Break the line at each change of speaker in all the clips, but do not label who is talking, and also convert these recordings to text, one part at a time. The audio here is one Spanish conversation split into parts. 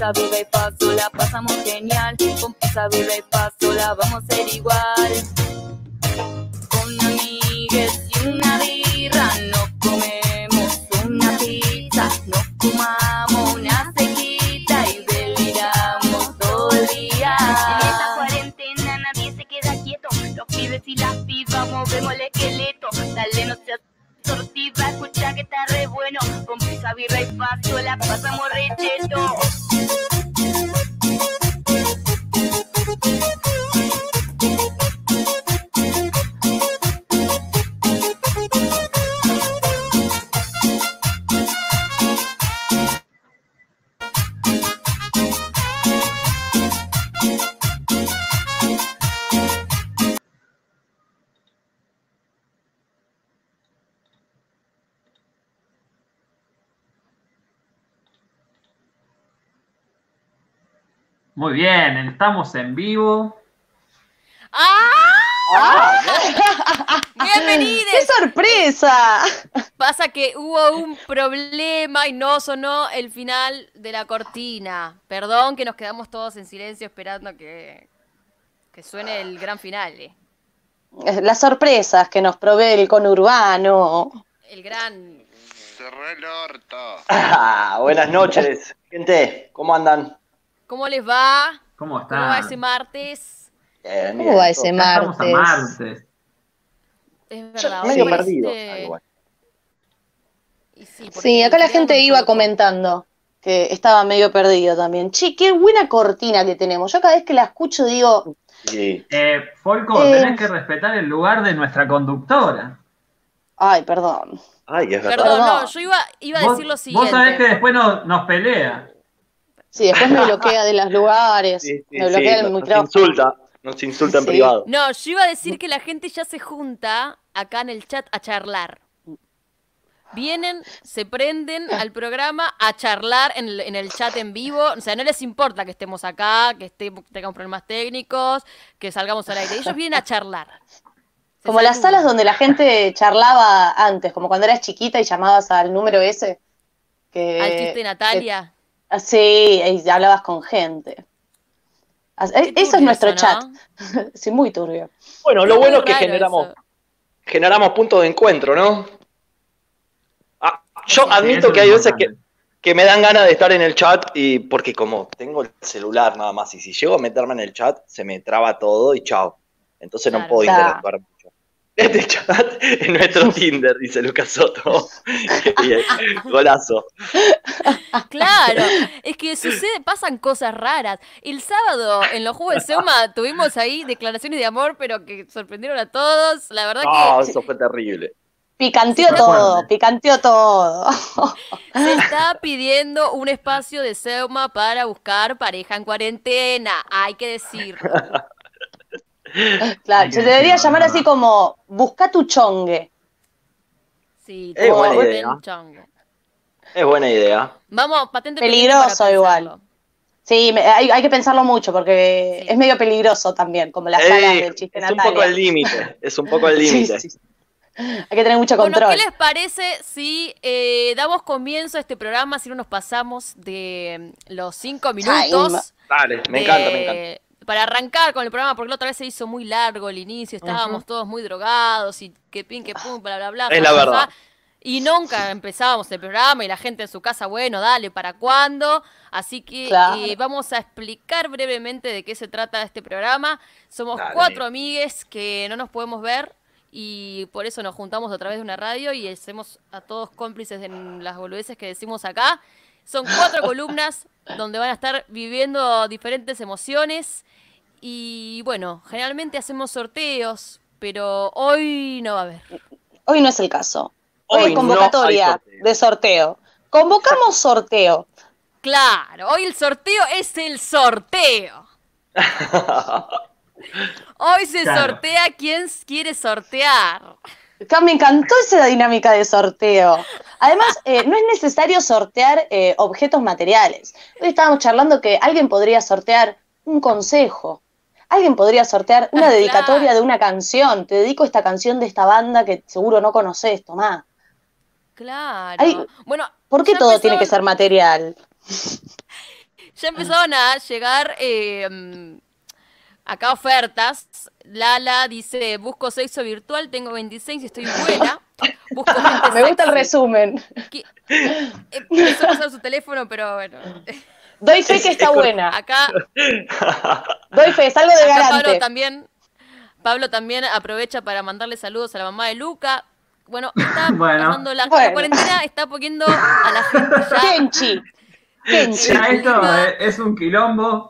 pizza viva y paso la pasamos genial. Con pizza viva y paso la vamos a ser igual. Con amigues y una birra nos comemos una pizza. Nos fumamos una sequita y deliramos todo el día.
En esta cuarentena nadie se queda quieto. Los pibes y las pibas movemos el esqueleto. Dale, no seas sortiva, escucha que está re bueno. Con pizza, birra y paso la pasamos re
Muy bien, estamos en vivo.
¡Ah!
¡Bienvenidos!
¡Qué sorpresa!
Pasa que hubo un problema y no sonó el final de la cortina. Perdón que nos quedamos todos en silencio esperando que, que suene el gran final. eh.
Las sorpresas que nos provee el conurbano.
El gran...
Cerró el orto.
Ah, buenas noches, gente. ¿Cómo andan?
¿Cómo les va?
¿Cómo está?
¿Cómo va ese martes?
Bien,
¿Cómo va ese
Ya Estamos a
martes?
martes.
Es verdad.
medio
hoy
perdido.
este- y sí,
Sí, acá la gente iba comentando que estaba medio perdido también. Che, qué buena cortina que tenemos. Yo cada vez que la escucho digo,
Sí.
Eh, Folco,
Eh.
tenés que respetar el lugar de nuestra conductora.
ay, perdón.
Ay, es verdad.
Perdón, no, yo iba, iba a decir lo siguiente.
vos sabés que después no- nos pelea.
Sí, después me bloquea de los lugares,
Sí, sí,
me
sí,
bloquea el
nos, insulta, nos insulta en
Sí.
privado.
No, yo iba a decir que la gente ya se junta acá en el chat a charlar. Vienen, se prenden al programa a charlar en el, en el chat en vivo. O sea, no les importa que estemos acá, que estemos, tengamos problemas técnicos, que salgamos al aire. Ellos vienen a charlar. Se
Como las salas donde la gente charlaba antes, como cuando eras chiquita y llamabas al número ese. Que,
Al chiste Natalia.
Sí, y hablabas con gente. Ah, eh, Eso es nuestro
eso,
chat.
¿no?
Sí, muy turbio.
Bueno, lo bueno es que generamos,
eso.
generamos puntos de encuentro, ¿no? Ah, yo
Sí,
admito que hay veces que, que me dan ganas de estar en el chat y porque como tengo el celular nada más y si llego a meterme en el chat se me traba todo y chao. Entonces no puedo
Claro.
interactuar. Este chat es nuestro Tinder, dice Lucas Soto. Eh, golazo.
Claro, es que sucede, pasan cosas raras. El sábado en los Juegos de Seuma tuvimos ahí declaraciones de amor, pero que sorprendieron a todos. La verdad
No,
que
eso fue terrible.
Picanteó
Sí,
todo, picanteó todo.
se está pidiendo un espacio de Seuma para buscar pareja en cuarentena, hay que decirlo.
Claro, se debería llamar
la
así como busca tu chongue.
Sí,
Es buena idea. Es buena idea.
Vamos, patente
Peligroso igual. Sí, me- hay, hay que pensarlo mucho porque
Sí.
es medio peligroso también, como las
Ey,
salas del chiste
es un poco el límite. Es un poco el límite.
sí, sí. Hay que tener mucho
Bueno,
control.
¿qué les parece si eh, damos comienzo a este programa, si no nos pasamos de mm, los cinco minutos?
Dale, me
de-
encanta, me encanta.
Para arrancar con el programa, porque la otra vez se hizo muy largo el inicio, estábamos todos muy drogados y que pin, que pum, bla, bla, bla.
Es la verdad.
Y nunca empezábamos el programa y la gente en su casa, bueno, dale, ¿para cuándo? Así que
Claro.
eh, vamos a explicar brevemente de qué se trata este programa. Somos
Dale.
cuatro amigues que no nos podemos ver y por eso nos juntamos a través de una radio y hacemos a todos cómplices en las boludeces que decimos acá. Son cuatro columnas donde van a estar viviendo diferentes emociones y bueno, generalmente hacemos sorteos, pero hoy no va a haber.
Hoy no es el caso. Hoy,
Hoy
es
no
convocatoria
sorteo.
de sorteo. Convocamos sorteo.
Claro, hoy el sorteo es el sorteo. Hoy se
Claro.
sortea quien quiere sortear.
Me encantó esa dinámica de sorteo. Además, eh, no es necesario sortear eh, objetos materiales. Hoy estábamos charlando que alguien podría sortear un consejo, alguien podría sortear una
Ah,
dedicatoria
claro.
de una canción. Te dedico esta canción de esta banda que seguro no conoces, Tomás.
Claro.
Ay,
bueno,
¿Por qué todo tiene que ser material?
Ya empezaron a llegar eh, mm, acá ofertas. Lala dice, busco sexo virtual, tengo 26 y estoy buena. Busco gente
Me gusta el
sexy".
resumen.
Eh, Empezó a usar su teléfono, pero bueno.
Doy fe que está buena.
Acá,
Doy fe, es algo de
acá Pablo también, Pablo también aprovecha para mandarle saludos a la mamá de Luca. Bueno, está
Bueno.
pasando la, la
Bueno.
cuarentena, está poniendo a la gente ya.
Kenchi. Kenchi.
Ya esto es, es un quilombo.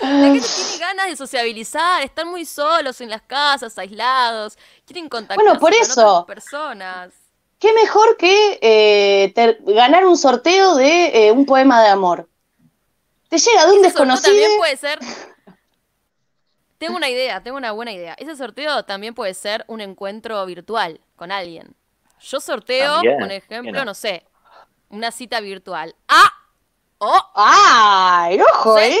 La gente tiene ganas de sociabilizar, están muy solos en las casas, aislados, quieren contactarse
Bueno, por
con
eso.
otras personas.
¿Qué mejor que eh, ganar un sorteo de eh, un poema de amor? Te llega de un desconocido.
también puede ser. Tengo una idea, tengo una buena idea. Ese sorteo también puede ser un encuentro virtual con alguien. Yo sorteo,
También,
por
¿por
ejemplo,
no
sé, una cita virtual. ¡Ah! ¡Oh!
¡Ay, ojo,
Sí.
eh!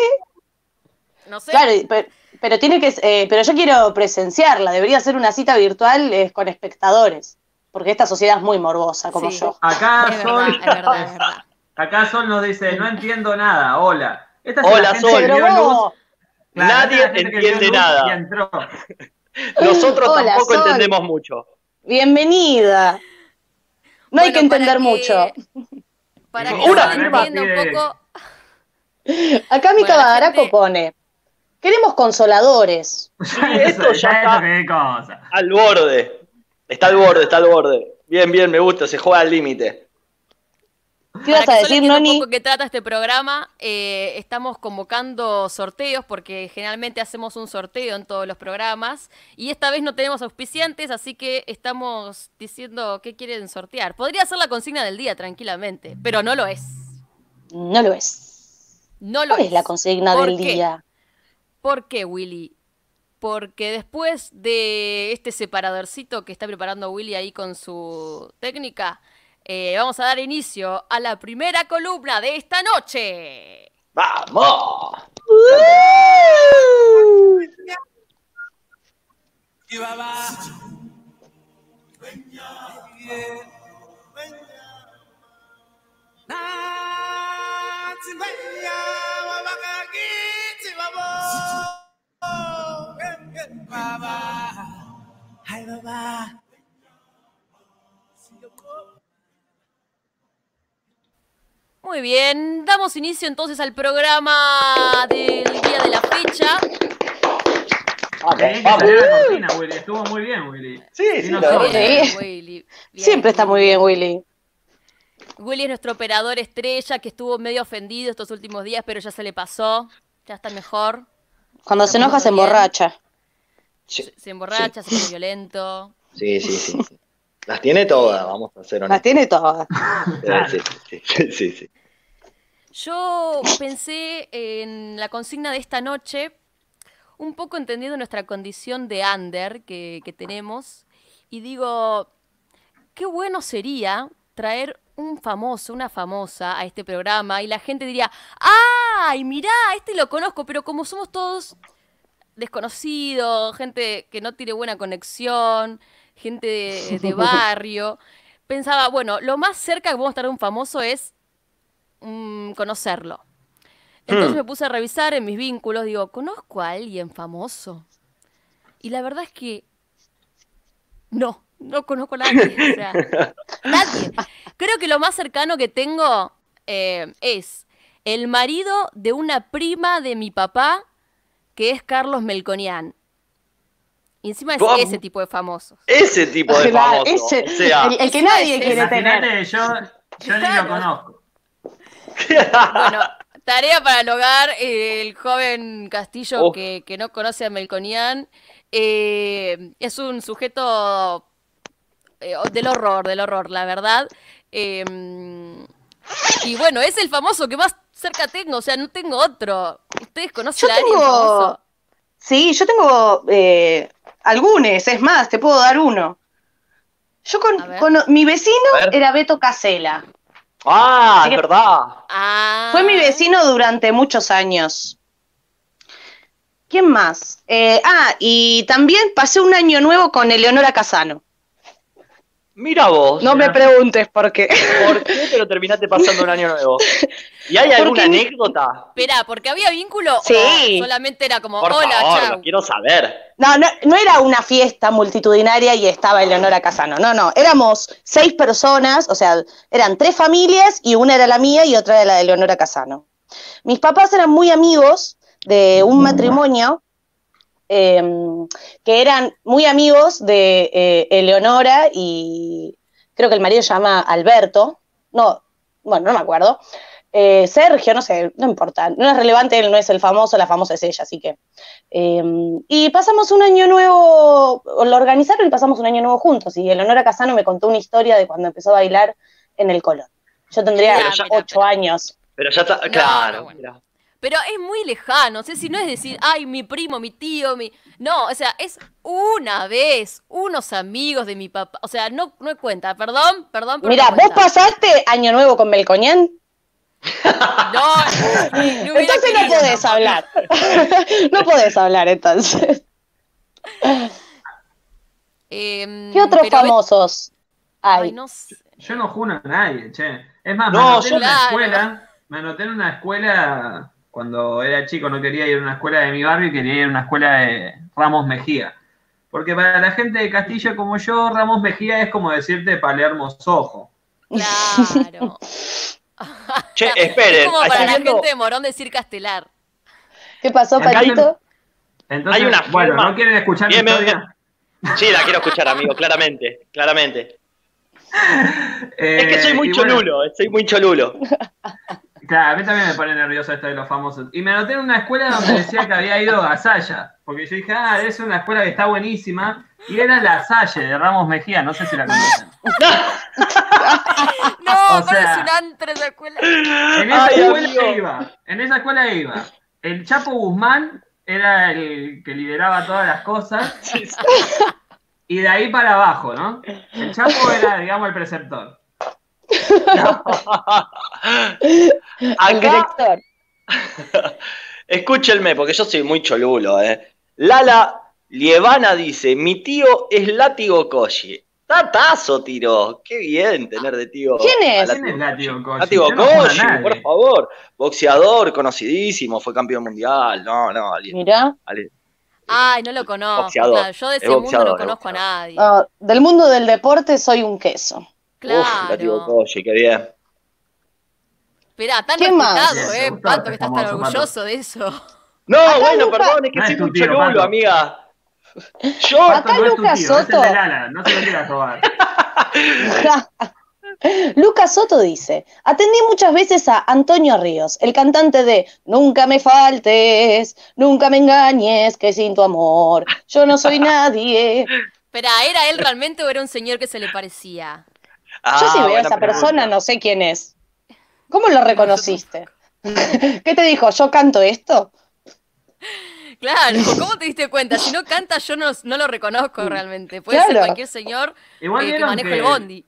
No sé.
Claro, y pe- pero, tiene que, eh, pero yo quiero presenciarla. Debería ser una cita virtual eh, con espectadores, porque esta sociedad es muy morbosa como
Sí.
yo.
Acá
es verdad,
Sol,
es verdad, es verdad.
acá Sol nos dice, no entiendo nada, hola. Esta es
Hola,
la gente
Sol.
que
Pero
vio luz.
vos,
Claro,
Nadie
la
entiende nada. Nosotros
Hola,
tampoco
Sol.
entendemos mucho.
bienvenida. No hay que entender
que-
mucho.
Para que
Una
se
firma.
entienda un poco.
Acá Mica
Bueno, la
Badaraco
gente-
pone, queremos consoladores.
Ya
esto ya
ya
está.
cosa.
Al borde. Está al borde, está al borde. Bien, bien, me gusta, se juega al límite.
¿Qué ibas
Para
a
que
decir,
entienda un
Noni?
poco qué trata este programa, eh, estamos convocando sorteos porque generalmente hacemos un sorteo en todos los programas y esta vez no tenemos auspiciantes, así que estamos diciendo qué quieren sortear. Podría ser la consigna del día tranquilamente, pero no lo es.
No lo es.
No lo
¿Cuál es la consigna
¿Por
del
qué?
día?
¿Por qué, Willy? Porque después de este separadorcito que está preparando Willy ahí con su técnica, eh, vamos a dar inicio a la primera columna de esta noche.
¡Vamos!
Muy bien, damos inicio entonces al programa del día de la fecha.
Tenés que
vamos.
salir la cortina, Willy. Estuvo muy bien, Willy.
Sí, sí,
no.
Bien,
Sí.
Willy. Bien,
Siempre está muy bien, Willy.
Willy es nuestro operador estrella que estuvo medio ofendido estos últimos días, pero ya se le pasó. Ya está mejor.
Cuando
Está
se enoja se emborracha.
Sí,
Se emborracha, se pone violento.
sí, sí, sí, sí. Las tiene todas, vamos a ser
Las
honestos.
tiene todas.
Sí, sí, sí, sí, sí.
Yo pensé en la consigna de esta noche, un poco entendiendo nuestra condición de under que, que tenemos, y digo, qué bueno sería traer un famoso, una famosa a este programa, y la gente diría, ¡ay, mirá, este lo conozco! Pero como somos todos desconocidos, gente que no tiene buena conexión, gente de, de barrio, pensaba, bueno, lo más cerca que podemos estar de un famoso es mm, conocerlo. Entonces
Hmm.
me puse a revisar en mis vínculos, digo, ¿conozco a alguien famoso? Y la verdad es que no, no conozco a nadie. o sea, nadie. Creo que lo más cercano que tengo eh, es el marido de una prima de mi papá, que es Carlos Melconian. Y encima es
¿Cómo?
ese tipo de famosos.
Ese tipo de
Claro,
famoso.
ese-
O sea,
el, el que nadie
es-
quiere tener.
Yo, yo ni lo conozco.
Bueno, tarea para el hogar, eh, el joven Castillo que, que no conoce a Melconian, eh, es un sujeto eh, del horror, del horror, la verdad. Eh, y bueno, es el famoso que más cerca tengo, o sea, no tengo otro. ¿Ustedes conocen
Yo
a alguien
tengo-
famoso?
Sí, yo tengo eh, algunos, es más, te puedo dar uno. Yo con, mi vecino era Beto Casela.
Ah,
Así
es
que-
verdad.
Ah.
Fue mi vecino durante muchos años. ¿Quién más? Eh, ah, y también pasé un año nuevo con Eleonora Casano.
Mira vos.
No me preguntes por qué.
¿Por qué pero terminaste pasando un año nuevo? ¿Y hay alguna
Porque-
anécdota?
Espera, porque había vínculo
Sí.
o solamente era como,
Por
hola,
favor,
chau.
lo quiero saber.
No, no, no era una fiesta multitudinaria y estaba Eleonora Casano. No, no. Éramos seis personas, o sea, eran tres familias y una era la mía y otra era la de Eleonora Casano. Mis papás eran muy amigos de un matrimonio eh, que eran muy amigos de eh, Eleonora y creo que el marido se llama Alberto. No, bueno, no me acuerdo. Eh, Sergio, no sé, no importa. No es relevante, él no es el famoso, la famosa es ella, así que. Eh, y pasamos un año nuevo, lo organizaron y pasamos un año nuevo juntos. Y Eleonora Casano me contó una historia de cuando empezó a bailar en el Colón. Yo tendría ya ocho años.
Pero ya está, claro.
no, bueno.
mira.
Pero es muy lejano, sé si no es decir, ay, mi primo, mi tío, mi... No, o sea, es una vez, unos amigos de mi papá. O sea, no, no cuenta, perdón, perdón.
Mira,
no
¿vos pasaste año nuevo con Melcoñán?
No,
Entonces no podés hablar. no podés hablar entonces.
Em,
¿Qué otros
ve-
famosos hay?
Ay, no sé.
Yo no juro a nadie, che. Es más, me
No,
anoté
yo-
en una escuela, me anoté en una escuela cuando era chico, no quería ir a una escuela de mi barrio y quería ir a una escuela de Ramos Mejía. Porque para la gente de Castilla como yo, Ramos Mejía es como decirte Palermo Sojo.
Claro.
Che,
Es
esperen.
como
ahí
para la
viendo-
gente de Morón decir castelar.
¿Qué pasó, Patito?
Entonces,
Hay una
bueno,
firma.
¿no quieren escuchar mi historia?
Sí, la quiero escuchar, amigo, claramente. Claramente. Es que
Eh,
soy muy
y bueno,
cholulo, eh, soy muy cholulo.
Claro, a mí también me pone nervioso esto de los famosos. Y me anoté en una escuela donde decía que había ido a Saya. Porque yo dije, ah, es una escuela que está buenísima. Y era la Salle de Ramos Mejía, no sé si la conocen.
No,
O
pero
sea-
es un antro esa escuela.
En esa
Ay,
escuela
amigo.
iba. En esa escuela iba. El Chapo Guzmán era el que lideraba todas las cosas. Y de ahí para abajo, ¿no? El Chapo era, digamos, el preceptor.
Acá, escúchenme, porque yo soy muy cholulo, eh. Lala Lievana dice, mi tío es Látigo Koji. Tatazo tiró. Qué bien tener de tío.
¿Quién es?
¿Quién es Látigo Koji?
Látigo
no
por favor. Boxeador, conocidísimo, fue campeón mundial. No, no, Ali-
Mirá.
Ali-
Ay, no lo conozco.
Boxeador.
claro, yo de
Es
ese mundo no conozco a nadie.
Ah, del mundo del deporte soy un queso.
Uf,
Claro.
Koji, qué bien.
Esperá, tan respetado, eh, Pato, que estás tan
Pato.
orgulloso de eso.
No,
Acá
bueno,
Luca-
perdón, es que
No es
soy
tu
muy
tío,
cholulo,
Pato.
amiga. Yo,
Acá
es
Lucas
es el
Soto.
de Lala, no se lo quieras robar.
Lucas Soto dice, atendí muchas veces a Antonio Ríos, el cantante de Nunca me faltes, nunca me engañes, que sin tu amor yo no soy nadie.
Espera, ¿era él realmente o era un señor que se le parecía?
Ah,
Yo si veo a esa
pregunta.
persona no sé quién es. ¿Cómo lo reconociste? ¿Qué te dijo? ¿Yo canto esto?
Claro, ¿cómo te diste cuenta? Si no canta, yo no, no lo reconozco realmente. Puede ser cualquier señor
Igual
eh, que maneja
que
el bondi.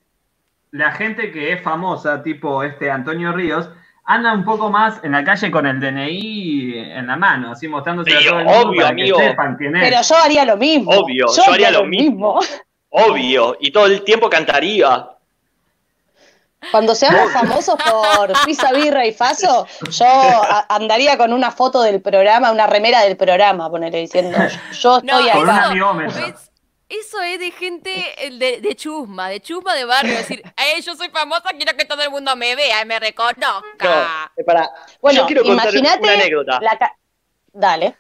la gente que es famosa, tipo este Antonio Ríos, anda un poco más en la calle con el DNI en la mano, así mostrándose a todo el mundo
obvio,
para
amigo.
que sepan quién es.
Pero yo haría lo mismo.
Obvio, yo haría lo mismo. Obvio, y todo el tiempo cantaría.
Cuando seamos famosos por Pizza Birra y Faso, yo a- andaría con una foto del programa, una remera del programa, ponerle diciendo, yo
No,
estoy acá.
es- eso es de gente eh, de, de chusma, de chusma de barrio. Decir, "Eh, yo soy famosa, quiero que todo el mundo me vea y me reconozca.
No, para.
Bueno, imagínate
una anécdota.
la ca- Dale.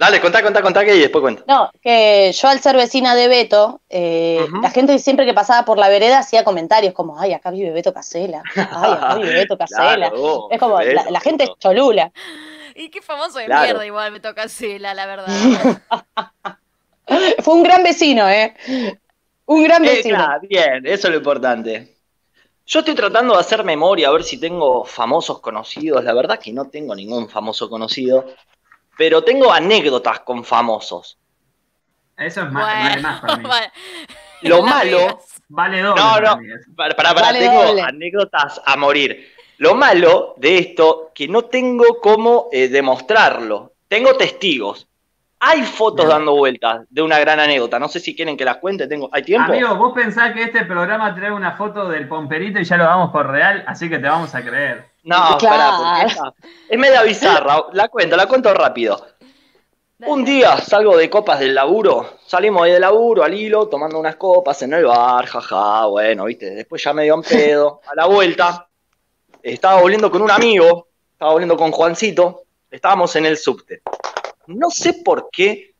Dale, contá, contá, contá que y después cuento.
No, que yo al ser vecina de Beto, eh, la gente siempre que pasaba por la vereda hacía comentarios como, ay, acá vive Beto Casela, ay, acá vive Beto Casela.
Claro,
es como,
Beto,
la, la gente es
Beto.
cholula.
Y qué famoso de
Claro.
mierda, igual me toca Cela, la verdad.
Fue un gran vecino, ¿eh? Un gran
Eh,
vecino.
claro, bien, eso es lo importante. Yo estoy tratando de hacer memoria, a ver si tengo famosos conocidos. La verdad que no tengo ningún famoso conocido, pero tengo anécdotas con famosos.
Eso es
Bueno,
más para mí.
vale.
Lo malo.
Vale doble.
No,
para
no. Para, para, para,
Vale,
tengo
doble.
anécdotas a morir. Lo malo de esto, que no tengo cómo eh, demostrarlo. Tengo testigos. Hay fotos
Bien.
dando vueltas de una gran anécdota. No sé si quieren que las cuente. Tengo, ¿Hay tiempo?
Amigo, vos pensás que este programa trae una foto del pomperito y ya lo damos por real, así que te vamos a creer.
No,
Claro.
pará, es media bizarra. La cuento, la cuento rápido. Un día salgo de copas del laburo, salimos ahí del laburo al hilo, tomando unas copas en el bar, jaja, bueno, viste, después ya medio en pedo, a la vuelta, estaba volviendo con un amigo, estaba volviendo con Juancito, estábamos en el subte. No sé por qué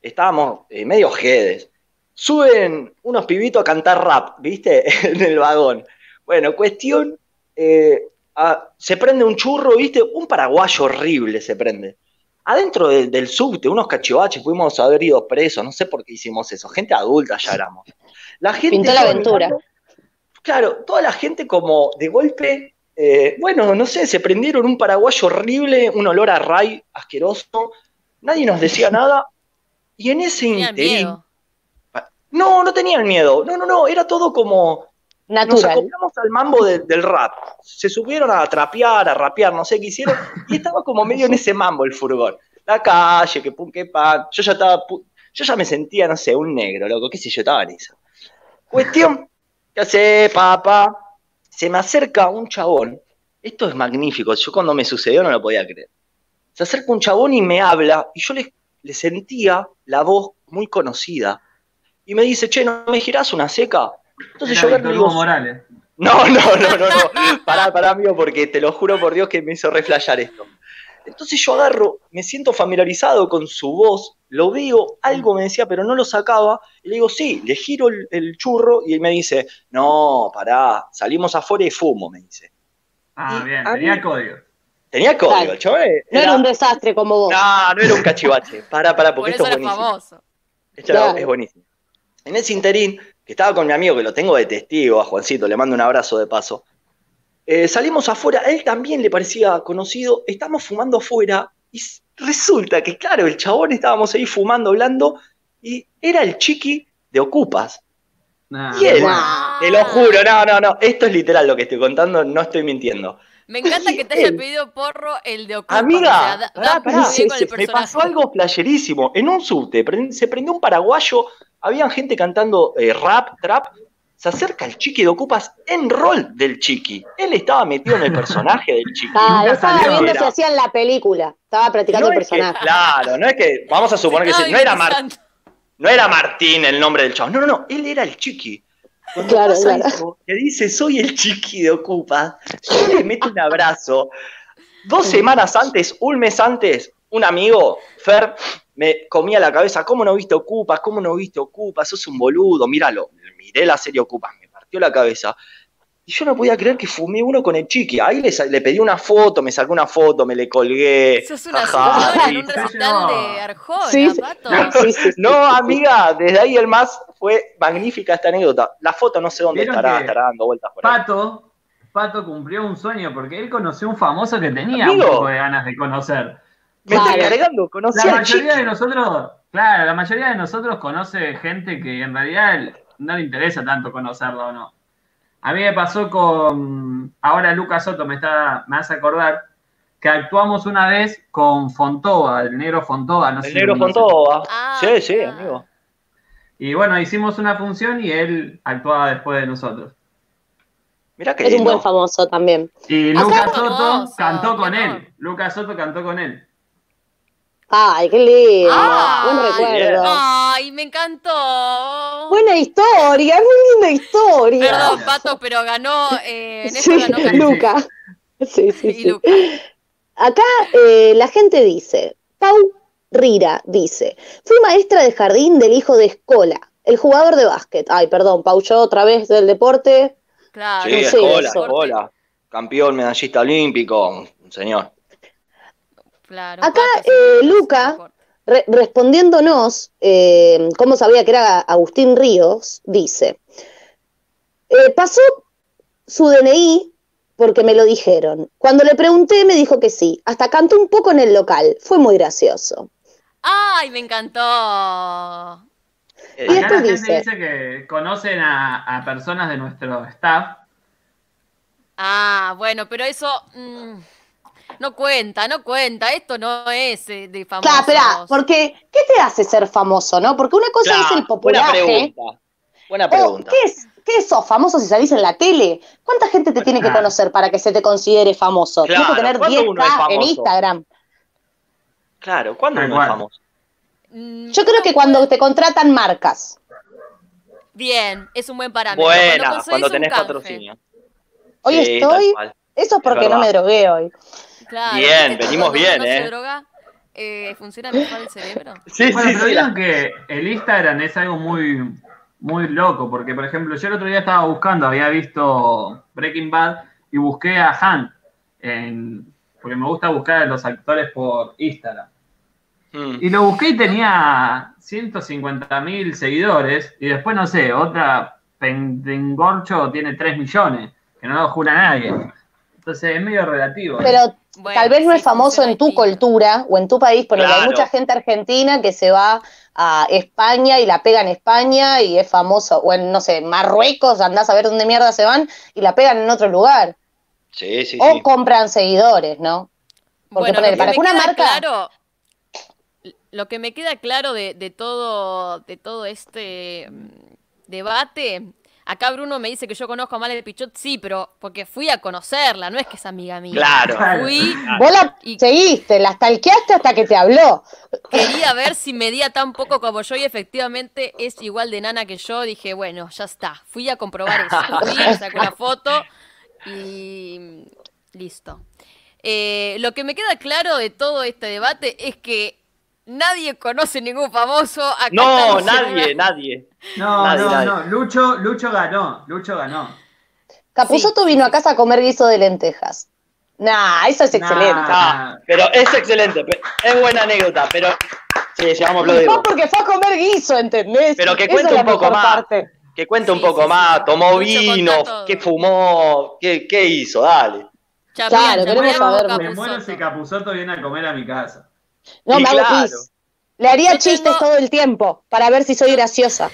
estábamos eh, medio jedes. Suben unos pibitos a cantar rap, viste, en el vagón. Bueno, cuestión, eh, ah, se prende un churro, viste, un paraguayo horrible se prende adentro del, del subte, unos cachivaches, pudimos haber ido presos, no sé por qué hicimos eso, gente adulta ya éramos. La gente
Pintó la aventura.
mirando- claro, toda la gente como de golpe, eh, bueno, no sé, se prendieron un paraguayo horrible, un olor a ray asqueroso, nadie nos decía nada, y en ese
Tenían
interín,
miedo.
no, no tenían miedo, no, no, no, era todo como, nos
Natural.
acoplamos al mambo de- del rap. Se subieron a trapear, a rapear, no sé qué hicieron, y estaba como medio en ese mambo el furgón. La calle, que pum, que pan. Yo ya estaba, yo ya me sentía, no sé, un negro, loco, qué sé yo, estaba en eso. Cuestión, ¿qué hace, papá? Se me acerca un chabón. Esto es magnífico, yo cuando me sucedió no lo podía creer. Se acerca un chabón y me habla, y yo le, le sentía la voz muy conocida. Y me dice, che, ¿no me girás una seca? Entonces
Era
yo
Víctor Hugo Morales.
no, no, no, no, no. Pará, pará, amigo, porque te lo juro por Dios que me hizo reflejar esto. Entonces yo agarro, me siento familiarizado con su voz, lo veo, algo me decía, pero no lo sacaba, y le digo, sí, le giro el, el churro y él me dice, no, pará, salimos afuera y fumo, me dice.
Ah,
Y
bien, tenía
mí-
código.
Tenía código,
Claro.
el chaval
No era un desastre como vos.
No, no era un cachivache. Pará, pará,
Por
porque
eso
esto es buenísimo.
famoso.
Esto era-
Claro.
es buenísimo. En ese interín, que estaba con mi amigo, que lo tengo de testigo, a Juancito, le mando un abrazo de paso. eh, salimos afuera, a él también le parecía conocido, estamos fumando afuera, y resulta que, claro, el chabón estábamos ahí fumando, hablando, y era el chiqui de Ocupas.
Nah,
Y él, te lo juro, no, no, no, esto es literal lo que estoy contando, no estoy mintiendo.
Me encanta que te haya pedido porro el de Ocupa.
Amiga,
o sea, da-
pará,
el
me pasó algo playerísimo. En un subte se prendió un paraguayo, había gente cantando eh, rap, trap. Se acerca el chiqui de Ocupas en rol del chiqui. Él estaba metido en el personaje del chiqui.
Ah,
nunca
estaba viendo si hacían la película. Estaba practicando
No
el
es que-
personaje.
claro, no es que, vamos a suponer que no era, Mar-
mimetizando.
no era Martín el nombre del chavo. No, no, no, él era el chiqui. Cuando
Claro,
pasa
claro.
eso, que dice soy el chiqui de Ocupas, yo le meto un abrazo. Dos semanas antes, un mes antes, un amigo, Fer, me comía la cabeza, ¿cómo no viste Ocupas? ¿Cómo no viste Ocupas? Sos un boludo, míralo. Miré la serie Ocupas, me partió la cabeza. Y yo no podía creer que fumé uno con el chiqui. Ahí le, pedí una foto, me sacó una foto, me le colgué.
Sos una
Ajá,
en un recital de Arjona,
Sí, sí.
pato.
Sí, sí, sí.
no, amiga, desde ahí el más fue magnífica esta anécdota. La foto no sé dónde
¿Vieron
estará, estará dando vueltas por ahí.
Pato, Pato cumplió un sueño porque él conoció un famoso que tenía
Amigo.
un poco de ganas de conocer.
Me está cargando, conocí
La mayoría
chiqui.
de nosotros, claro, la mayoría de nosotros conoce gente que en realidad no le interesa tanto conocerla o no. A mí me pasó con, ahora Lucas Soto me está, me hace acordar que actuamos una vez con Fontova, el negro Fontova, no sé
El
si
negro. Fontova.
Ah,
sí, sí, amigo.
Y bueno, hicimos una función y él actuaba después de nosotros.
Mirá qué
Es un buen famoso también.
Y Lucas Soto
famoso,
cantó con él. Lucas Soto cantó con él.
Ay, qué lindo.
Ay,
Buen recuerdo.
Ay, me encantó.
Buena historia, muy linda historia.
Perdón, Pato, pero ganó. Eh, Néstor
Sí,
ganó.
Luca. Sí, sí,
Y. Luca.
Acá eh, la gente dice, Pau Rira dice, fui maestra de jardín del hijo de Escola, el jugador de básquet. Ay, perdón, Pau, yo otra vez del deporte.
Claro.
Sí,
no sé
Escola,
eso.
Escola. Campeón, medallista olímpico, un señor.
Claro,
Acá, eh, Luca. Re- respondiéndonos, eh, cómo sabía que era Agustín Ríos, dice, eh, pasó su DNI porque me lo dijeron. Cuando le pregunté me dijo que sí, hasta cantó un poco en el local, fue muy gracioso.
Ay, me encantó.
Eh,
Y
Acá la gente
dice-
dice que conocen a, a personas de nuestro staff.
Ah, bueno, pero eso mm, no cuenta, no cuenta. Esto no es eh, de famosos.
Claro, espera, porque ¿qué te hace ser famoso, no? Porque una cosa
claro,
es el
buena
populaje.
pregunta. Buena
o,
pregunta.
¿qué, es, ¿Qué sos famoso si salís en la tele? ¿Cuánta gente te tiene que conocer para que se te considere famoso? Tienes
Claro,
que tener
¿cuándo uno es
10k en
famoso?
Instagram.
Claro, ¿cuándo uno es famoso?
Mm,
Yo creo que cuando te contratan marcas.
Bien, es un buen parámetro.
Buena, cuando
un
tenés patrocinio.
Hoy
Sí,
estoy. Eso es porque no me drogué hoy.
Claro,
Bien,
¿viste que
venimos bien,
se
¿eh?
droga, eh, funciona mejor el cerebro.
Sí,
Bueno,
sí,
pero
sí. la-
vieron que el Instagram es algo muy, muy loco, porque por ejemplo, yo el otro día estaba buscando, había visto Breaking Bad y busqué a Han, en- porque me gusta buscar a los actores por Instagram.
Mm.
Y lo busqué y tenía 150 mil seguidores, y después, no sé, otra Pendengorcho tiene 3 millones, que no lo jura nadie. Entonces es medio relativo. ¿eh?
Pero
Bueno,
tal vez no
sí,
es famoso en tu cultura o en tu país, porque hay
Claro.
mucha gente argentina que se va a España y la pega en España y es famoso, o en, no sé, Marruecos, andás a ver dónde mierda se van y la pegan en otro lugar.
Sí, sí,
o
sí.
compran seguidores, ¿no? Porque
Bueno,
ponele,
lo
para
que
una marca-
claro, lo que me queda claro de, de todo, de todo este mm, debate, acá Bruno me dice que yo conozco a Male Pichot, sí, pero porque fui a conocerla, no es que es amiga mía.
Claro.
Claro.
Fui,
Vos la
Y-
seguiste, la stalkeaste hasta que te habló.
quería ver si medía tan poco como yo y efectivamente es igual de nana que yo. Dije, bueno, ya está. Fui a comprobar eso. Fui, saqué una foto y listo. Eh, lo que me queda claro de todo este debate es que nadie conoce ningún famoso. Acá
No, nadie, nadie.
No,
Nadie,
no,
nadie.
no. Lucho, Lucho ganó. Lucho ganó.
Capuzoto
Sí,
vino a casa a comer guiso de lentejas. Nah, eso es
Nah.
excelente.
Ah, pero es excelente, es buena anécdota, pero sí, sí, vamos a aplaudir.
Fue porque fue a comer guiso, ¿entendés?
Pero que cuente un poco más.
parte.
Que cuente un poco
sí,
más,
sí.
tomó
Lucho,
vino, qué fumó, qué, qué hizo, dale.
Chapín,
Claro, queremos saber.
Me muero si Capuzoto viene a comer a mi casa.
No,
Y
me hago
claro.
pis. Le haría
Yo
chistes
tengo-
todo el tiempo para ver si soy graciosa.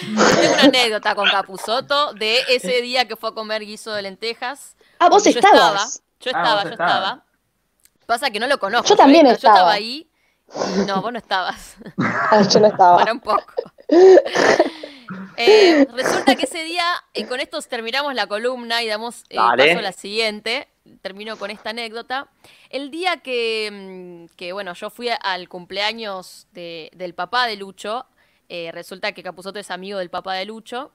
Tengo una anécdota con Capuzoto de ese día que fue a comer guiso de lentejas.
Ah, vos
yo
estabas.
Yo
Ah,
estaba, yo estaba. Pasa que no lo conozco.
Yo también.
Yo
estaba.
estaba ahí. y No, vos no estabas.
Ah, yo no estaba.
Para un poco. Eh, resulta que ese día, y con esto terminamos la columna y damos eh, paso a la siguiente. Termino con esta anécdota. El día que, mm, que bueno, yo fui al cumpleaños de- del papá de Lucho, eh, resulta que Capuzoto es amigo del papá de Lucho,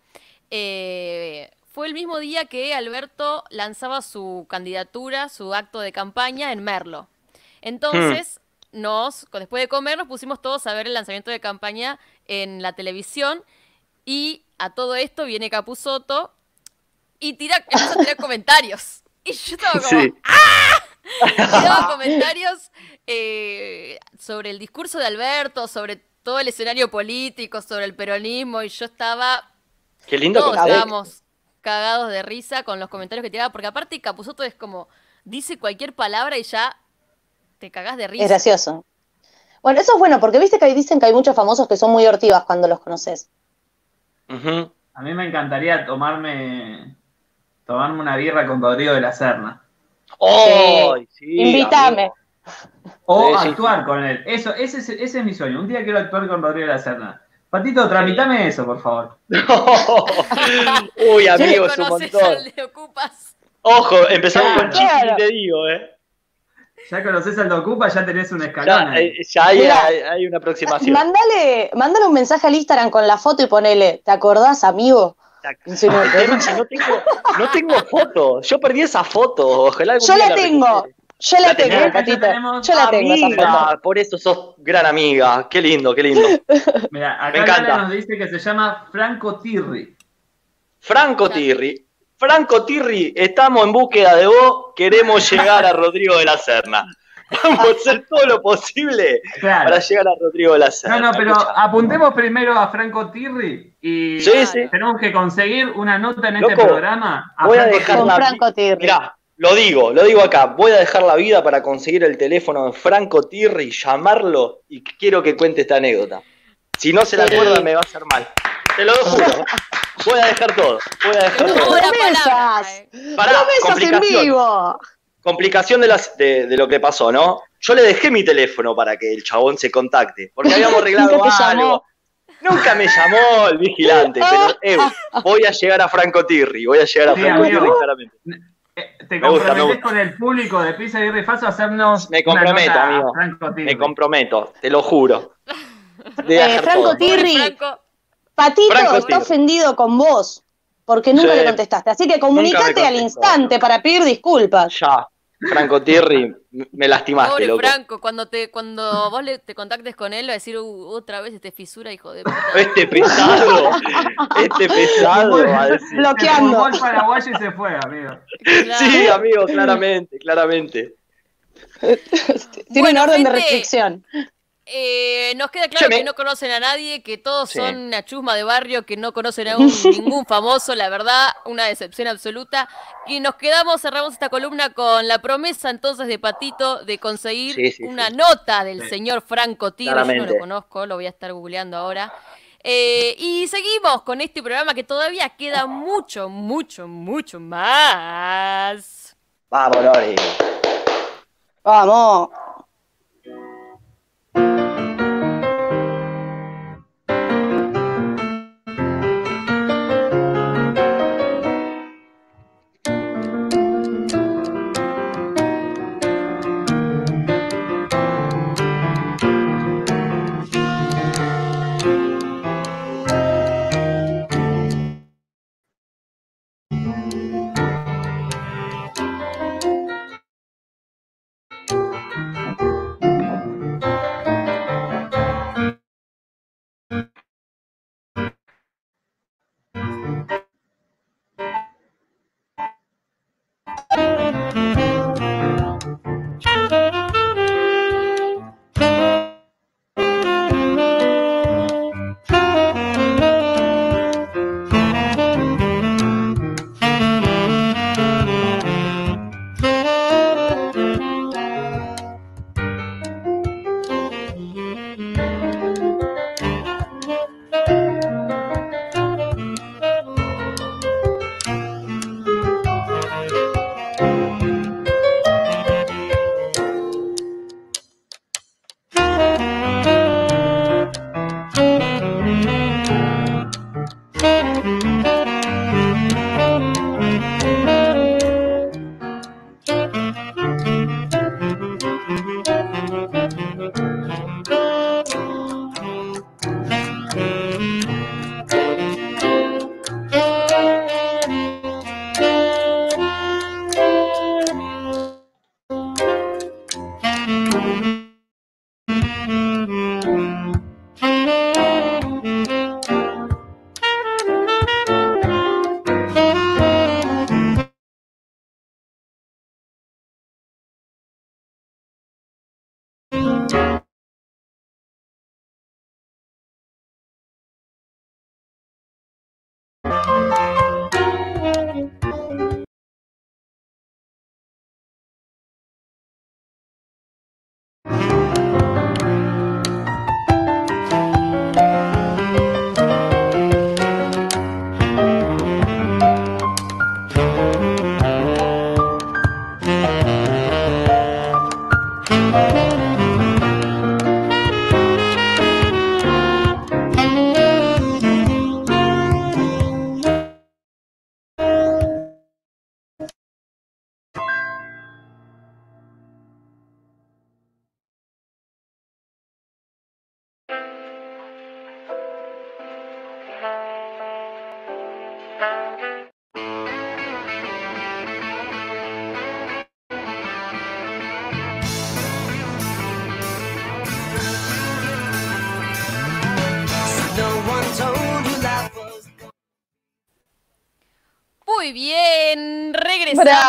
eh, fue el mismo día que Alberto lanzaba su candidatura, su acto de campaña en Merlo. Entonces, nos, después de comer, nos pusimos todos a ver el lanzamiento de campaña en la televisión y a todo esto viene Capuzoto y tira, empieza a tirar comentarios. Y yo estaba como,
Sí.
tiraba comentarios eh, sobre el discurso de Alberto, sobre todo el escenario político, sobre el peronismo, y yo estaba,
Qué lindo
todos estábamos cagados de risa con los comentarios que tiraba, porque aparte Capuzoto es como, dice cualquier palabra y ya te cagás de risa.
Es gracioso. Bueno, eso es bueno, porque viste que ahí dicen que hay muchos famosos que son muy hortivas cuando los conoces.
Ujú.
A mí me encantaría tomarme tomarme una birra con Rodrigo de la Serna.
¡Ay, sí,
Invítame.
O
Sí, sí,
actuar con él. Eso, ese, es- ese es mi sueño. Un día quiero actuar con Rodrigo de la Serna. Patito, tramitame eso, por favor.
Uy, amigo, es un montón.
al de Ocupas?
Ojo, empezamos con
Claro.
chiste y te digo, eh.
Ya conoces al Docupa, ya tenés un escalón.
Ya, eh, ya hay,
Mirá.
hay- hay una aproximación.
Mandale, mandale un mensaje al Instagram con la foto y ponele, ¿te acordás, amigo? Sí, no,
no tengo, no tengo foto. Yo perdí esa foto. Ojalá algún
Yo
día
la tengo,
recupere.
yo la
La
tengo,
tenés,
acá
Patito. Yo la tengo esa foto.
Amiga, por eso sos gran amiga. Qué lindo, qué lindo.
Mira,
Me
acá
encanta.
Nos dice que se llama Franco Tirri.
Franco Tirri. Franco Tirri, estamos en búsqueda de vos. Queremos llegar a Rodrigo de la Serna. Vamos a hacer todo lo posible
Claro.
para llegar a Rodrigo de la Serna.
No, no, pero apuntemos primero a Franco Tirri y
Sí, sí.
tenemos que conseguir una nota en este programa. A
voy a dejar.
Con
la-
Franco Tirri.
Mirá, lo digo, lo digo acá. Voy a dejar la vida para conseguir el teléfono de Franco Tirri, llamarlo y quiero que cuente esta anécdota. Si no se la acuerda, me va a hacer mal. Te lo juro. Voy a dejar todo. Voy a dejar todo.
Promesas.
eh.
Pará,
Promesas en
complicación.
vivo.
Complicación de, las, de, de lo que pasó, ¿no? Yo le dejé mi teléfono para que el chabón se contacte. Porque habíamos arreglado algo.
llamó.
Nunca me llamó el vigilante, pero eh, voy a llegar a Franco Tirri, voy a llegar a
Sí,
Franco
amigo.
Tirri claramente.
Eh, Te
Me gusta, me
comprometés
gusta.
con el público de Pizza y Rifazo a hacernos.
Me
una
comprometo,
a
amigo.
Franco Tirri.
Me comprometo, te lo juro.
Eh, Franco
todo.
Tirri.
Franco,
Patito
Franco
está ofendido con vos porque nunca
Sí.
le contestaste. Así que comunicate al instante para pedir disculpas.
Ya, Franco Tirri, me lastimaste,
pobre
loco.
Franco, cuando te cuando vos le, te contactes con él, va a decir "Uh, otra vez este fisura, hijo de puta.
Este pesado, este pesado, va a decir.
Bloqueando.
fumó el paraguayo y se fue, amigo.
Claro.
Sí, amigo, claramente, claramente.
Tiene
Bueno,
una orden de restricción.
Eh, nos queda claro que no conocen a nadie, que todos
Sí.
son una chusma de barrio, que no conocen a un- ningún famoso, la verdad, una decepción absoluta. Y nos quedamos, cerramos esta columna con la promesa entonces de Patito de conseguir
Sí, sí,
una
sí.
nota del
Sí.
señor Franco Tiro, yo no lo conozco, lo voy a estar googleando ahora. Eh, y seguimos con este programa que todavía queda mucho, mucho, mucho más.
Vamos, Lori.
Vamos.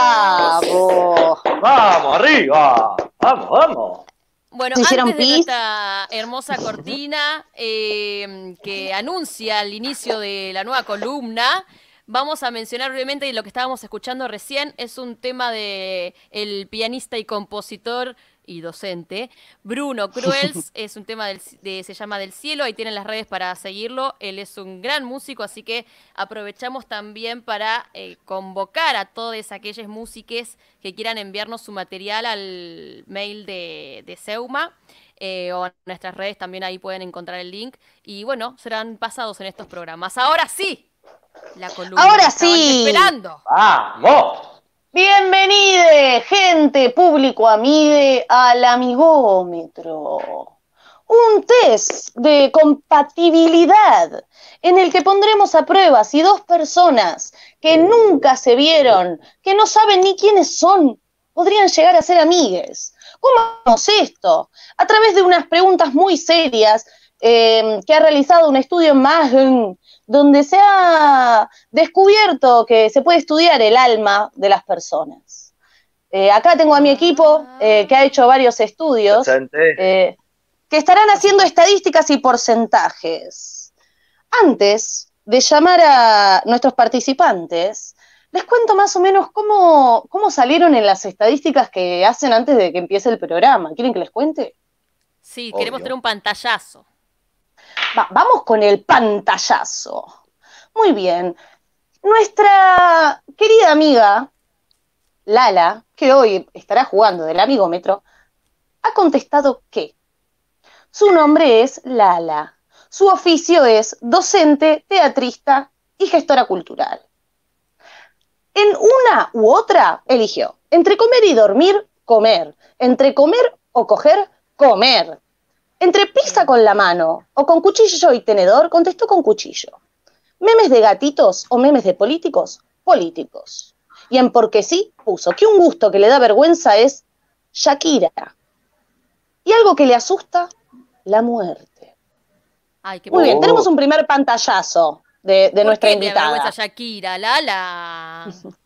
¡Bravo!
Vamos, arriba. Vamos, vamos.
Bueno,
¿Se hicieron
antes de
pis?
nuestra hermosa cortina eh, que anuncia el inicio de la nueva columna, Vamos a mencionar brevemente lo que estábamos escuchando recién. Es un tema de el pianista y compositor y docente Bruno Cruels. es un tema del, de, se llama Del Cielo. Ahí tienen las redes para seguirlo. Él es un gran músico, así que aprovechamos también para eh, convocar a todas aquellas músicas que quieran enviarnos su material al mail de, de Seuma. Eh, o en nuestras redes también ahí pueden encontrar el link. Y bueno, serán pasados en estos programas. Ahora sí, la columna.
Ahora sí.
Esperando.
¡Vamos!
Bienvenide, gente, público, amigue, al amigómetro. Un test de compatibilidad en el que pondremos a prueba si dos personas que nunca se vieron, que no saben ni quiénes son, podrían llegar a ser amigues. ¿Cómo es esto? A través de unas preguntas muy serias eh, que ha realizado un estudio en Magen, donde se ha descubierto que se puede estudiar el alma de las personas. Eh, acá tengo a mi equipo eh, que ha hecho varios estudios eh, que estarán haciendo estadísticas y porcentajes. Antes de llamar a nuestros participantes, les cuento más o menos cómo, cómo salieron en las estadísticas que hacen antes de que empiece el programa. ¿Quieren que les cuente?
Sí,
Obvio.
queremos tener un pantallazo.
Va- vamos con el pantallazo. Muy bien. Nuestra querida amiga Lala, que hoy estará jugando del amigómetro, ha contestado que su nombre es Lala. Su oficio es docente, teatrista y gestora cultural. En una u otra eligió entre comer y dormir, comer. Entre comer o coger, comer. Entre pizza con la mano o con cuchillo y tenedor, contestó con cuchillo. Memes de gatitos o memes de políticos, políticos. Y en porque sí puso que un gusto que le da vergüenza es Shakira. Y algo que le asusta, la muerte.
Ay, qué
Muy bien, tenemos un primer pantallazo de, de
¿Por
nuestra
qué
invitada.
Shakira, Lala?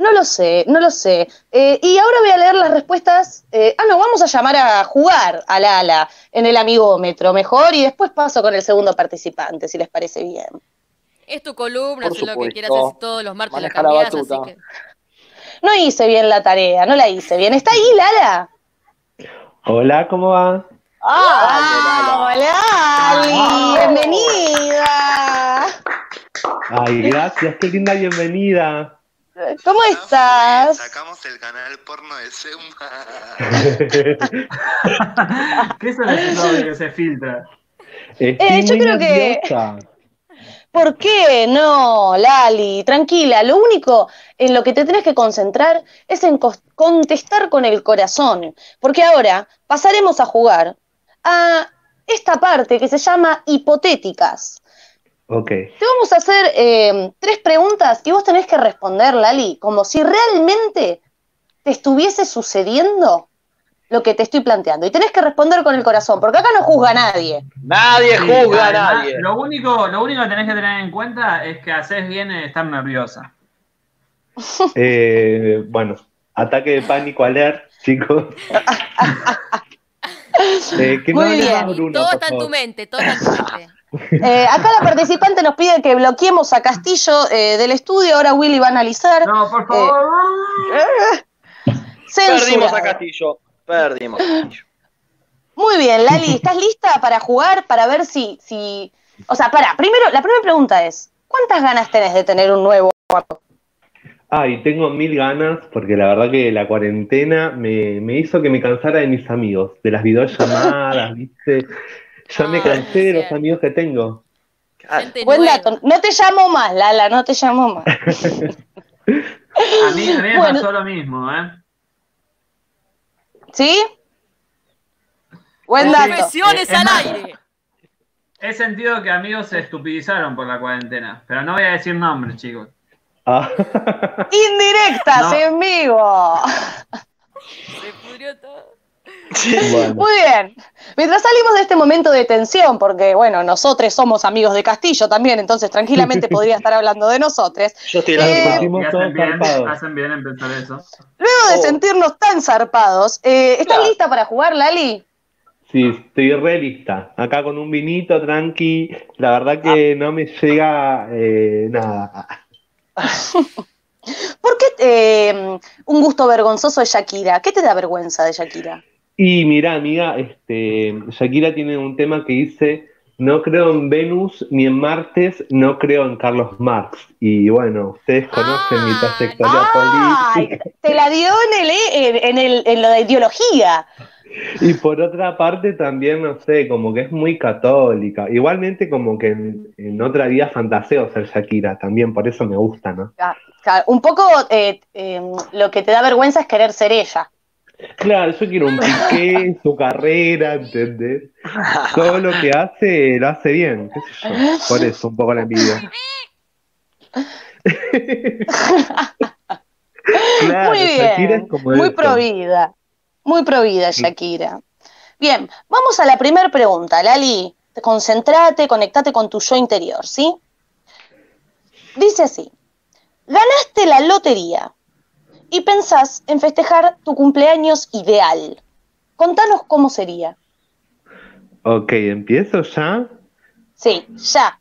No lo sé, no lo sé. Eh, y ahora voy a leer las respuestas. eh, ah, no, vamos a llamar a jugar a Lala en el amigómetro mejor y después paso con el segundo participante, si les parece bien.
Es tu columna,
Por
es lo que
supuesto.
quieras hacer todos los martes la
Maneja la
cambiás, así que...
No hice bien la tarea, no la hice bien. ¿Está ahí, Lala?
Hola, ¿cómo va?
¡Ah! ¡Hola! Ali! ¡Bienvenida!
Ay, gracias, qué linda bienvenida.
¿Cómo estás?
Sacamos el canal porno de Seuma.
¿Qué son audios que se filtra?
Eh, yo creo que-. ¿Por qué? No, Lali, tranquila. Lo único en lo que te tenés que concentrar es en contestar con el corazón. Porque ahora pasaremos a jugar a esta parte que se llama hipotéticas.
Ok,
Te vamos a hacer eh, tres preguntas y vos tenés que responder, Lali, como si realmente te estuviese sucediendo lo que te estoy planteando. Y tenés que responder con el corazón, porque acá no juzga a nadie.
Nadie juzga a nadie.
Lo único, lo único que tenés que tener en cuenta es que haces bien en estar nerviosa.
eh, bueno, ataque de pánico alert, chicos. Eh, que no
Muy bien.
Bruno,
todo está en tu mente, todo está en tu mente.
Eh, acá la participante nos pide que bloqueemos a Castillo eh, del estudio. Ahora Willy va a analizar.
No, por favor.
Censurado.
Perdimos a Castillo. Perdimos a Castillo.
Muy bien, Lali, ¿estás lista para jugar? Para ver si, si. O sea, para, primero, la primera pregunta es: ¿cuántas ganas tenés de tener un nuevo amigo?
Ay, tengo mil ganas porque la verdad que la cuarentena me, me hizo que me cansara de mis amigos, de las videollamadas, ¿viste? Ya me
Ah,
cansé de los amigos que tengo.
Gente
Buen
nueva.
dato. No te llamo más, Lala, no te llamo más.
A mí, a mí me
Bueno.
pasó lo mismo, ¿eh?
¿Sí? Buen dato.
Confesiones
Es
al
más-
aire.
He sentido que amigos se estupidizaron por la cuarentena, pero no voy a decir nombres, chicos.
Ah,
Indirectas
No.
en vivo.
Bueno.
Muy bien. Mientras salimos de este momento de tensión, porque bueno, nosotros somos amigos de Castillo también, entonces tranquilamente podría estar hablando de nosotros.
Yo estoy
Eh,
hacen bien, hacen bien en pensar eso.
Luego de
Oh.
sentirnos tan zarpados, eh, ¿estás
Claro.
lista para jugar, Lali?
Sí, estoy re lista. Acá con un vinito tranqui. La verdad que no me llega eh, nada.
¿Por qué eh, un gusto vergonzoso de Shakira? ¿Qué te da vergüenza de Shakira?
Y mira, amiga, este, Shakira tiene un tema que dice, no creo en Venus ni en Martes, no creo en Carlos Marx. Y bueno, ustedes conocen mi trayectoria
¡Ay!
política.
Te la dio en, el, en, en el, en lo de ideología.
Y por otra parte también, no sé, como que es muy católica. Igualmente como que en, en otra vida fantaseo ser Shakira también, por eso me gusta, ¿no?
Ah, Un poco eh, eh, lo que te da vergüenza es querer ser ella.
Claro, yo quiero un piqué, su carrera, ¿entendés? Todo lo que hace, lo hace bien, qué sé yo. Por eso, un poco la envidia. Claro,
Muy bien, muy provida, muy provida Shakira. Bien, vamos a la primera pregunta, Lali. Concentrate, conectate con tu yo interior, ¿sí? Dice así, ganaste la lotería y pensás en festejar tu cumpleaños ideal. Contanos cómo sería.
Ok, ¿empiezo ya?
Sí, ya.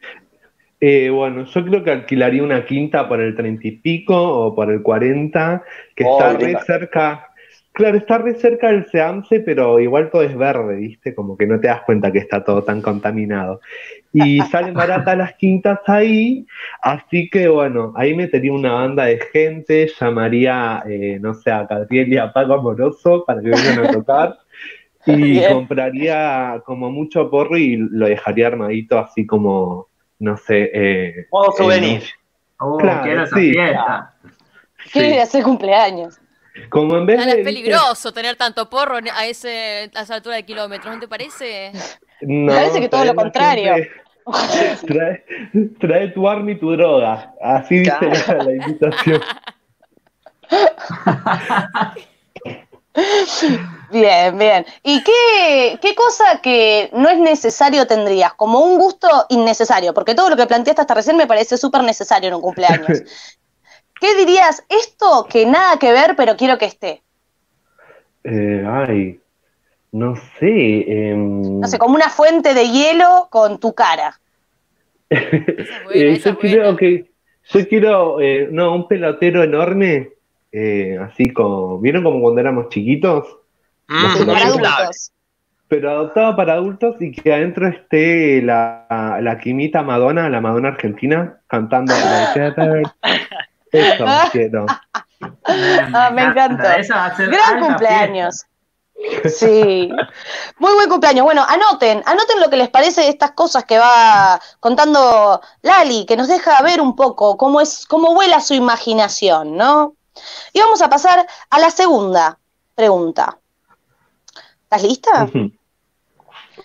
Eh, bueno, yo creo que alquilaría una quinta por el treinta y pico o por el cuarenta, que
Oh,
está re cerca. Claro, está re cerca del Seamse, pero igual todo es verde, ¿viste? Como que no te das cuenta que está todo tan contaminado. Y salen baratas las quintas ahí, así que bueno, ahí metería una banda de gente, llamaría, eh, no sé, a Catriel y a Paco Amoroso para que vengan a tocar. Y
Bien.
compraría como mucho porro y lo dejaría armadito así como, no sé, eh,
Modo souvenir.
Uh,
Claro,
quiero esa
sí.
fiesta.
¿Qué
Sí.
hacer cumpleaños?
Como en vez de.
es peligroso tener tanto porro a, ese, a esa altura de kilómetros, ¿no te parece?
No,
Parece que todo lo contrario.
gente- Trae, trae tu arma y tu droga. Así dice la, la invitación.
Bien, bien. ¿Y qué, qué cosa que no es necesario tendrías? Como un gusto innecesario, porque todo lo que planteaste hasta recién me parece súper necesario en un cumpleaños. ¿Qué dirías? Esto que nada que ver, pero quiero que esté.
Eh, ay, no sé. em,
No sé, como una fuente de hielo con tu cara.
Esa es buena,
eh, yo
buena.
que. Yo quiero. eh, no, un pelotero enorme. eh, así como. ¿Vieron como cuando éramos chiquitos?
Mm,
para adultos.
Pero adoptado para adultos y que adentro esté la, la quimita Madonna, la Madonna argentina, cantando. Eso quiero.
Ah, me encantó.
Esa va a ser
Gran cumpleaños. Sí. Muy buen cumpleaños. Bueno, anoten, anoten lo que les parece de estas cosas que va contando Lali, que nos deja ver un poco cómo es, cómo vuela su imaginación, ¿no? Y vamos a pasar a la segunda pregunta. ¿Estás lista?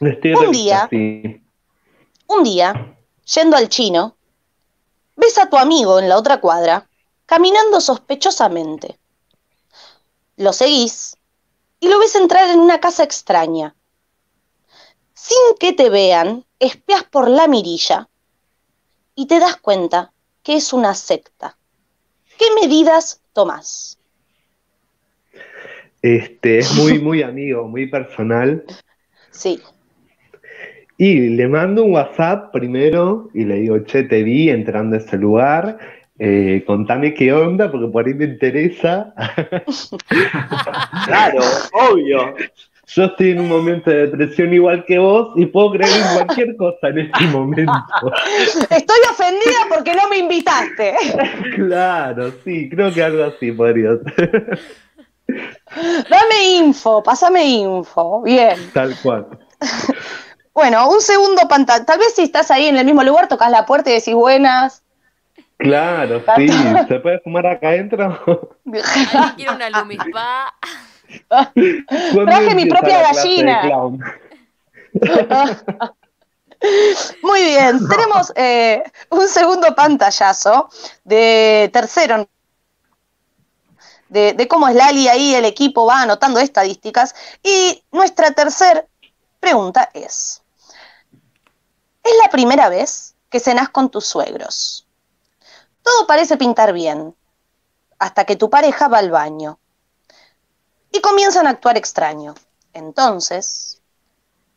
Estoy
Un día.
sí.
Un día, yendo al chino, ves a tu amigo en la otra cuadra, caminando sospechosamente. Lo seguís y lo ves entrar en una casa extraña. Sin que te vean, espias por la mirilla y te das cuenta que es una secta. ¿Qué medidas tomás?
Este, es muy, muy amigo, muy personal.
Sí,
Y le mando un WhatsApp primero y le digo, che, te vi entrando a ese lugar, eh, contame qué onda, porque por ahí me interesa.
Claro, obvio.
Yo estoy en un momento de depresión igual que vos y puedo creer en cualquier cosa en este momento.
estoy ofendida porque no me invitaste.
Claro, sí, creo que algo así podría ser.
Dame info, pásame info. Bien.
Tal cual.
Bueno, un segundo pantalla. Tal vez si estás ahí en el mismo lugar, tocas la puerta y decís buenas.
Claro, sí. ¿Se puede fumar acá adentro?
Quiere una lumispa.
¿Cuándo
Traje mi propia gallina. Muy bien, tenemos eh, un segundo pantallazo de tercero. De, de cómo es Lali ahí, el equipo va anotando estadísticas. Y nuestra tercera pregunta es: ¿Es la primera vez que cenás con tus suegros? Todo parece pintar bien, hasta que tu pareja va al baño y comienzan a actuar extraño. Entonces,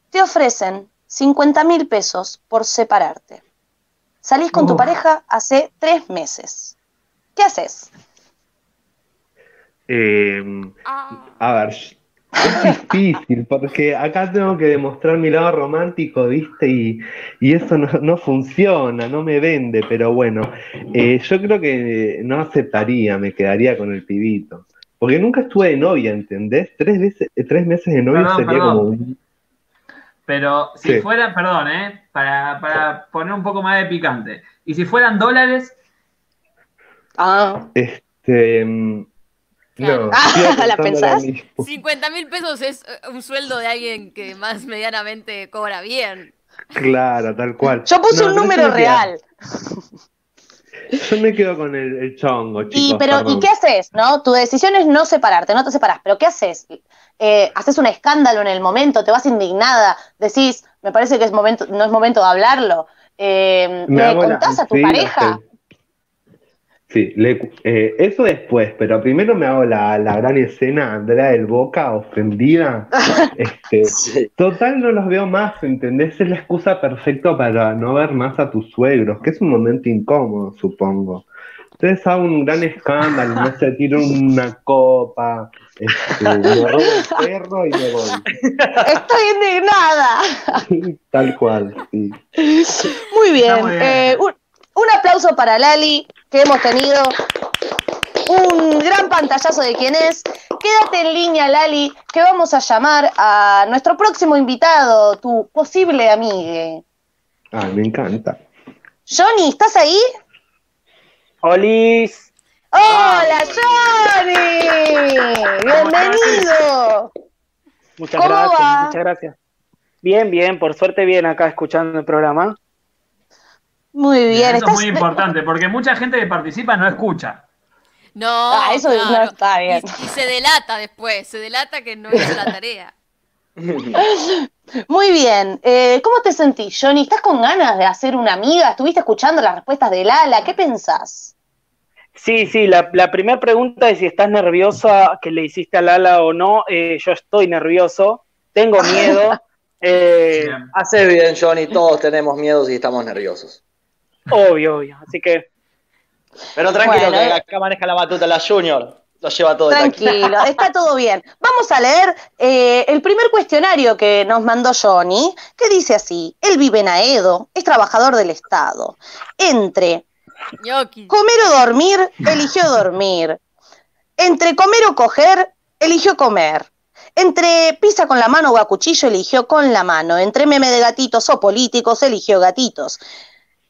te ofrecen 50 mil pesos por separarte. Salís con tu pareja hace tres meses. ¿Qué haces?
Eh,
Ah.
a ver, es difícil porque acá tengo que demostrar mi lado romántico, ¿viste? Y, y eso no, no funciona, no me vende, pero bueno, eh, yo creo que no aceptaría, me quedaría con el pibito. Porque nunca estuve de novia, ¿entendés? Tres, veces, tres meses de novia
Perdón,
sería
perdón.
como un-
Pero si
Sí.
fueran, perdón, ¿eh? Para, para poner un poco más de picante. Y si fueran dólares,
Ah,
Este.
Claro.
No,
Ah, ¿la pensás?
mismo.
50 mil pesos es eh, un sueldo de alguien que más medianamente cobra bien.
Claro, tal cual.
yo puse
No,
un número real.
Yo me quedo con el, el chongo, chicos.
Y, pero, ¿y qué haces? ¿No? Tu decisión es no separarte, no te separás, pero ¿qué haces? Eh, ¿Haces un escándalo en el momento? ¿Te vas indignada? ¿Decís, me parece que es momento, no es momento de hablarlo? Eh,
Me
¿Le
la-
contás a tu
sí,
pareja?
Sí, le- eh, eso después, pero primero me hago la, la gran escena, Andrea del Boca, ofendida. Este,
Sí.
total, no los veo más, ¿entendés? Es la excusa perfecta para no ver más a tus suegros, que es un momento incómodo, supongo. Entonces hago un gran escándalo, no sé, tiro una copa, este, me robo el perro y me voy.
Estoy indignada.
Tal cual, sí.
Muy bien.
Muy bien.
Eh, un, un aplauso para Lali, que hemos tenido un gran pantallazo de quién es. Quédate en línea, Lali, que vamos a llamar a nuestro próximo invitado, tu posible amigue.
Ah, me encanta.
Johnny, ¿estás ahí?
Olis.
¡Hola, Johnny! ¡Bienvenido!
Muchas
¿Cómo
gracias,
va?
muchas gracias. Bien, bien, por suerte bien acá escuchando el programa.
Muy bien.
eso es
¿Estás...
muy importante, porque mucha gente que participa no escucha.
No,
Ah, eso no
claro.
está bien.
Y, y se delata después, se delata que no hizo la tarea.
Muy bien. Eh, ¿Cómo te sentís, Johnny? ¿Estás con ganas de hacer una amiga? ¿Estuviste escuchando las respuestas de Lala? ¿Qué pensás?
Sí, sí, la, la primera pregunta es si estás nerviosa que le hiciste a Lala o no. Eh, yo estoy nervioso, tengo miedo. eh,
Bien.
Hace bien, Johnny, todos tenemos miedos y estamos nerviosos.
Obvio, obvio. Así que
Pero tranquilo,
Bueno,
que
eh.
acá maneja la batuta la Junior. Lo lleva todo.
Tranquilo, está todo bien. Vamos a leer eh, el primer cuestionario que nos mandó Johnny, que dice así, él vive en Aedo, es trabajador del Estado. Entre comer o dormir, eligió dormir. Entre comer o coger, eligió comer. Entre pizza con la mano o a cuchillo, eligió con la mano. Entre meme de gatitos o políticos, eligió gatitos.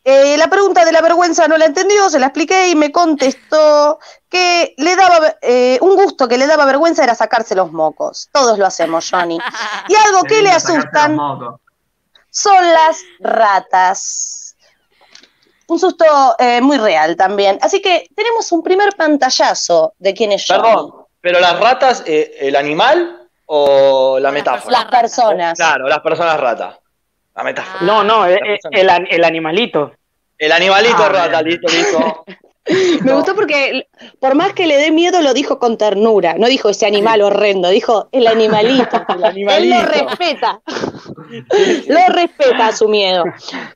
Eh, la pregunta de la vergüenza no la entendió, se la expliqué y me contestó que le daba eh, un gusto que le daba vergüenza era sacarse los mocos. Todos lo hacemos, Johnny. Y algo que le asustan son las ratas. Un susto eh, muy real también. Así que tenemos un primer pantallazo de quién es Johnny.
Perdón, pero las ratas, eh, ¿el animal o la metáfora?
Las personas.
Claro, las personas ratas. La metáfora.
no, no, eh,
la
eh, el, an- el animalito.
El animalito
Ah,
rata, listo, listo.
Me gustó porque, por más que le dé miedo, lo dijo con ternura. No dijo ese animal horrendo, dijo el animalito.
El animalito.
Él lo respeta. lo respeta su miedo.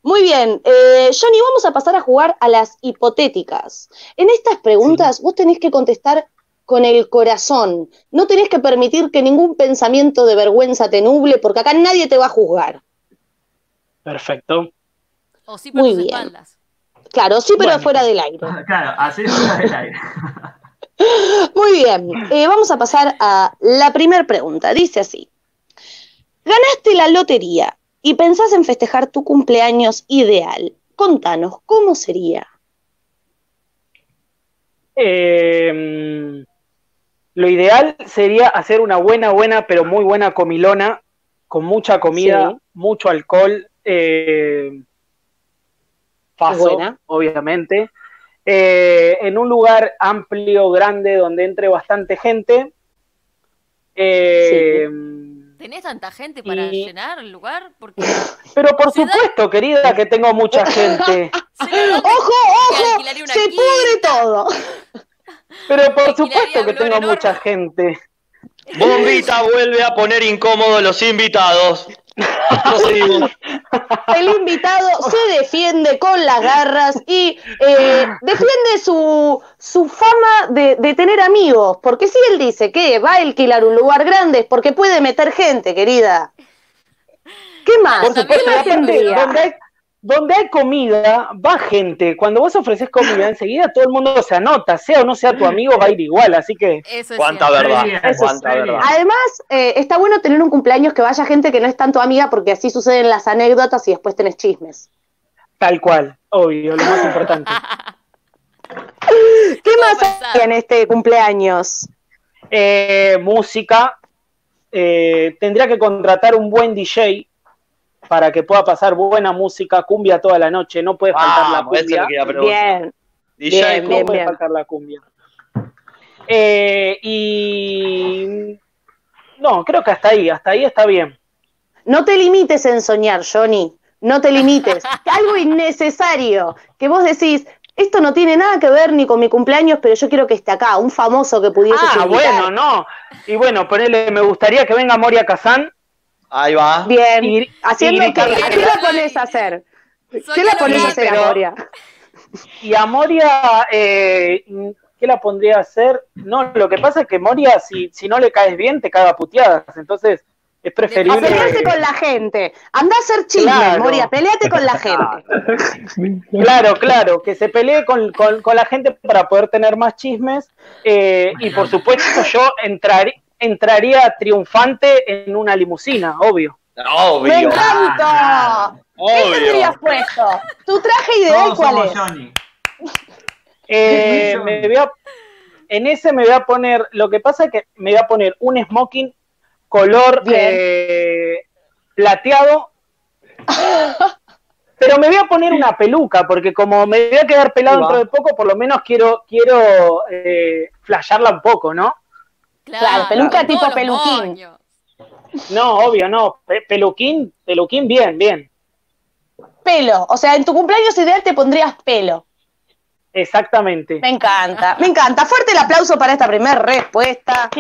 Muy bien, eh, Johnny, vamos a pasar a jugar a las hipotéticas. En estas preguntas vos tenés que contestar con el corazón. No tenés que permitir que ningún pensamiento de vergüenza te nuble, porque acá nadie te va a juzgar.
Perfecto.
O sí por
Muy bien.
espaldas.
Claro, sí, pero
Bueno.
fuera del aire.
Claro, así es fuera del aire.
Muy bien, eh, vamos a pasar a la primera pregunta. Dice así, ganaste la lotería y pensás en festejar tu cumpleaños ideal. Contanos, ¿cómo sería?
Eh, lo ideal sería hacer una buena, buena, pero muy buena comilona, con mucha comida,
Sí.
mucho alcohol, eh, faso,
Buena.
obviamente, eh, en un lugar amplio, grande, donde entre bastante gente. Eh,
¿Tenés tanta gente para
Y-
llenar el lugar? Porque
Pero por supuesto, querida, que tengo mucha gente.
¡Ojo, ojo! Se
quinta.
pudre todo.
Pero por supuesto que tengo mucha gente.
Bombita vuelve a poner incómodos los invitados.
El invitado se defiende con las garras y eh, defiende su, su fama de, de tener amigos. Porque si él dice que va a alquilar un lugar grande es porque puede meter gente, querida. ¿Qué más?
Por supuesto,
¿Qué más?
Donde hay, comida, va gente. Cuando vos ofreces comida, enseguida todo el mundo se anota, sea o no sea tu amigo, va a ir igual. Así que
Eso es
Cuánta
cierto.
verdad,
eso
cuánta.
Además, eh, está bueno tener un cumpleaños que vaya gente que no es tanto amiga porque así suceden las anécdotas y después tenés chismes.
tal cual, obvio, lo más importante.
¿Qué más hay en este cumpleaños?
Eh, música, eh, tendría que contratar un buen DJ para que pueda pasar buena música, cumbia toda la noche, no puede faltar la cumbia.
Bien,
DJ,
bien,
no
bien,
puede
bien.
faltar la cumbia. Eh, y no, creo que hasta ahí, hasta ahí está bien.
No te limites en soñar, Johnny. No te limites. Algo innecesario que vos decís, esto no tiene nada que ver ni con mi cumpleaños, pero yo quiero que esté acá, un famoso que pudiese
Ah, bueno, no. Y bueno, ponele, me gustaría que venga Moria Kazan
Ahí va.
Bien,
Y-
haciendo que, ¿a ¿qué la pones a hacer? ¿Qué
Soy
la pones a hacer,
pero-
Amoria?
y a Moria, eh, ¿qué la pondría a hacer? No, lo que pasa es que Moria, si, si no le caes bien, te caga puteadas. Entonces, es
A
preferible.
pelearse con la gente. Anda a hacer chisme,
Claro.
Moria, peleate con la gente.
Claro, claro, que se pelee con, con- con la gente para poder tener más chismes. eh, y por supuesto, yo entrar- entraría triunfante en una limusina, obvio.
¡Me
Obvio.
encanta! ¿Qué
Obvio.
tendrías puesto? ¿Tu traje ideal
Todos
cuál
somos
es?
Johnny.
Eh, me voy a- en ese me voy a poner, lo que pasa es que me voy a poner un smoking color eh, plateado, pero me voy a poner una peluca, porque como me voy a quedar pelado dentro de poco, por lo menos quiero, quiero eh, flashearla un poco, ¿no?
Claro, peluca tipo peluquín.
moños.
No, obvio, no. Pe- peluquín, peluquín, bien, bien.
Pelo. O sea, en tu cumpleaños ideal te pondrías pelo.
Exactamente.
Me encanta, me encanta. Fuerte el aplauso para esta primera respuesta.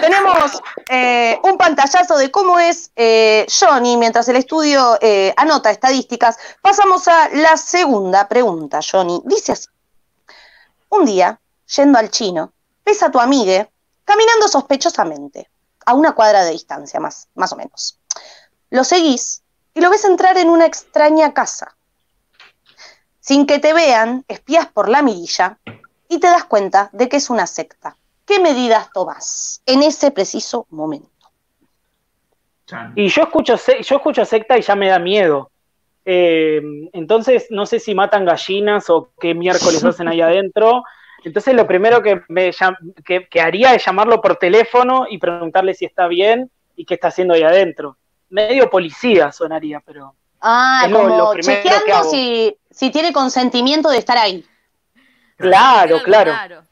Tenemos eh, un pantallazo de cómo es eh, Johnny mientras el estudio eh, anota estadísticas. Pasamos a la segunda pregunta, Johnny. Dice así. Un día, yendo al chino, ves a tu amigue caminando sospechosamente, a una cuadra de distancia, más, más o menos. Lo seguís y lo ves entrar en una extraña casa. Sin que te vean, espías por la mirilla y te das cuenta de que es una secta. ¿Qué medidas tomas en ese preciso momento?
Y yo escucho, se- yo escucho secta y ya me da miedo. Eh, entonces, no sé si matan gallinas o qué miércoles hacen ahí adentro. Entonces, lo primero que, me llam- que, que haría es llamarlo por teléfono y preguntarle si está bien y qué está haciendo ahí adentro. Medio policía sonaría, pero
Ah,
Es
como
lo primero que
chequeando si, si tiene consentimiento de estar ahí.
claro, claro,
raro.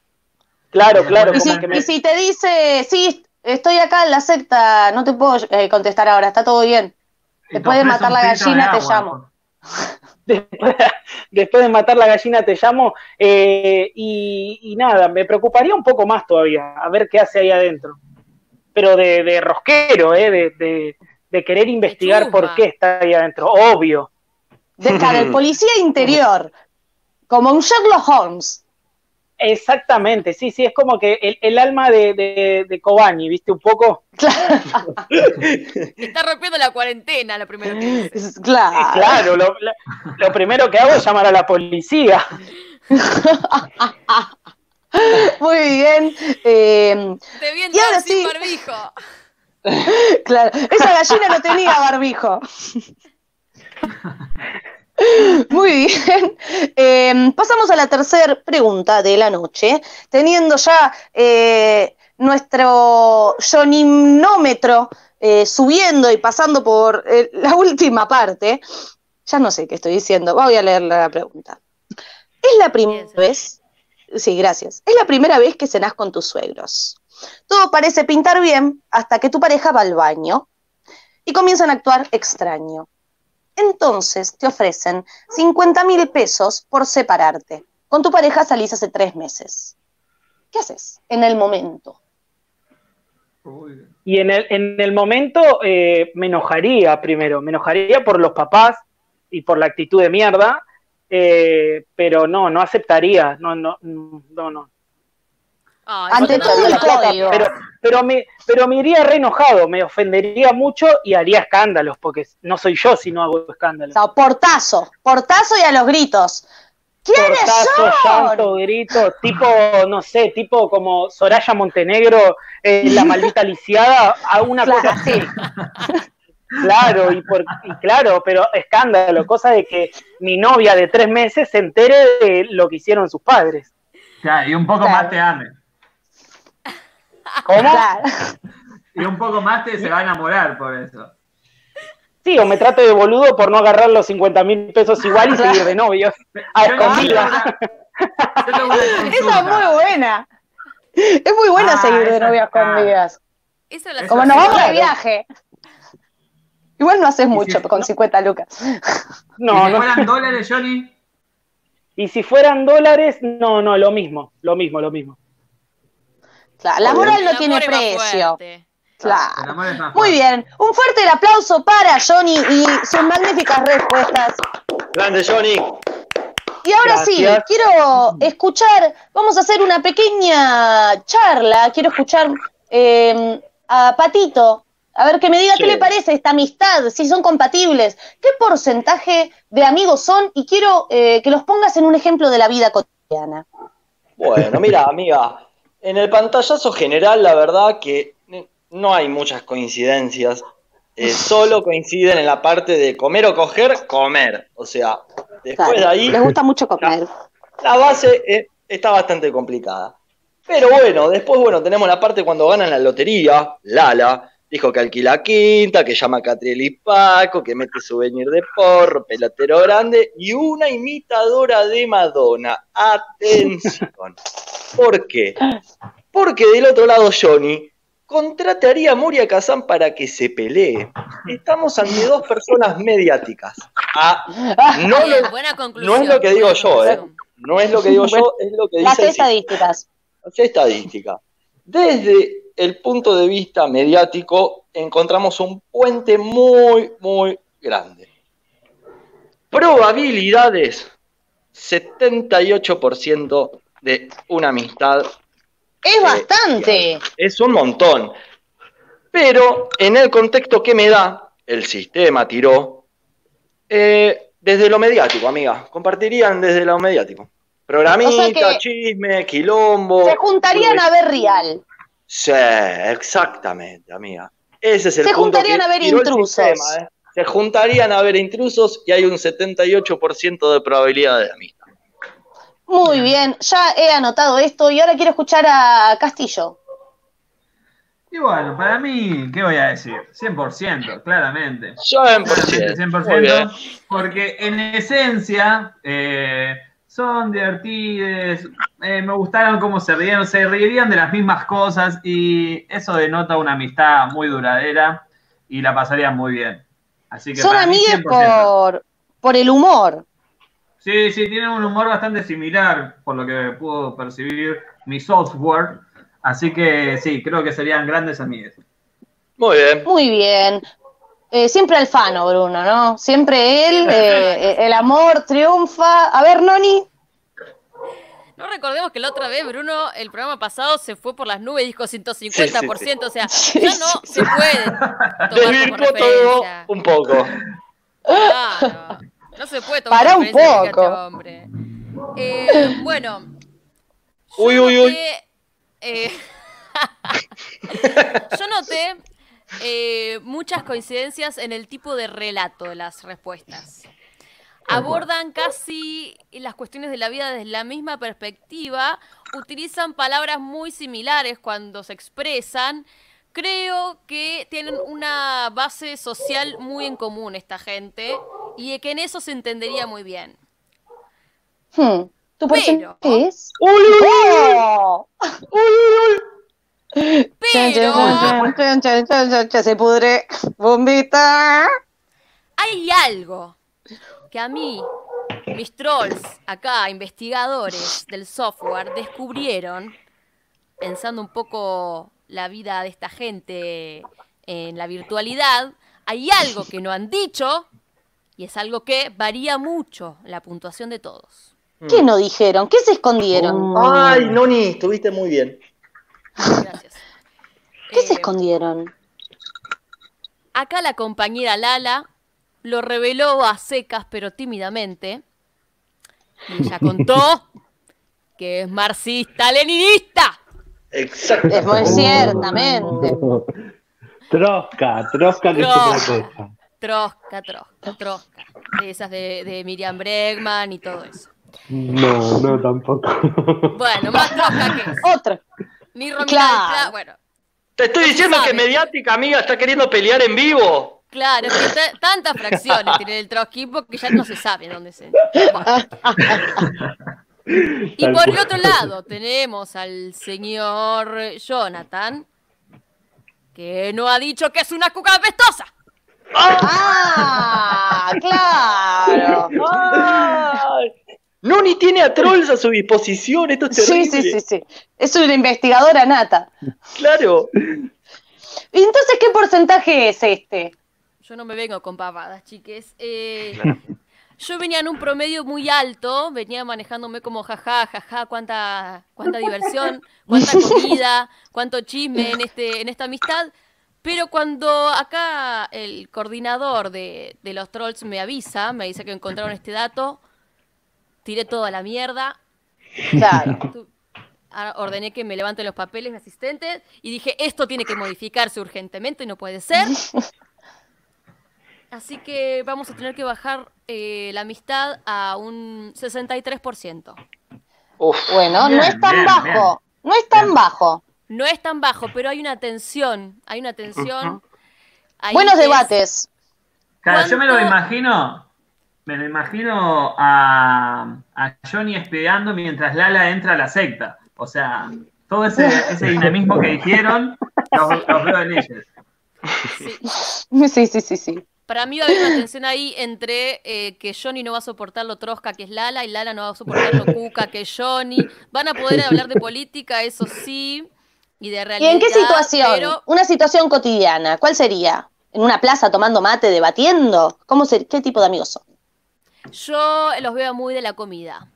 claro, claro.
Y
como
si,
que me-
y si te dice, sí, estoy acá en la secta, no te puedo eh, contestar ahora, está todo bien. Puede
ofrece
matar la
de
gallina, te llamo.
después, después de matar la gallina te llamo eh, y, y nada, me preocuparía un poco más todavía, a ver qué hace ahí adentro. Pero de, de rosquero, eh, de, de- de querer investigar por qué está ahí adentro, obvio.
De, claro, el policía interior, como un Sherlock Holmes.
Exactamente, sí, sí, es como que el, el alma de, de, de Kobani, ¿viste? Un poco.
Está rompiendo la cuarentena, lo primero que.
Es- Claro.
Claro, lo, lo- lo primero que hago es llamar a la policía.
Muy bien. eh,
Te vi
Y ahora
sin
sí.
barbijo.
claro, esa gallina no tenía barbijo. Muy bien. Eh, pasamos a la tercera pregunta de la noche, teniendo ya eh, nuestro joninómetro eh, subiendo y pasando por eh, la última parte. Ya no sé qué estoy diciendo, voy a leer la pregunta. ¿Es la primera vez? Sí, gracias. ¿Es la primera vez que cenás con tus suegros? Todo parece pintar bien hasta que tu pareja va al baño y comienzan a actuar extraño. Entonces te ofrecen 50 mil pesos por separarte. Con tu pareja salís hace tres meses. ¿Qué haces en el momento?
Y en el, en el momento eh, me enojaría primero, me enojaría por los papás y por la actitud de mierda, eh, pero no, no aceptaría, no, no, no, no.
Ay,
Ante
no,
todo el código.
Pero, pero, me, pero me iría re enojado, me ofendería mucho y haría escándalos, porque no soy yo si no hago
O
escándalos.
sea, portazo, portazo y a los gritos. ¿Quiénes
Portazo,
son?
llanto, grito, tipo, no sé, tipo como Soraya Montenegro, eh, la maldita lisiada, a una
Claro.
cosa así. Claro, y, por, y claro, pero escándalo, cosa de que mi novia de tres meses se entere de lo que hicieron sus padres.
Ya, y un poco
Claro.
más te ame.
¿Cómo?
Claro.
Y un poco más te se va a enamorar por eso.
Sí, o me trate de boludo por no agarrar los 50 mil pesos igual y seguir de novios. A
una
Esa es muy buena. Es muy buena
Ah,
seguir de novias escondidas. Como nos vamos de
claro.
viaje. Igual no haces mucho
si-
con
no.
50 lucas.
No,
si
no.
fueran dólares, Johnny,
Y si fueran dólares, no, no, lo mismo, lo mismo, lo mismo.
Claro, la moral
El
no tiene precio.
el
Claro.
más
Muy bien. Un fuerte aplauso para Johnny y sus magníficas respuestas.
Grande, Johnny.
Y ahora sí, quiero escuchar, vamos a hacer una pequeña charla, quiero escuchar eh, a Patito, a ver que me diga
Sí.
qué le parece esta amistad, si son compatibles, qué porcentaje de amigos son y quiero eh, que los pongas en un ejemplo de la vida cotidiana.
Bueno, mira, amiga, en el pantallazo general, la verdad que no hay muchas coincidencias. Eh, solo coinciden en la parte de comer o coger, comer. O sea, después
Claro,
de ahí,
Les gusta mucho comer.
la base eh, está bastante complicada. Pero bueno, después, bueno, tenemos la parte cuando ganan la lotería, Lala, dijo que alquila quinta, que llama a Catriel y Paco, que mete souvenir de porro, pelotero grande y una imitadora de Madonna. Atención. ¿Por qué? Porque del otro lado Johnny contrataría a Moria Kazan para que se pelee. Estamos ante dos personas mediáticas. Ah, no,
Bien,
lo-
buena conclusión.
no es lo que digo yo, ¿eh? no es lo que digo yo, es lo que
Las
dice
estadísticas.
Las estadísticas. Desde el punto de vista mediático, encontramos un puente muy, muy grande. Probabilidades: 78% de una amistad.
Es bastante.
Es un montón. Pero en el contexto que me da, el sistema tiró eh, desde lo mediático, amiga. Compartirían desde lo mediático. Programita,
O sea que-
chisme, quilombo.
Se juntarían a ver real.
Sí, exactamente, amiga. Ese es el
Se
punto
juntarían
que
a ver intrusos.
sistema, ¿eh? Se juntarían a ver intrusos y hay un 78% de probabilidad de amistad.
Muy bien, ya he anotado esto y ahora quiero escuchar a Castillo.
Y bueno, para mí, ¿qué voy a decir? 100%, claramente.
100%.
100%,
Muy bien.
porque en esencia eh, son divertidos, eh, me gustaron cómo se rieron, se reirían de las mismas cosas y eso denota una amistad muy duradera y la pasarían muy bien. Así que
Son
para mí,
amigues
100%.
por, por el humor.
Sí, sí, tienen un humor bastante similar, por lo que puedo percibir mi software. Así que sí, creo que serían grandes amigos.
Muy bien.
Muy bien. Eh, siempre Alfano, Bruno, ¿no? Siempre él, eh, eh, el amor triunfa. A ver, Noni.
No recordemos que la otra vez, Bruno, el programa pasado se fue por las nubes, dijo 150%, o sea,
Sí,
ya no
sí,
se puede tomar
Desvirtuó todo un poco.
Claro, no se puede tomar
Pará
como
un
este
poco.
hombre. Eh, bueno.
Uy, uy, uy.
noté, eh, yo noté eh, muchas coincidencias en el tipo de relato de las respuestas. Abordan casi las cuestiones de la vida desde la misma perspectiva, utilizan palabras muy similares cuando se expresan. Creo que tienen una base social muy en común esta gente y que en eso se entendería muy bien.
Hmm, ¿Tu
Pero-
porcentaje es?
Uy, uy, uy,
¡Oh!
Pero
chan, chan, chan, chan, chan, chan, se pudre. Bombita.
hay algo que a mí, mis trolls acá, investigadores del software, descubrieron, pensando un poco la vida de esta gente en la virtualidad, hay algo que no han dicho y es algo que varía mucho la puntuación de todos.
¿Qué no dijeron? ¿Qué se escondieron?
Ay, Noni, estuviste muy bien.
Gracias.
¿Qué se
Eh,
escondieron?
Acá la compañera Lala lo reveló a secas pero tímidamente. Y ella contó que es marxista-leninista.
Exacto.
Es muy ciertamente.
Trosca, trosca que
Trosca.
otra cosa.
Trosca, trosca, trosca. De esas de, de Miriam Bregman y todo eso.
No, no tampoco.
Bueno, más trosca que es.
Otro.
Ni Romina
Claro.
del Pla- Bueno,
Te estoy diciendo que mediática, amiga, está queriendo pelear en vivo.
claro, es que ta- tantas fracciones tiene el trotskismo que ya no se sabe dónde se. Y
Tal
por el otro lado tenemos al señor Jonathan, que no ha dicho que es una cuca apestosa.
¡Ah! ¡Claro!
Ay. Noni tiene a trolls a su disposición, esto es
Sí,
terrible.
sí, sí, sí. Es una investigadora nata.
Claro.
¿Y entonces qué porcentaje es este?
Yo no me vengo con pavadas, chiques. Eh, yo venía en un promedio muy alto, venía manejándome como jaja, jaja, cuánta, cuánta diversión, cuánta comida, cuánto chisme en, este, en esta amistad. Pero cuando acá el coordinador de, de los trolls me avisa, me dice que encontraron este dato, tiré toda la mierda,
Claro.
Tu- ordené que me levanten los papeles mi asistente y dije, esto tiene que modificarse urgentemente, no puede ser. Así que vamos a tener que bajar eh, la amistad a un 63%.
Uf.
Bueno, no es tan
bien,
bajo. No es tan
Bien.
bajo.
No es tan bajo, pero hay una tensión, hay una tensión.
Buenos debates.
Claro, yo me lo
¿Cuánto-
imagino, me lo imagino a, a Johnny espiando mientras Lala entra a la secta. O sea, todo ese, ese dinamismo que dijeron, los, los veo en ellos.
sí.
Sí, sí, sí, sí.
Para mí va a haber una tensión ahí entre eh, que Johnny no va a soportar lo trosca que es Lala y Lala no va a soportar lo cuca que es Johnny. Van a poder hablar de política, eso sí, y de
¿Y
realidad.
en qué situación?
Pero
Una situación cotidiana. ¿Cuál sería? ¿En una plaza tomando mate, debatiendo? ¿Cómo ser, ¿Qué tipo de amigos son?
Yo los veo muy de la comida.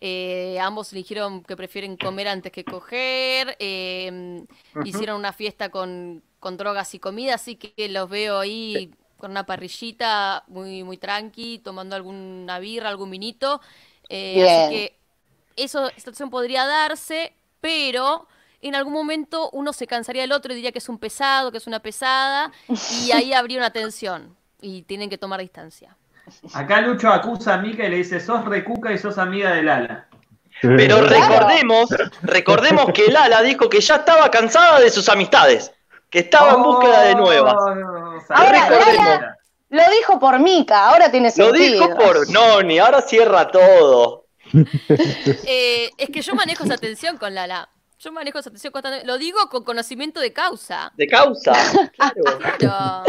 Eh, ambos dijeron que prefieren comer antes que coger. eh, Hicieron una fiesta con, con drogas y comida, así que los veo ahí con una parrillita muy, muy tranqui, tomando alguna birra, algún vinito. Eh, así que eso, esta situación podría darse, pero en algún momento uno se cansaría del otro y diría que es un pesado, que es una pesada, y ahí habría una tensión y tienen que tomar distancia.
Acá Lucho acusa a Mika y le dice, sos recuca y sos amiga de Lala.
Pero recordemos, recordemos que Lala dijo que ya estaba cansada de sus amistades, que estaba en búsqueda de nuevas.
Oh,
Ahora,
recordemos.
Lala- Lo dijo por Mica, ahora tiene
Lo
sentido.
dijo por Noni, ahora cierra todo.
Eh, es que yo manejo esa tensión con Lala. Yo manejo esa tensión constantemente. Lo digo con conocimiento de causa.
De causa. Claro.
Claro.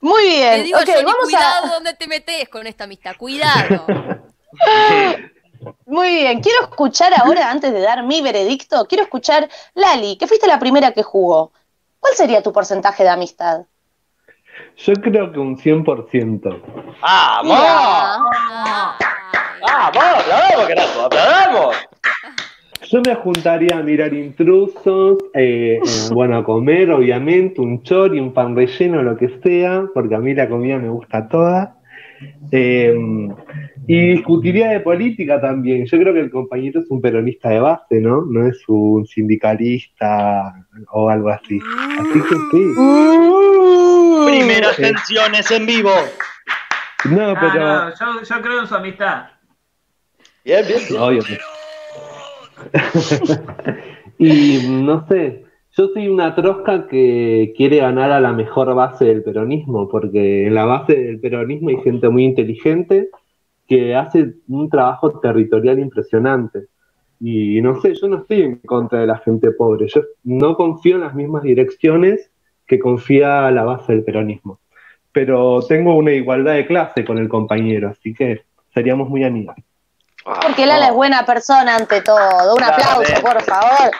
Muy bien.
digo,
ok,
Johnny,
vamos
cuidado
a.
donde te metes con esta amistad. Cuidado.
Muy bien. Quiero escuchar ahora, antes de dar mi veredicto, quiero escuchar, Lali, que fuiste la primera que jugó. ¿Cuál sería tu porcentaje de amistad?
Yo creo que un 100%.
¡Vamos! ¡Vamos! ¡Aplaudamos, carajo! ¡Aplaudamos!
Yo me juntaría a mirar intrusos, eh, eh, bueno, a comer, obviamente, un chori, un pan relleno, lo que sea, porque a mí la comida me gusta toda. Eh, y discutiría de política también. Yo creo que el compañero es un peronista de base, ¿no? No es un sindicalista o algo así. Así que sí.
Primeras
Sí.
tensiones en vivo.
No,
Ah,
pero.
no, yo, yo creo en su amistad.
Bien, bien, bien.
Obvio. y no sé, yo soy una trosca que quiere ganar a la mejor base del peronismo, porque en la base del peronismo hay gente muy inteligente que hace un trabajo territorial impresionante. Y no sé, yo no estoy en contra de la gente pobre, yo no confío en las mismas direcciones que confía la base del peronismo. Pero tengo una igualdad de clase con el compañero, así que seríamos muy amigos.
Porque Lala es buena persona ante todo. Un aplauso, por favor.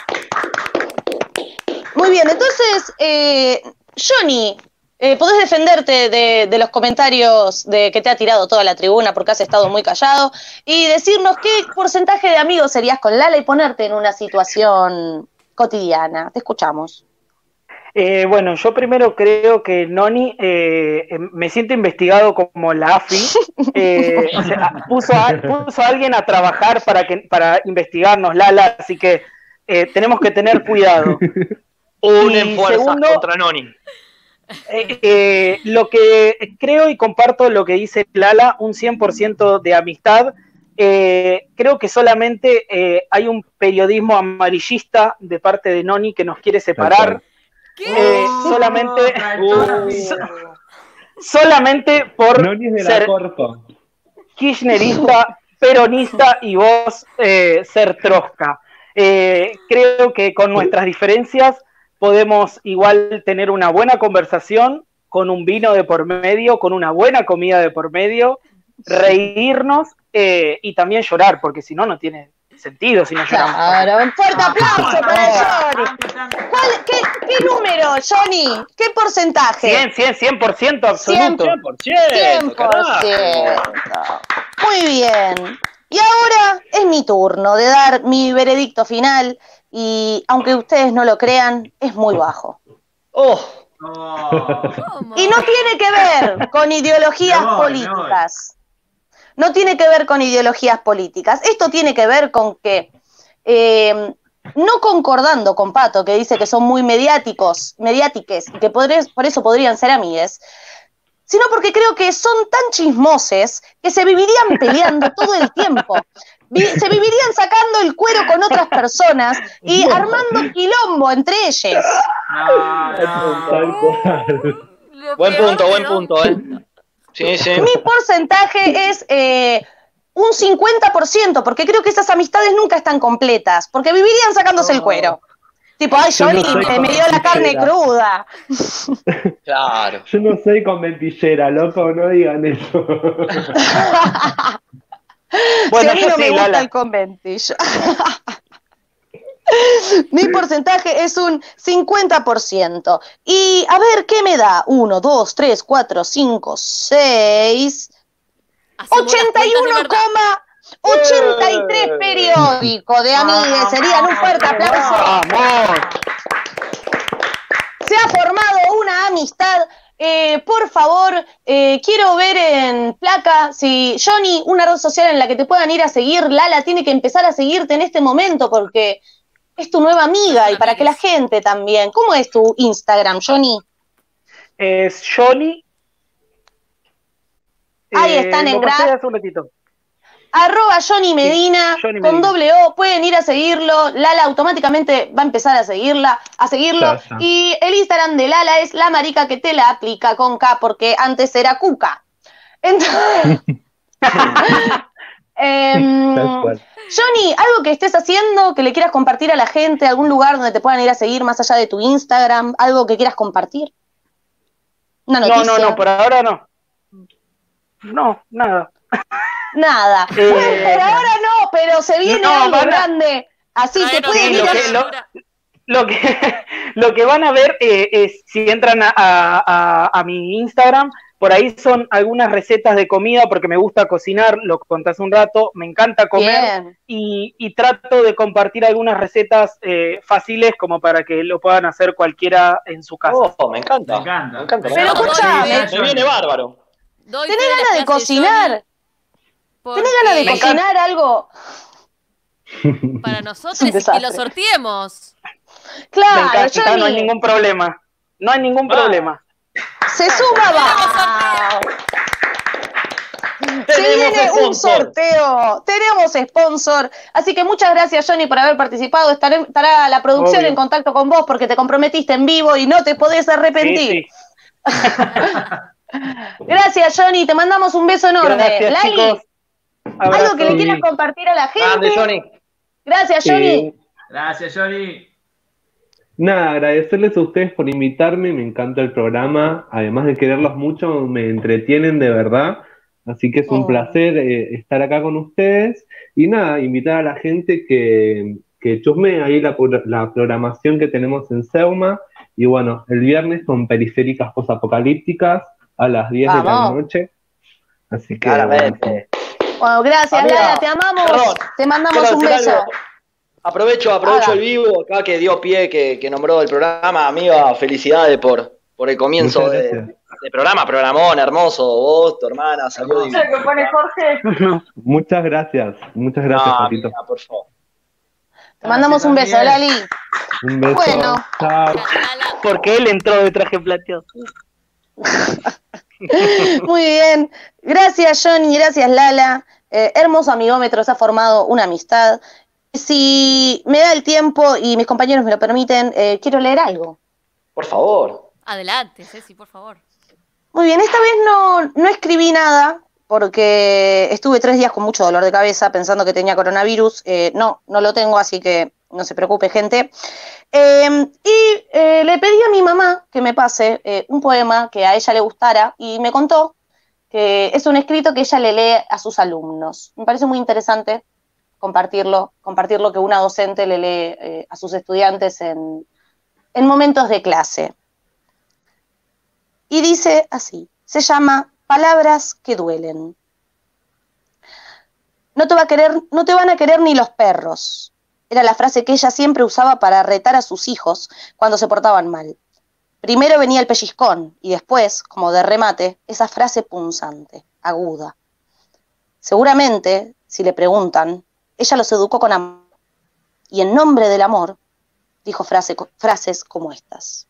Muy Muy bien, entonces, eh, Johnny, eh, podés defenderte de, de los comentarios de que te ha tirado toda la tribuna porque has estado muy callado y decirnos qué porcentaje de amigos serías con Lala y ponerte en una situación cotidiana. Te escuchamos.
Eh, bueno, yo primero creo que Noni eh, eh, me siento investigado como la AFI. Eh, o sea, puso, a, puso a alguien a trabajar para, que, para investigarnos, Lala, así que eh, tenemos que tener cuidado.
Unen fuerzas
segundo-
contra Noni.
Eh, eh, lo que creo y comparto lo que dice Lala, un 100% de amistad. Eh, creo que solamente eh, hay un periodismo amarillista de parte de Noni que nos quiere separar. Eh, solamente, so- solamente por ser
Corpo.
kirchnerista, peronista y vos eh, ser trosca. Eh, creo que con nuestras diferencias podemos igual tener una buena conversación con un vino de por medio, con una buena comida de por medio, reírnos eh, y también llorar, porque si no, no tiene sentido si no.
Claro, un fuerte aplauso para Johnny. ¿Cuál- qué, qué número, Johnny? ¿Qué porcentaje?
100, 100, 100% absoluto.
100%. 100%. Muy bien. Y ahora es mi turno de dar mi veredicto final y aunque ustedes no lo crean, es muy bajo.
Oh,
Y no tiene que ver con ideologías políticas. No tiene que ver con ideologías políticas. Esto tiene que ver con que, eh, no concordando con Pato, que dice que son muy mediáticos, mediátiques, y que podré- por eso podrían ser amigues, sino porque creo que son tan chismoses que se vivirían peleando todo el tiempo. Vi- se vivirían sacando el cuero con otras personas y armando quilombo entre ellos.
Tal cual.
buen punto, buen punto, ¿eh? Sí, sí.
Mi porcentaje es eh, un 50%, porque creo que esas amistades nunca están completas, porque vivirían sacándose el cuero. Tipo, ay,
no
Johnny, eh, me dio la carne cruda.
Claro.
Yo no soy conventillera, loco, no digan eso.
Bueno,
si a mí
yo
no me
sí,
gusta
Lala.
el conventillo. Mi porcentaje es un 50%. Y a ver, ¿qué me da? 1, 2, 3, 4, 5, 6,
Hacemos las cuentas de verdad.
81,83 periódico de amigues. Serían un fuerte aplauso.
Vamos.
Se ha formado una amistad. Eh, por favor, eh, quiero ver en placa si Johnny, una red social en la que te puedan ir a seguir, Lala tiene que empezar a seguirte en este momento porque es tu nueva amiga y para que la gente también. ¿Cómo es tu Instagram, Johnny?
Es Johnny.
Ahí
Eh,
están en
pasé
graph.
hace un ratito.
Arroba Johnny Medina,
Johnny
con
Medina.
doble O, pueden ir a seguirlo, Lala automáticamente va a empezar a seguirla, a seguirlo,
está.
y el Instagram de Lala es la marica que te la aplica con K, porque antes era Cuca. Entonces, Em. Johnny, algo que estés haciendo, que le quieras compartir a la gente, algún lugar donde te puedan ir a seguir más allá de tu Instagram, algo que quieras compartir. Una
No, no, no, por ahora no. No, nada.
Nada.
Eh,
Bueno, por ahora no, pero se viene
no,
algo grande. Así que
Traenos
pueden ir
lo
a...
que- lo- Lo que, lo que van a ver eh, es, si entran a, a- a- a mi Instagram, por ahí son algunas recetas de comida, porque me gusta cocinar, lo conté hace un rato, me encanta comer, y, y trato de compartir algunas recetas eh, fáciles como para que lo puedan hacer cualquiera en su casa.
Oh, me encanta.
Me encanta.
Me encanta.
Pero escuchame.
Me viene bárbaro.
Doy
¿Tenés ganas de cocinar?
Johnny,
¿Tenés ganas de
porque
cocinar algo?
Para nosotros
Es
que lo sorteemos.
me
Claro,
no hay ningún problema. No hay ningún problema.
Se suma, va. Se
Tenemos
viene un sorteo, tenemos sponsor, así que muchas gracias Johnny por haber participado, Estaré- estará la producción
Obvio.
en contacto con vos porque te comprometiste en vivo y no te podés arrepentir.
Sí, sí.
Gracias Johnny, te mandamos un beso enorme.
Gracias,
Lali,
chicos.
algo que le quieras compartir a la
Grande,
gente.
Johnny.
Gracias Johnny.
Gracias, Johnny.
Nada, agradecerles a ustedes por invitarme, me encanta el programa, además de quererlos mucho, me entretienen de verdad, así que es un
Oh.
placer eh, estar acá con ustedes y nada, invitar a la gente que, que chusmeen ahí la, la programación que tenemos en Seuma. Y bueno, el viernes con periféricas posapocalípticas a las 10 de la noche. Así que.
Claramente.
Bueno, gracias,
Amiga,
Lara, te amamos.
perdón,
te mandamos
quiero
un beso.
algo. Aprovecho, aprovecho el vivo acá que dio pie, que, que nombró el programa. Amiga, felicidades por, por el comienzo de, de programa, programón, hermoso. Vos, tu hermana, saludos.
Muchas gracias. Muchas gracias,
No,
Patito.
amiga, por favor.
Te mandamos un beso. Lali.
Un beso.
Bueno.
Chao.
Porque él entró de traje plateado.
Muy bien. Gracias, Johnny. Gracias, Lala. Eh, hermoso amigómetro, se ha formado una amistad. Si me da el tiempo y mis compañeros me lo permiten, eh, quiero leer algo.
Por favor.
Adelante, Ceci, por favor.
Muy bien, esta vez no, no escribí nada porque estuve tres días con mucho dolor de cabeza pensando que tenía coronavirus. Eh, no, no lo tengo, así que no se preocupe, gente. Eh, y eh, le pedí a mi mamá que me pase eh, un poema que a ella le gustara y me contó que es un escrito que ella le lee a sus alumnos. Me parece muy interesante compartirlo, compartir lo que una docente le lee eh, a sus estudiantes en, en momentos de clase. Y dice así, se llama Palabras que duelen. No te, va a querer, no te van a querer ni los perros. Era la frase que ella siempre usaba para retar a sus hijos cuando se portaban mal. Primero venía el pellizcón y después, como de remate, esa frase punzante, aguda. Seguramente, si le preguntan, ella los educó con amor. Y en nombre del amor, dijo frase- frases como estas.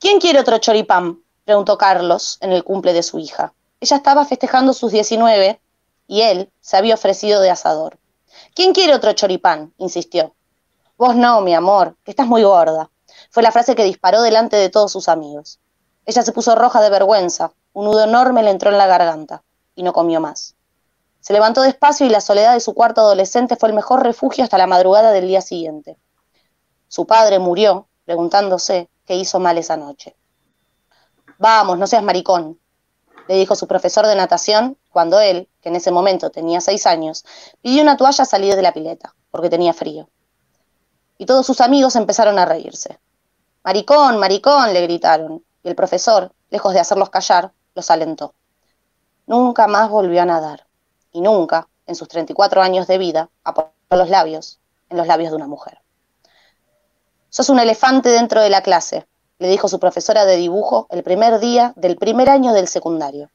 ¿Quién quiere otro choripán? preguntó Carlos en el cumple de su hija. Ella estaba festejando sus 19 y él se había ofrecido de asador. ¿Quién quiere otro choripán? insistió. Vos no, mi amor, que estás muy gorda. Fue la frase que disparó delante de todos sus amigos. Ella se puso roja de vergüenza, un nudo enorme le entró en la garganta y no comió más. Se levantó despacio y la soledad de su cuarto adolescente fue el mejor refugio hasta la madrugada del día siguiente. Su padre murió preguntándose qué hizo mal esa noche. Vamos, no seas maricón, le dijo su profesor de natación cuando él, que en ese momento tenía seis años, pidió una toalla a salir de la pileta, porque tenía frío. Y todos sus amigos empezaron a reírse. Maricón, maricón, le gritaron, y el profesor, lejos de hacerlos callar, los alentó. Nunca más volvió a nadar, y nunca, en sus 34 años de vida, apoyó los labios en los labios de una mujer. Sos un elefante dentro de la clase, le dijo su profesora de dibujo el primer día del primer año del secundario.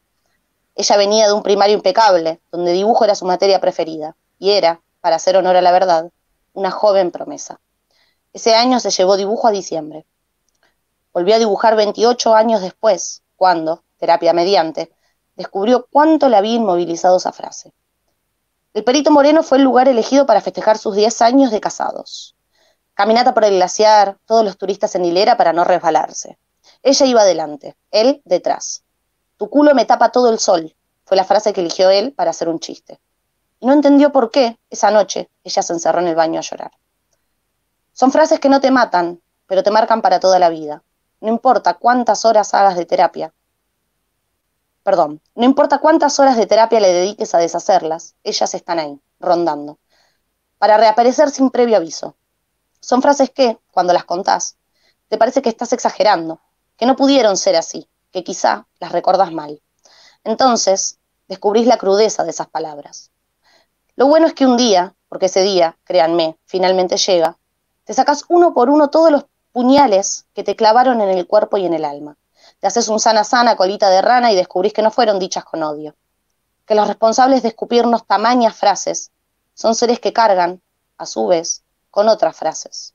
Ella venía de un primario impecable, donde dibujo era su materia preferida, y era, para hacer honor a la verdad, una joven promesa. Ese año se llevó dibujo a diciembre. Volvió a dibujar 28 años después, cuando, terapia mediante, descubrió cuánto le había inmovilizado esa frase. El Perito Moreno fue el lugar elegido para festejar sus 10 años de casados. Caminata por el glaciar, todos los turistas en hilera para no resbalarse. Ella iba adelante, él detrás. Tu culo me tapa todo el sol, fue la frase que eligió él para hacer un chiste. Y no entendió por qué, esa noche, ella se encerró en el baño a llorar. Son frases que no te matan, pero te marcan para toda la vida. No importa cuántas horas hagas de terapia. Perdón, no importa cuántas horas de terapia le dediques a deshacerlas, ellas están ahí, rondando, para reaparecer sin previo aviso. Son frases que, cuando las contás, te parece que estás exagerando, que no pudieron ser así, que quizá las recordas mal. Entonces, descubrís la crudeza de esas palabras. Lo bueno es que un día, porque ese día, créanme, finalmente llega, te sacas uno por uno todos los puñales que te clavaron en el cuerpo y en el alma. Te haces un sana sana colita de rana y descubrís que no fueron dichas con odio. Que los responsables de escupirnos tamañas frases son seres que cargan, a su vez, con otras frases.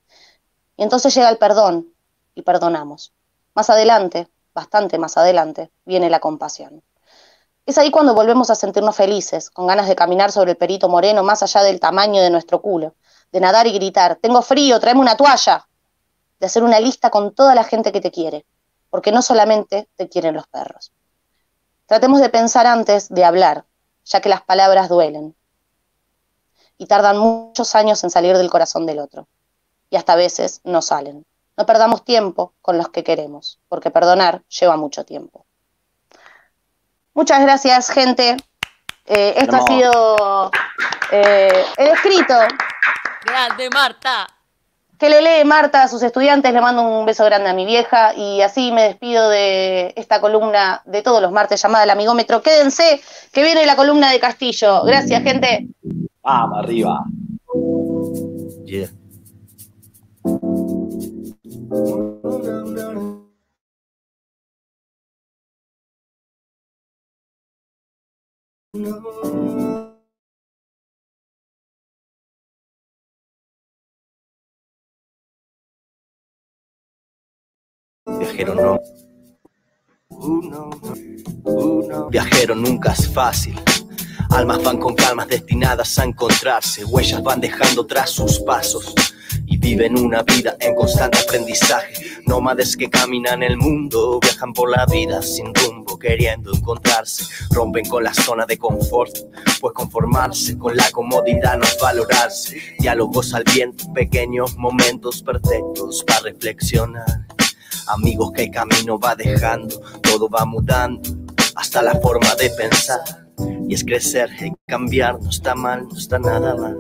Y entonces llega el perdón y perdonamos. Más adelante, bastante más adelante, viene la compasión. Es ahí cuando volvemos a sentirnos felices, con ganas de caminar sobre el perito moreno más allá del tamaño de nuestro culo, de nadar y gritar, tengo frío, tráeme una toalla, de hacer una lista con toda la gente que te quiere, porque no solamente te quieren los perros. Tratemos de pensar antes de hablar, ya que las palabras duelen y tardan muchos años en salir del corazón del otro, y hasta a veces no salen. No perdamos tiempo con los que queremos, porque perdonar lleva mucho tiempo. Muchas gracias, gente. Eh, esto ha sido eh, el escrito
Grande, Marta.
Que le lee Marta a sus estudiantes, le mando un beso grande a mi vieja y así me despido de esta columna de todos los martes llamada El Amigómetro. Quédense, que viene la columna de Castillo. Gracias, gente.
Vamos, arriba.
Yeah. Viajero no. Viajero nunca es fácil. Almas van con calmas destinadas a encontrarse. Huellas van dejando tras sus pasos. Y viven una vida en constante aprendizaje. Nómades que caminan el mundo, viajan por la vida sin rumbo, queriendo encontrarse. Rompen con la zona de confort, pues conformarse con la comodidad no es valorarse. Diálogos al viento, pequeños momentos perfectos para reflexionar. Amigos que el camino va dejando, todo va mudando, hasta la forma de pensar. Y es crecer y cambiar, no está mal, no está nada mal.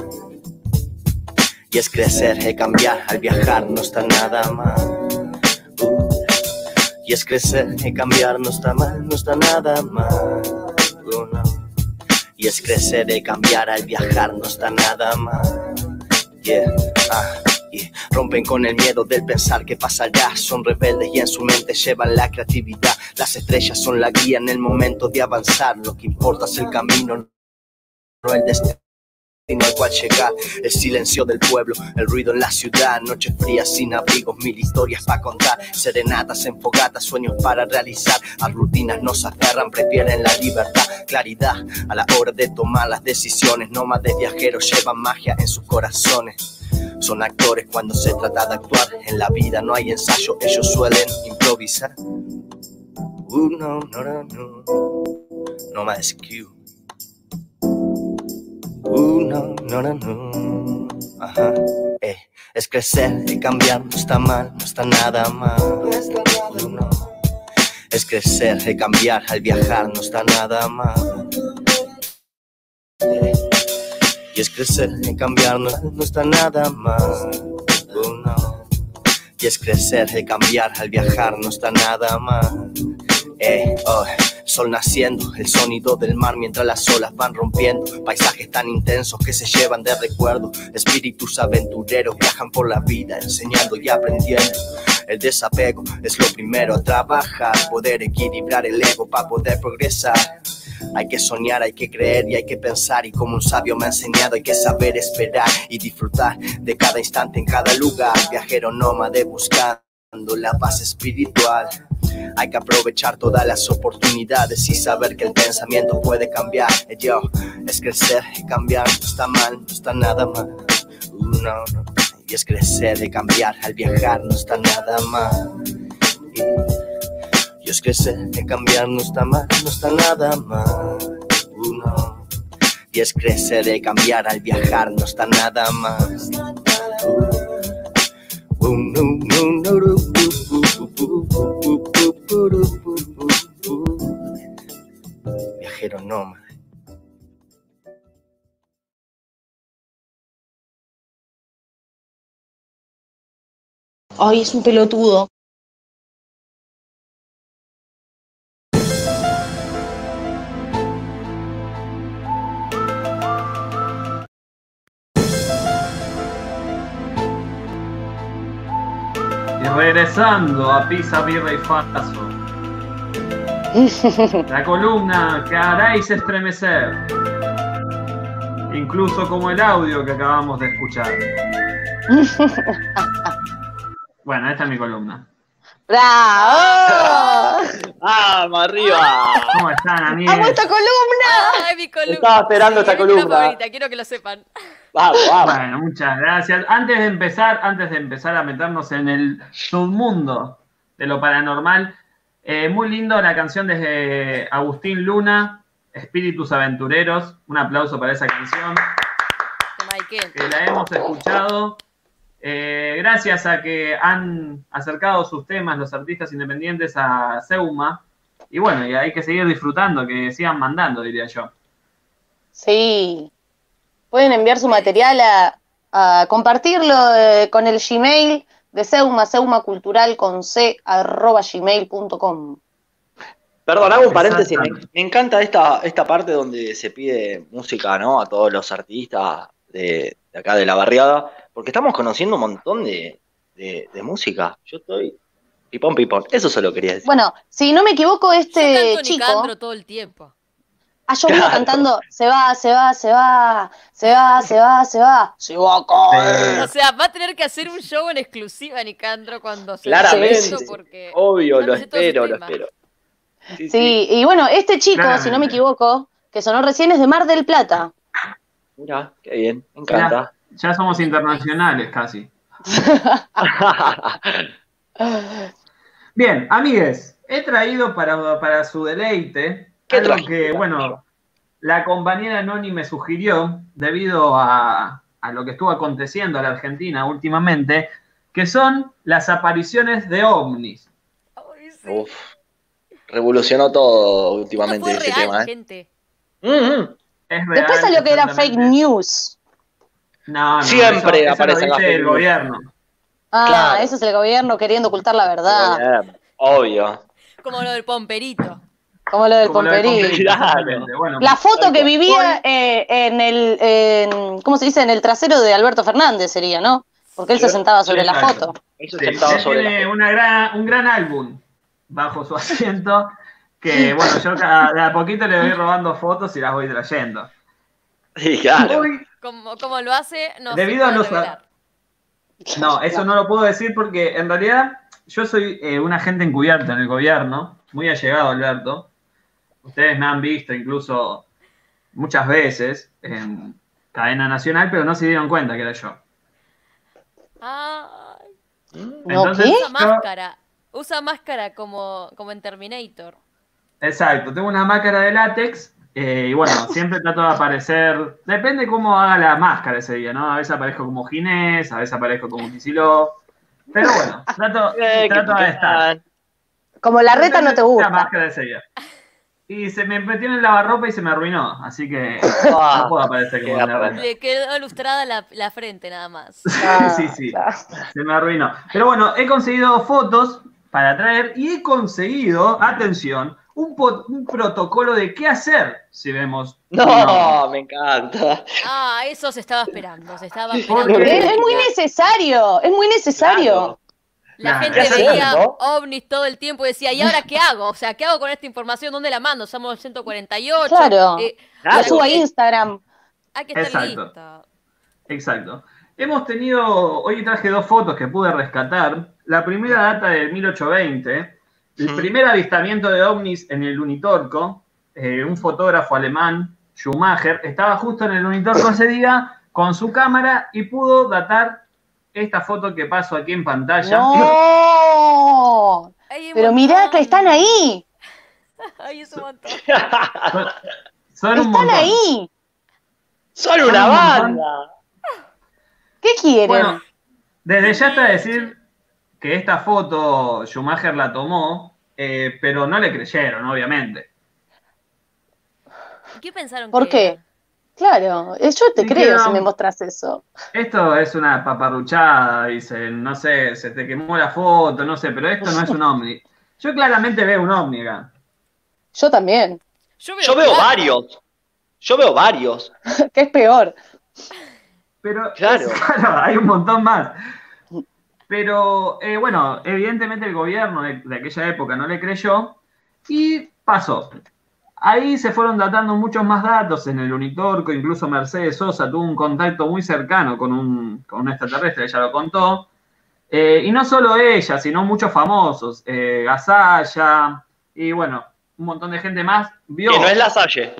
Y es crecer y cambiar, al viajar no está nada mal. Uh. Y es crecer y cambiar, no está mal, no está nada mal. Y es crecer y cambiar, al viajar no está nada mal. Yeah, ah. Rompen con el miedo del pensar que pasará. Son rebeldes y en su mente llevan la creatividad. Las estrellas son la guía en el momento de avanzar. Lo que importa es el camino, no el destino al cual llegar, el silencio del pueblo, el ruido en la ciudad, noches frías sin abrigos, mil historias para contar, serenatas en fogatas, sueños para realizar, a rutinas no se aferran, prefieren la libertad, claridad a la hora de tomar las decisiones, nómades viajeros llevan magia en sus corazones. Son actores cuando se trata de actuar. En la vida no hay ensayo, ellos suelen improvisar. Uh, no, no, no, no. No más. Uh, no, no, no, no. Ajá. Eh, es crecer y cambiar, no está mal, no está nada mal. Uh, no. Es crecer y cambiar, al viajar no está nada mal. Eh, y es crecer y cambiar, no, no está nada mal. Uh, no. Y es crecer y cambiar, al viajar no está nada mal. Eh, oh, sol naciendo, el sonido del mar mientras las olas van rompiendo, paisajes tan intensos que se llevan de recuerdo, espíritus aventureros viajan por la vida enseñando y aprendiendo. El desapego es lo primero a trabajar, poder equilibrar el ego para poder progresar. Hay que soñar, hay que creer y hay que pensar y como un sabio me ha enseñado hay que saber esperar y disfrutar de cada instante en cada lugar, viajero nómade buscando la paz espiritual. Hay que aprovechar todas las oportunidades y saber que el pensamiento puede cambiar. Eh, Yo, es crecer y cambiar, no está mal, no está nada mal. Uh, no, no. Y es crecer y cambiar, al viajar no está nada mal. Y, y es crecer y cambiar, no está mal, no está nada mal. Uh, no. Y es crecer y cambiar, al viajar no está nada mal. Uh, no, no, Viajero nómade.
Ay, es un pelotudo.
Y regresando a Pisa, Birra y Faso. La columna que haráis estremecer. Incluso como el audio que acabamos de escuchar. Bueno, esta es mi columna.
¡Bravo!
¡Vamos, arriba!
¿Cómo están, amigos?
¡Amo esta columna!
Ay, mi columna.
Estaba esperando esta
Mi columna
columna.
favorita, quiero que lo sepan.
Vamos, vamos.
Bueno, muchas gracias. Antes de empezar, antes de empezar a meternos en el submundo de lo paranormal, eh, muy lindo la canción de Agustín Luna, Espíritus Aventureros. Un aplauso para esa canción
Michael.
que la hemos escuchado. eh, gracias a que han acercado sus temas los artistas independientes a Seuma. Y bueno, y hay que seguir disfrutando, que sigan mandando, diría yo.
Sí. Pueden enviar su material a a compartirlo eh, con el Gmail de Seuma, Seuma Cultural con C, arroba gmail.com.
Perdón, hago un paréntesis. Me, me encanta esta, esta parte donde se pide música, ¿no? A todos los artistas de, de acá de la barriada, porque estamos conociendo un montón de, de- de música. Yo estoy pipón, pipón. Eso solo quería decir.
Bueno, si no me equivoco,
Yo
este
canto
chico.
Nicandro todo el tiempo.
Ah, yo vengo
Claro.
cantando, se va, se va, se va, se va, se va, se va, se va a caer.
O sea, va a tener que hacer un show en exclusiva, Nicandro, cuando se
Claramente.
porque
Obvio, lo espero, lo espero. Sí,
Sí, y bueno, este chico, si no me equivoco, que sonó recién es de Mar del Plata.
Mira, qué bien, me encanta.
Ya somos internacionales casi. Bien, amigues, he traído para, para su deleite
¿Qué
algo que, bueno, la compañera Noni me sugirió debido a, a lo que estuvo aconteciendo en la Argentina últimamente, que son las apariciones de ovnis.
Ay, sí.
Uf, revolucionó todo últimamente
fue
ese
real,
tema, ¿eh?
gente.
Mm, mm.
Es real,
Después salió que era fake news.
No, no,
Siempre
eso, eso lo dice
fake
el gobierno.
Ah,
Claro.
ese es el gobierno queriendo ocultar la verdad,
Obvio.
Como lo del pomperito.
Como lo del pomperí.
Bueno,
La foto
Tal
que vivía eh, en el, en- ¿cómo se dice? En el trasero de Alberto Fernández sería, ¿no? Porque él se sentaba sobre la foto.
Eso
Sí,
sentado
él
sobre
tiene
la
una gran, un gran álbum bajo su asiento que, bueno, yo cada, de a poquito le voy robando fotos y las voy trayendo.
Sí, claro.
Hoy-
Como, como lo hace, no
Debido
se
a los- no, eso no lo puedo decir porque en realidad yo soy eh, un agente encubierto en el gobierno, muy allegado a Alberto. Ustedes me han visto incluso muchas veces en cadena nacional, pero no se dieron cuenta que era yo.
Ay,
¿No
Entonces,
qué?
usa máscara. Usa máscara como, como en Terminator.
Exacto, tengo una máscara de látex eh, y bueno, siempre trato de aparecer, depende cómo haga la máscara ese día, ¿no? A veces aparezco como Ginés, a veces aparezco como Kicillof, pero bueno, trato,
Eh,
trato de estar.
Como la reta no te
La
gusta.
máscara ese día. Y se me metió en el lavarropa y se me arruinó, así que
Ah,
no puedo aparecer reta.
Le quedó ilustrada la, la frente nada más.
Ah,
sí, sí,
claro.
se me arruinó. Pero bueno, he conseguido fotos para traer y he conseguido, atención, un, po- un protocolo de qué hacer si vemos.
No, me encanta.
Ah, eso se estaba esperando. Se estaba
¿Por
esperando.
Es, es muy necesario, es muy necesario.
Claro.
La gente
¿Qué hacer,
veía
no?
ovnis todo el tiempo y decía, ¿y ahora qué hago? O sea, ¿qué hago con esta información? ¿Dónde la mando? Somos 148.
Claro.
Eh,
Lo
Claro.
subo a Instagram.
hay que estar
Exacto.
listo.
Exacto. Hemos tenido, hoy traje dos fotos que pude rescatar. La primera data del 1820, el primer avistamiento de ovnis en el Unitorco. Eh, un fotógrafo alemán, Schumacher, estaba justo en el Unitorco ese día con su cámara y pudo datar esta foto que paso aquí en pantalla.
No,
un
pero mirá que están ahí,
Ay, es un montón.
Son, son un
están
montón.
ahí.
Son
Son
una
un
banda.
¿Qué quieren?
Bueno, desde ya está decir que esta foto Schumacher la tomó, eh, pero no le creyeron, obviamente.
¿Qué pensaron
¿Por
que
qué?
era?
Claro, eh, yo te creo si me mostras eso.
Esto es una paparruchada, dicen, no sé, se te quemó la foto, no sé, pero esto no es un ovni. Yo claramente veo un ovni acá.
Yo también,
Yo veo,
Yo veo
plata.
varios. Yo veo varios.
que es peor.
Pero
Claro.
claro, hay un montón más. Pero eh, bueno, evidentemente el gobierno de, de aquella época no le creyó y pasó. Ahí se fueron datando muchos más datos en el Unitorco, incluso Mercedes Sosa tuvo un contacto muy cercano con un, con un extraterrestre, ella lo contó. Eh, y no solo ella, sino muchos famosos, eh, Gasalla y bueno, un montón de gente más vio
Que no es la Salle.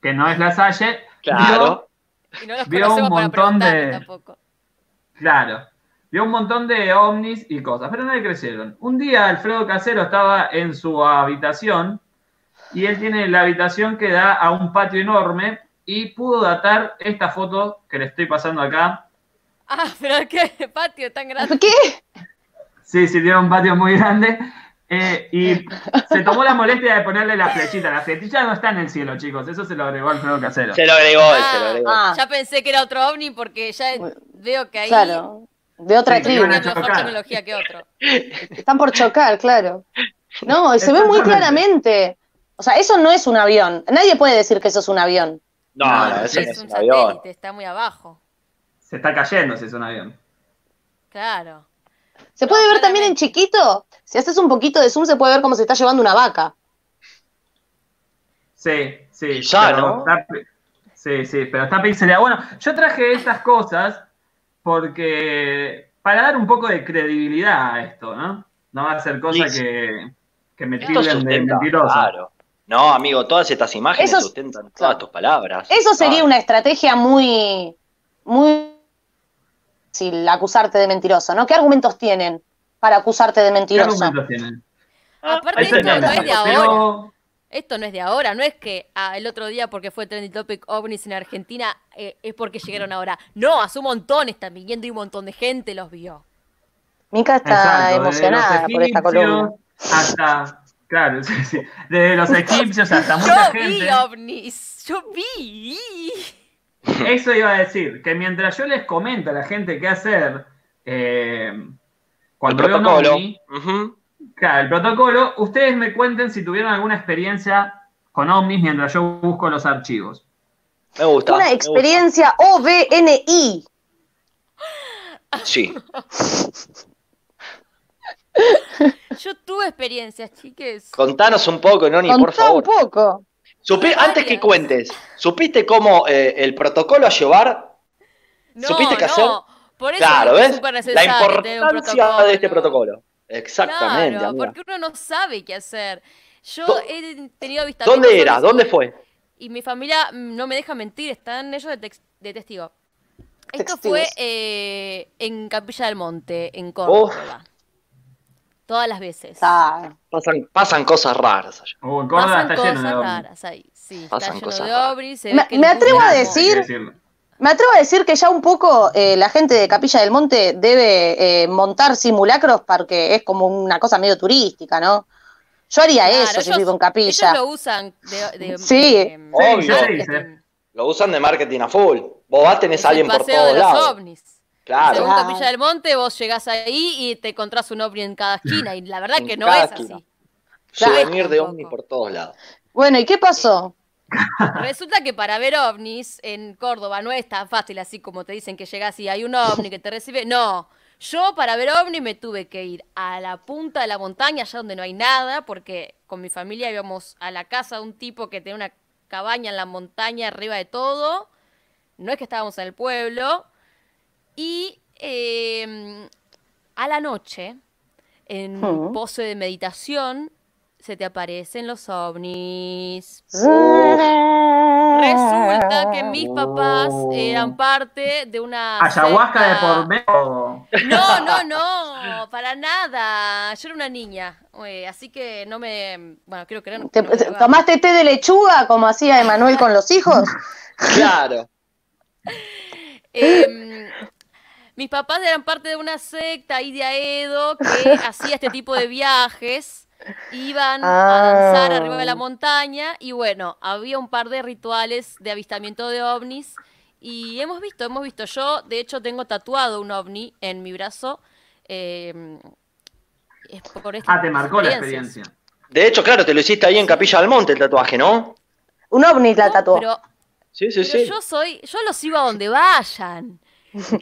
que no es la Salle,
Claro.
Y no los
Vio un montón de-
tampoco.
Claro. Vio un montón de ovnis y cosas, pero no le crecieron. Un día Alfredo Casero estaba en su habitación y él tiene la habitación que da a un patio enorme y pudo datar esta foto que le estoy pasando acá.
Ah, pero qué patio tan grande.
¿Qué?
Sí, sí, tiene un patio muy grande. Eh, y se tomó la molestia de ponerle la flechita. La flechita no está en el cielo, chicos. Eso se lo agregó Alfredo Casero.
Se lo agregó él, se lo agregó.
Ah,
Ya pensé que era otro ovni porque ya veo que ahí
claro. De otra
Sí,
tribu.
mejor tecnología que otro.
Están por chocar, claro. No, se ve muy claramente. O sea, eso no es un avión. Nadie puede decir que eso es un avión.
No,
No,
no, eso
es
no es
un
un avión.
satélite, está muy abajo.
Se está cayendo si es un avión.
Claro.
Se puede
No,
ver también en chiquito. Si haces un poquito de zoom, se puede ver cómo se está llevando una vaca.
Sí, sí.
Ya,
pero
¿no?
está- sí, sí, pero está pixelado. Bueno, yo traje estas cosas porque para dar un poco de credibilidad a esto, ¿no? No va a ser cosa
Sí.
que, que me tilden de mentiroso.
claro. No, amigo, todas estas imágenes
Eso
sustentan todas tus palabras.
Eso sería
Ah,
una estrategia muy, muy fácil acusarte de mentiroso, ¿no? ¿Qué argumentos tienen para acusarte de
¿Qué
mentiroso?
argumentos tienen?
Aparte, esto no es de ahora.
pero-
Esto no es de ahora, no es que ah, el otro día porque fue trending topic ovnis en Argentina eh, es porque llegaron ahora. No, hace un montón están viniendo y un montón de gente los vio.
Mica está
Exacto,
emocionada por esta columna.
Hasta, claro, sí, sí. Desde los egipcios hasta mucha
Yo vi
gente.
ovnis, yo vi.
Eso iba a decir, que mientras yo les comento a la gente qué hacer eh,
el
cuando veo un ovni, claro, el protocolo, ustedes me cuenten si tuvieron alguna experiencia con ovnis mientras yo busco los archivos.
Me gusta.
Una experiencia OVNI.
Sí.
Yo tuve experiencias, chiques.
Contanos un poco, Noni, por
Contá un
favor.
poco.
Supi- antes que cuentes, ¿supiste cómo eh, el protocolo a llevar?
No,
¿Supiste qué
no. Por eso
Claro,
es
¿ves? La
necesario tener un
importancia de este protocolo. Exactamente.
Claro,
amiga.
porque uno no sabe qué hacer. Yo
¿Dó-
he tenido avistamientos
¿Dónde era? ¿Dónde fue?
Y mi familia mm, no me deja mentir, están ellos de, tex- de testigo. Esto fue eh, en Capilla del Monte, en
Oh.
Todas las veces.
Ah,
Pasan, pasan cosas raras allá.
Uh, en Córdoba
Pasan
está lleno
cosas
de ovnis.
raras ahí. Sí,
Pasan
está lleno
cosas
de se
Me- me atrevo a decir-. Me atrevo a decir que ya un poco eh, la gente de Capilla del Monte debe eh, montar simulacros porque es como una cosa medio turística, ¿no? Yo haría
Claro,
eso si
ellos-
vivo en
Ellos
Capilla.
lo usan de, de-
Sí.
de-
Obvio.
marketing.
Lo usan de marketing a full. Vos vas, tenés
Es
a alguien
el
por todos
de los
lados.
ovnis.
Claro.
Según. Capilla del Monte, vos llegás ahí y te encontrás un ovni en cada esquina. Y la verdad
En
que no es
esquina.
así.
Souvenir de ovni por todos lados.
Bueno, ¿y qué pasó?
Resulta que para ver ovnis en Córdoba no es tan fácil así como te dicen que llegás y hay un ovni que te recibe. No, yo para ver ovni me tuve que ir a la punta de la montaña, allá donde no hay nada, porque con mi familia íbamos a la casa de un tipo que tenía una cabaña en la montaña arriba de todo. No es que estábamos en el pueblo. Y eh, a la noche, en un pose de meditación, se te aparecen los ovnis. Resulta que mis papás eran parte de una.
Ayahuasca de por medio.
No, no, no, para nada. Yo era una niña, eh, así que no me. Bueno, creo que no.
¿Te-
no.
¿Tomaste té de lechuga como hacía Emanuel con los hijos?
Claro.
Em, mis papás eran parte de una secta ahí de Aedo que hacía este tipo de viajes. Iban a danzar
Ah.
arriba de la montaña y bueno, había un par de rituales de avistamiento de ovnis y hemos visto, hemos visto. Yo, de hecho, tengo tatuado un ovni en mi brazo. em, es por
Ah, te marcó la experiencia.
De hecho, claro, te lo hiciste ahí en Capilla del Monte el tatuaje, ¿no?
Un ovni la
No,
tatuó.
pero
Sí, sí,
pero
sí.
yo soy, yo los sigo a donde vayan.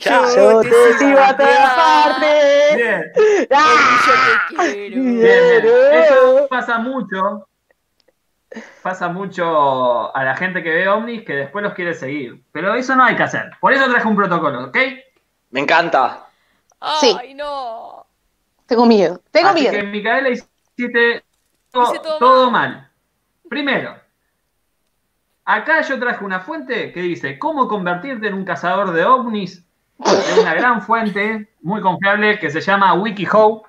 Claro.
Yo te sigo a todas partes.
Bien,
¡Ah!
Yo te quiero.
bien, bien. Eso pasa mucho. Pasa mucho a la gente que ve ovnis que después los quiere seguir. Pero eso no hay que hacer. Por eso traje un protocolo, ¿ok?
Me encanta.
Sí.
Ay, no.
Tengo miedo, tengo
Así
miedo.
que, Micaela, hiciste todo,
Hice todo
todo mal. Primero, acá yo traje una fuente que dice cómo convertirte en un cazador de ovnis. Es una gran fuente, muy confiable, que se llama WikiHow.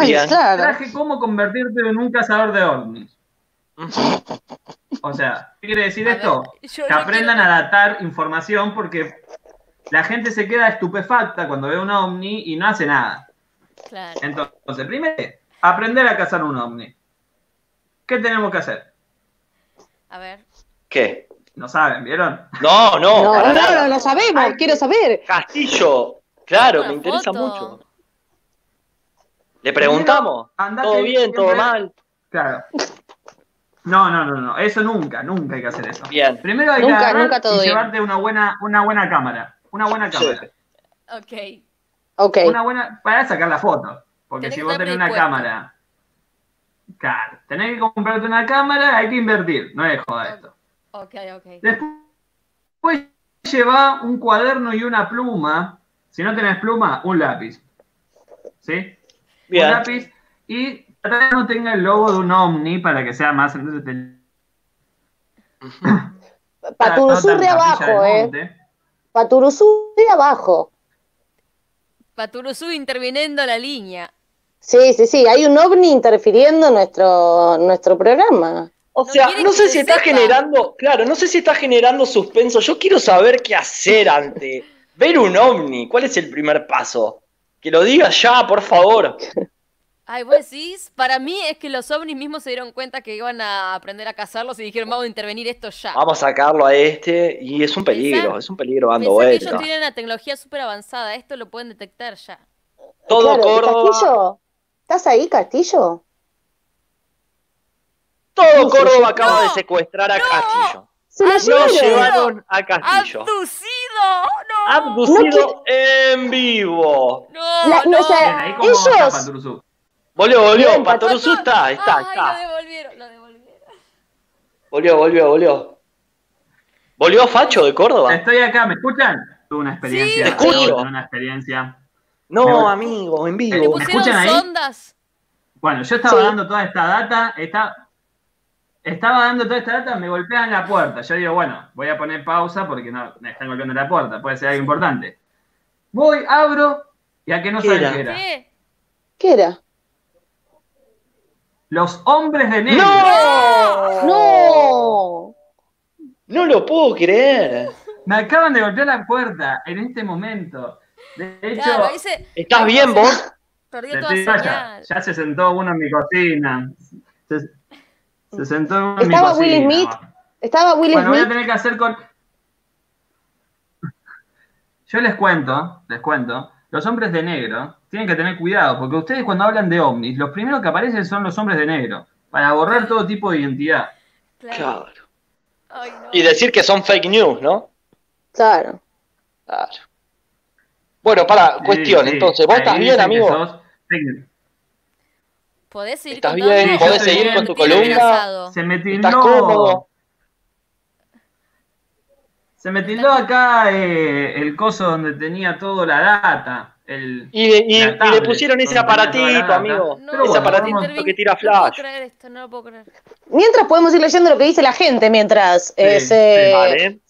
Bien.
claro.
Traje cómo convertirte en un cazador de ovnis. O sea, ¿qué quiere decir
A
esto?
ver, yo-
que
yo
aprendan
quiero-
a datar información porque la gente se queda estupefacta cuando ve un ovni y no hace nada.
Claro.
Entonces, primero, aprender a cazar un ovni. ¿Qué tenemos que hacer?
A ver.
¿Qué?
No saben, ¿vieron?
No, no,
No,
para
no,
nada.
no, no sabemos, quiero saber.
Castillo, claro, me interesa
foto.
mucho. Le preguntamos.
Andate
¿Todo bien? ¿Todo mal?
Claro. No, no, no, no. Eso nunca, nunca hay que hacer eso.
Bien.
Primero hay
Nunca,
que agarrar
nunca todo
y
bien.
llevarte una buena, una buena cámara. Una buena
Sí.
cámara.
Ok.
Ok.
Una buena. Para sacar la foto. Porque
Tenés
si vos tenés una cámara. Claro. Tenés que comprarte una cámara, hay que invertir. No es joda esto.
Ok, ok.
Después lleva un cuaderno y una pluma. Si no tenés pluma, un lápiz. ¿Sí?
Bien.
Un lápiz y trata que no tenga el logo de un ovni para que sea más. Entonces te-
Paturuzú de
capilla
abajo, eh. Paturuzú de abajo.
Paturuzú interviniendo la línea.
Sí, sí, sí, hay un ovni interfiriendo en nuestro, nuestro programa.
O
No
sea, no sé
se
si está
sepa.
generando, claro, no sé si está generando suspenso. Yo quiero saber qué hacer ante ver un ovni. ¿Cuál es el primer paso? Que lo diga ya, por favor.
Ay, vos decís, para mí es que los ovnis mismos se dieron cuenta que iban a aprender a cazarlos y dijeron, vamos a intervenir esto ya.
Vamos a sacarlo a este y es un peligro,
Pensá-
es un peligro dando
que ellos tienen una tecnología súper avanzada, esto lo pueden detectar ya.
Todo
Claro,
Córdoba,
Castillo, ¿estás ahí, Castillo?
Todo
No,
Córdoba acaba de secuestrar a Castillo.
Se lo llevaron.
llevaron a Castillo.
¡Abducido! ¡No!
Abducido en vivo.
¡No!
La- no,
no.
o sea,
Bien,
ellos-
está.
Volvió, volvió. Patoruzú está,
Ay,
está,
lo
está.
devolvieron, lo devolvieron.
Volvió, volvió, volvió. ¿Volvió Facho de Córdoba?
Estoy acá, ¿me escuchan? Tuve una experiencia.
Sí,
Te escucho.
tuve Una experiencia.
No, amigo, en
¿Le
vivo.
pusieron
escuchan ahí?
sondas?
Bueno, yo estaba
Sí.
dando toda esta data, está- estaba dando toda esta data, me golpean la puerta. Yo digo, bueno, voy a poner pausa porque no, me están golpeando la puerta, puede ser algo importante. Voy, abro, y a que no
¿Qué
saben
era?
qué era.
¿Qué?
¿Qué era?
Los hombres de negro.
¡No!
¡No!
No lo puedo creer.
Me acaban de golpear la puerta en este momento. De hecho,
Claro, ahí se
¿Estás bien vos?
perdió toda
ya,
señal.
ya se sentó uno en mi cocina. Se, se sentó en mi
¿Estaba
cocina.
Will Smith? ¿Estaba Will
Bueno, voy a tener que hacer con. Yo les cuento, les cuento, los hombres de negro tienen que tener cuidado, porque ustedes cuando hablan de ovnis, los primeros que aparecen son los hombres de negro, para borrar todo tipo de identidad.
Claro.
Claro.
Ay, no.
Y decir que son fake news, ¿no?
Claro.
Claro. Bueno, para, cuestión,
sí,
entonces, ¿vos
ahí
estás bien, amigo?
¿Podés seguir
¿Estás bien?
¿Podés seguir con
tu columna?
Se me
¿Estás
tildó,
cómodo?
se me tildó acá eh, el coso donde tenía toda la data. El,
Y, y- y
la
le pusieron ese aparatito, amigo.
No,
Pero
ese
bueno,
aparatito
vamos-
que tira
No puedo
flash.
creer esto, no lo puedo creer.
Mientras podemos ir leyendo lo que dice la gente, mientras. eh,
Sí,
se-
sí,
Vale.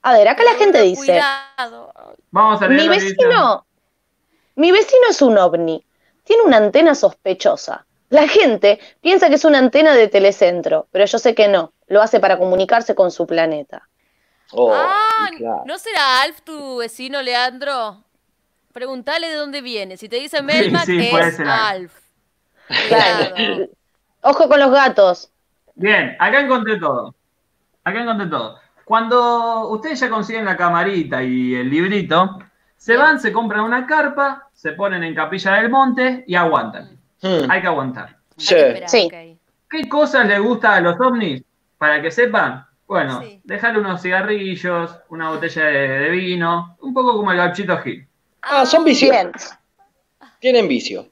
A ver, acá la gente dice.
Cuidado.
Vamos a leer
Mi vecino, mi vecino es un ovni. Tiene una antena sospechosa. La gente piensa que es una antena de telecentro, pero yo sé que no. Lo hace para comunicarse con su planeta.
Oh,
ah,
claro.
¿no será Alf tu vecino, Leandro? Preguntale de dónde viene. Si te dice Melmac,
sí, puede
es
ser Alf.
Alf. Cuidado.
Ojo con los gatos.
Bien, acá encontré todo. Acá encontré todo. Cuando ustedes ya consiguen la camarita y el librito, se van, se compran una carpa, se ponen en Capilla del Monte y aguantan.
Hmm,
Hay que aguantar.
sí.
Hay que esperar,
Sí.
¿Qué cosas les gusta a los ovnis? Para que sepan. Bueno,
Sí.
dejarle unos cigarrillos, una botella de, de vino, un poco como el gauchito Gil.
Ah, son vicios.
Bien.
Tienen vicio.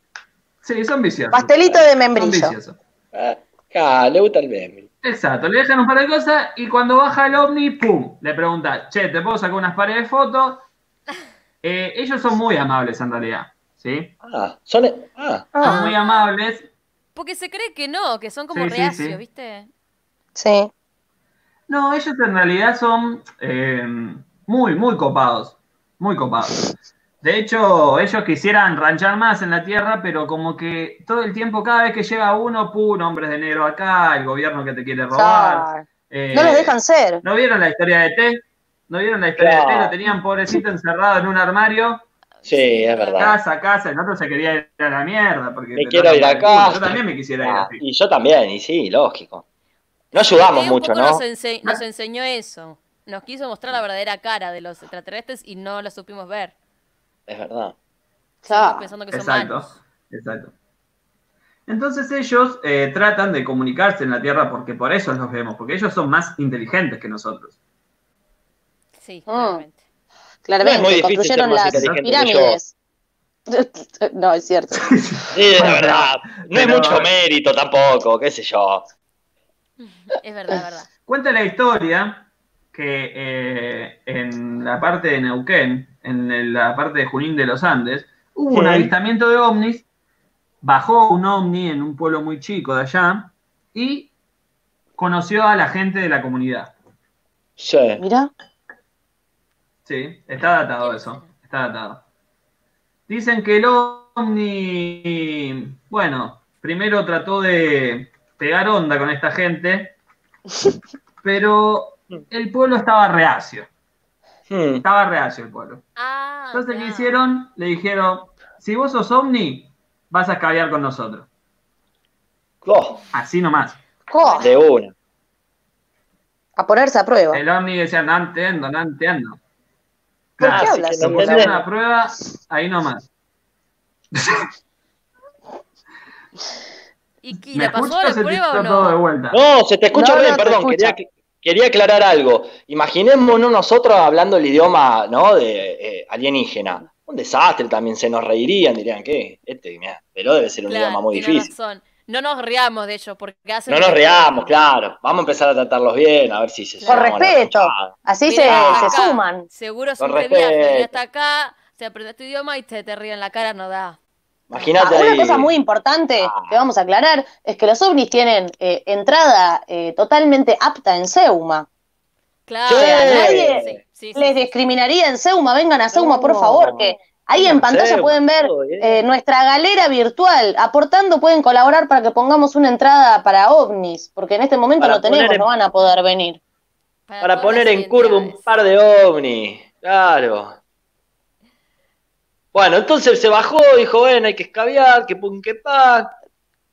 Sí, son viciosos.
Pastelito de
Son
membrillo.
viciosos.
Ah, ah, le gusta el meme.
Exacto, le dejan un par de cosas y cuando baja el ovni, ¡pum! Le pregunta, che, ¿te puedo sacar unas pares de fotos? Eh, ellos son muy amables en realidad, ¿sí?
Ah, son. Ah,
Son muy amables.
Porque se cree que no, que son como
Sí,
reacios,
sí.
¿viste?
Sí.
No, ellos en realidad son eh, muy, muy copados. Muy copados. De hecho, ellos quisieran ranchar más en la tierra, pero como que todo el tiempo, cada vez que llega uno, ¡pum! hombres de negro acá, el gobierno que te quiere robar.
Ah,
eh,
No los dejan ser.
¿No vieron la historia de T? ¿No vieron la historia de T?
Claro.
Lo tenían pobrecito encerrado en un armario
Sí, es verdad.
Casa, casa, el otro se quería ir a la mierda. Porque
Me quiero ir a casa.
Yo también me quisiera ir
Ah,
así.
y yo también, y sí, lógico. No ayudamos mucho, ¿no?
Nos, ense- nos enseñó eso. Nos quiso mostrar la verdadera cara de los extraterrestres y no la supimos ver.
Es verdad.
Pensando que son
Exacto,
malos.
exacto. Entonces ellos eh, tratan de comunicarse en la Tierra porque por eso los vemos, porque ellos son más inteligentes que nosotros.
Sí,
Mm.
claramente.
Claramente,
No es muy
construyeron las pirámides. no, es cierto.
Sí, es verdad. No es
Pero-
mucho mérito tampoco, qué sé yo.
Es verdad, es verdad.
Cuenta la historia que eh, en la parte de Neuquén, en la parte de Junín de los Andes, hubo un avistamiento de ovnis, bajó un ovni en un pueblo muy chico de allá y conoció a la gente de la comunidad.
Sí.
Mira,
Sí, está datado eso, está datado. Dicen que el ovni, bueno, primero trató de pegar onda con esta gente, pero el pueblo estaba reacio,
Hmm.
estaba reacio el pueblo.
Ah,
Entonces, ¿qué hicieron? Le dijeron, si vos sos ovni, vas a escabear con nosotros.
Oh,
Así nomás.
jo,
de una.
a ponerse a prueba.
El ovni decía, no entiendo, no entiendo.
¿Por
Ah,
qué hablas
Si haces una prueba, ahí nomás.
¿Y, y
¿Me
la pasó la prueba o no?
No, se te escucha
No,
bien,
no,
perdón.
escucha.
Quería, quería aclarar algo. Imaginémonos nosotros hablando el idioma ¿no? de eh, alienígena. Un desastre también, se nos reirían, dirían, ¿qué? Este, mirá, pero debe ser un
Claro,
idioma muy
tiene
difícil.
razón. No nos riamos de ellos porque hacen.
No nos reamos, claro. Vamos a empezar a tratarlos bien, a ver si se
Con respeto. Así se, se suman.
Seguro es
Con
un de viaje,
respeto.
viene hasta acá, se aprende tu idioma y te, te ríen la cara, no da.
Ah,
Imagínate
una
ahí.
cosa muy importante
Ah.
que vamos a aclarar es que los ovnis tienen eh, entrada eh, totalmente apta en Seuma.
Claro.
Sí.
Nadie
Sí, sí, sí,
Les
sí.
discriminaría en Seuma, vengan a Seuma, por favor, que ahí en pantalla pueden ver eh, nuestra galera virtual. Aportando pueden colaborar para que pongamos una entrada para ovnis, porque en este momento
Para
no tenemos,
en-
no van a poder venir.
Para poner en curva un par de ovnis. Claro. Bueno, entonces se bajó, dijo, bueno, hay que escabiar, que pum, que pan.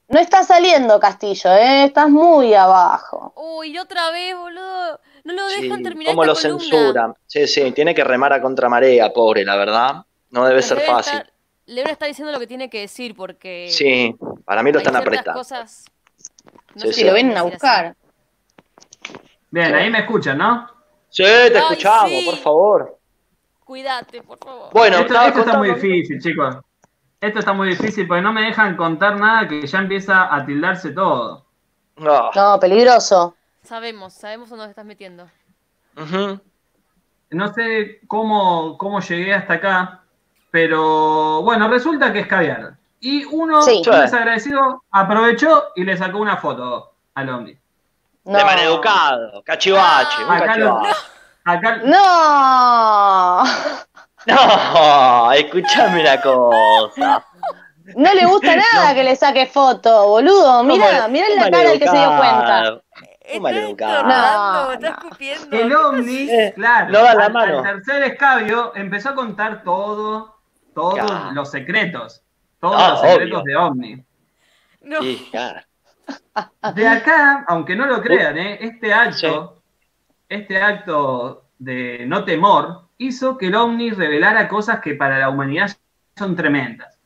No está saliendo Castillo, ¿eh? estás muy abajo.
Uy, otra vez, boludo. No lo
Sí,
dejan terminar
¿Cómo
esta
lo
columna.
censuran? Sí, sí, tiene que remar a contramarea, pobre, la verdad. No debe ser fácil.
estar- le deben estar diciendo lo que tiene que decir porque
Sí, para mí lo están apretando.
cosas. no
Sí,
se
sí.
Si lo vienen a buscar.
Bien, ahí me escuchan, ¿no?
Sí, te
Ay,
escuchamos,
sí.
por favor.
Cuídate, por favor.
Bueno,
esto está muy difícil, chicos. Esto está muy difícil porque no me dejan contar nada que ya empieza a tildarse todo.
No.
No, peligroso.
Sabemos, sabemos dónde nos estás metiendo.
No sé cómo, cómo llegué hasta acá, pero bueno, resulta que es caviar. Y uno,
Sí.
desagradecido, aprovechó y le sacó una foto al ovni.
No.
De maleducado, cachivache, un
Acá lo-
cachivache.
Acá,
No.
No, escúchame una cosa.
No le gusta nada que le saque foto, boludo. Mira,
¿Cómo-
mira
cómo
la cara del que se dio cuenta. No,
No, está
no.
escupiendo.
el ovni,
Eh,
claro,
no da la
al,
mano.
al tercer escabio empezó a contar todo, todos
Claro.
los secretos, todos
Ah,
los secretos
obvio.
de ovni.
No.
Sí, claro.
De acá, aunque no lo crean, ¿eh? este acto, este acto de no temor, hizo que el ovni revelara cosas que para la humanidad son tremendas.